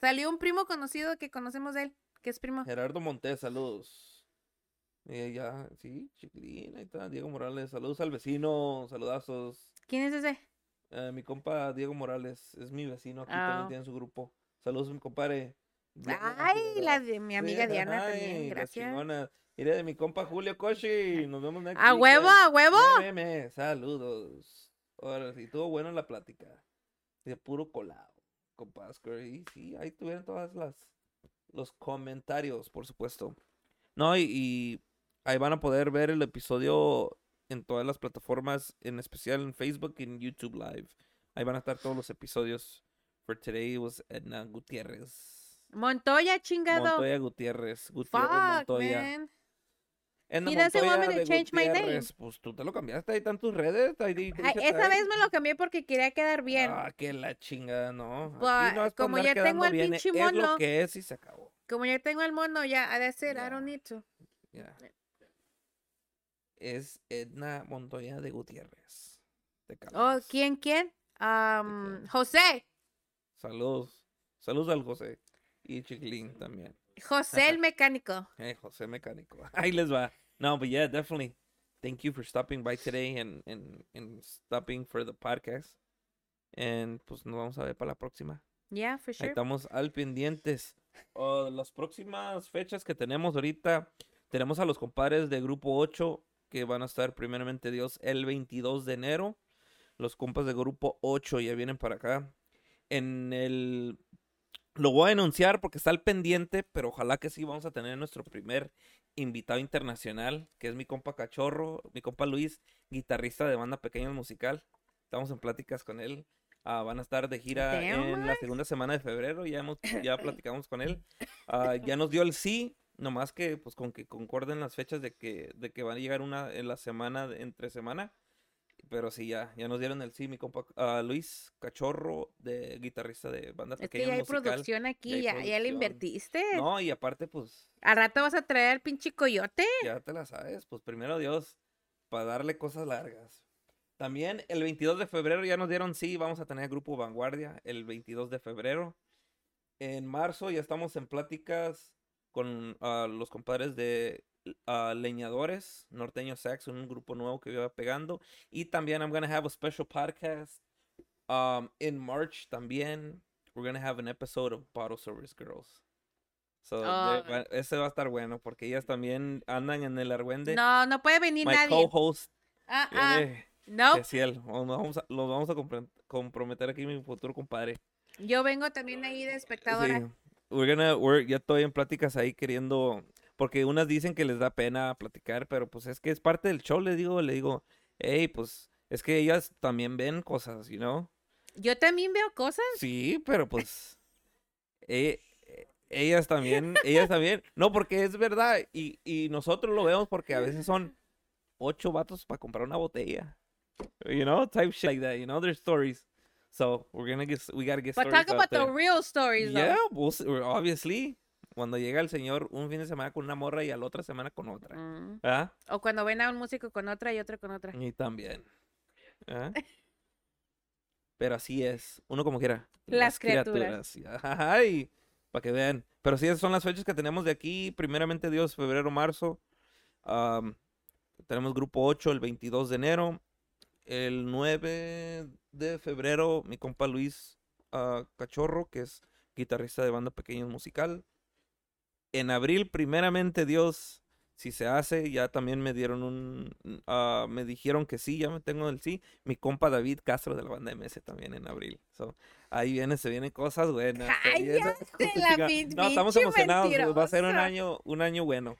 Salió un primo conocido que conocemos de él, que es primo. Gerardo Montes, saludos. Eh, ya, sí, chiquilín, ahí está. Diego Morales, saludos al vecino, saludazos. ¿Quién es ese? Eh, mi compa Diego Morales es mi vecino, aquí Ah. también tiene su grupo. Saludos, mi compadre. Diana, Ay, [laughs] Diana. la de mi amiga Sí, Diana ay, también, gracias. Mire de mi compa Julio Coshi. Nos vemos next [laughs] ¡A huevo, a huevo! Meme, saludos. Ahora sí, estuvo bueno la plática. De puro colado, compa Oscar. Y sí, ahí tuvieron todas las los comentarios, por supuesto. No, y, y ahí van a poder ver el episodio en todas las plataformas, en especial en Facebook y en YouTube Live. Ahí van a estar todos los episodios. For today was Edna Gutiérrez. Montoya, chingado. Montoya Gutiérrez. Gutiérrez Fuck, Montoya. man. Edna He doesn't want Montoya me to de change my name. Pues tú te lo cambiaste ahí están tus redes. Ahí di- Ay, esa ahí. vez me lo cambié porque quería quedar bien. Ah, que la chingada, no. But no como ya tengo el bien, pinche Es lo mono. que es y se acabó. Como ya tengo el mono, ya, a decir, I don't need to. Ya. Es Edna Montoya de Gutiérrez. Te Oh. ¿quién, quién? Um, José. Saludos. Saludos al José. Y Chiquilín también. José el mecánico. Hey, [laughs] José Mecánico. [laughs] Ahí les va. No, but yeah, definitely. Thank you for stopping by today and, and, and stopping for the podcast. And pues nos vamos a ver para la próxima. Yeah, for Ahí sure. estamos al pendientes. Oh, las próximas fechas que tenemos ahorita, tenemos a los compadres de Grupo 8 que van a estar primeramente Dios el 22 de enero. Los compas de Grupo 8 ya vienen para acá. En el... Lo voy a anunciar porque está al pendiente, pero ojalá que sí vamos a tener nuestro primer invitado internacional, que es mi compa Cachorro, mi compa Luis, guitarrista de banda Pequeños Musical. Estamos en pláticas con él. Ah, van a estar de gira en la segunda semana de febrero. Ya hemos, ya [laughs] platicamos con él. Ah, ya nos dio el sí. Nomás que pues con que concorden las fechas de que, de que van a llegar una en la semana, entre semana. Pero sí, ya, ya nos dieron el sí, mi compa ah, Luis Cachorro, de guitarrista de banda Es que ya hay musical. producción aquí, ya, ya le invertiste. No, y aparte, pues, Al rato vas a traer al pinche coyote. ya te la sabes, pues primero Dios, para darle cosas largas. También el 22 de febrero ya nos dieron sí, vamos a tener grupo Vanguardia el 22 de febrero. En marzo ya estamos en pláticas con ah, los compadres de ah, Leñadores, Norteño Sax, un grupo nuevo que va pegando. Y también I'm gonna have a special podcast um, in March también. We're gonna have an episode of Bottle Service Girls. So, de- Oh. ese va a estar bueno porque ellas también andan en el argüende. No, no puede venir My nadie. co-host, ah, viene no. especial. Vamos a, los vamos a comprometer aquí mi futuro compadre. Yo vengo también ahí de espectadora. Sí. We're gonna, we're- ya estoy en pláticas ahí queriendo, porque unas dicen que les da pena platicar, pero pues es que es parte del show, le digo, le digo, hey, pues es que ellas también ven cosas, you know? Yo también veo cosas. Sí, pero pues [laughs] eh, eh, ellas también, ellas también, no, porque es verdad, y, y nosotros lo vemos porque a veces son ocho vatos para comprar una botella, you know, type shit like that, you know, there's stories. So we're gonna get, we gotta get But talk out about the real stories, though. Yeah, we'll see- obviously. Cuando llega el señor un fin de semana con una morra y a la otra semana con otra. Mm. ¿Ah? O cuando ven a un músico con otra y otro con otra. Y también. ¿Ah? Pero así es. Uno como quiera. Las criaturas. Ay, para que vean. Pero sí, esas son las fechas que tenemos de aquí. Primeramente Dios, febrero, marzo. Tenemos grupo 8 el 22 de enero. El 9 de febrero, mi compa Luis ah, Cachorro, que es guitarrista de banda Pequeños Musical. En abril, primeramente Dios, si se hace, ya también me dieron un, ah, me dijeron que sí, ya me tengo el sí. Mi compa David Castro de la banda MS también en abril. So, ahí viene, se vienen cosas buenas. se viene- Cállate, la [laughs] no, estamos emocionados. Va a ser un año, un año bueno.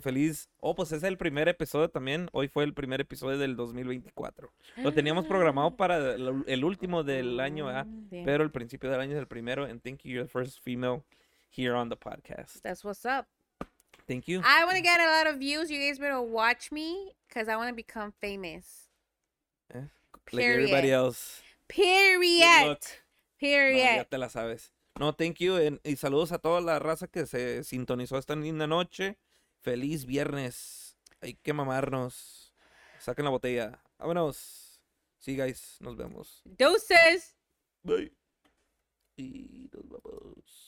Feliz. Oh, pues es el primer episodio también. Hoy fue el primer episodio del 2024. Lo teníamos programado para el, el último del año, ¿ah? Mm, pero el principio del año es el primero. And thank you, you're the first female here on the podcast. That's what's up. Thank you. I want to get a lot of views. You guys better watch me because I want to become famous. Eh, Like everybody Period. else. Period. luck. No, Period. ya te la sabes. No, thank you. and- y saludos a toda la raza que se sintonizó esta linda noche. Feliz viernes. Hay que mamarnos. Saquen la botella. Vámonos. Sí, guys. Nos vemos. Deuces. Bye. Y nos vamos.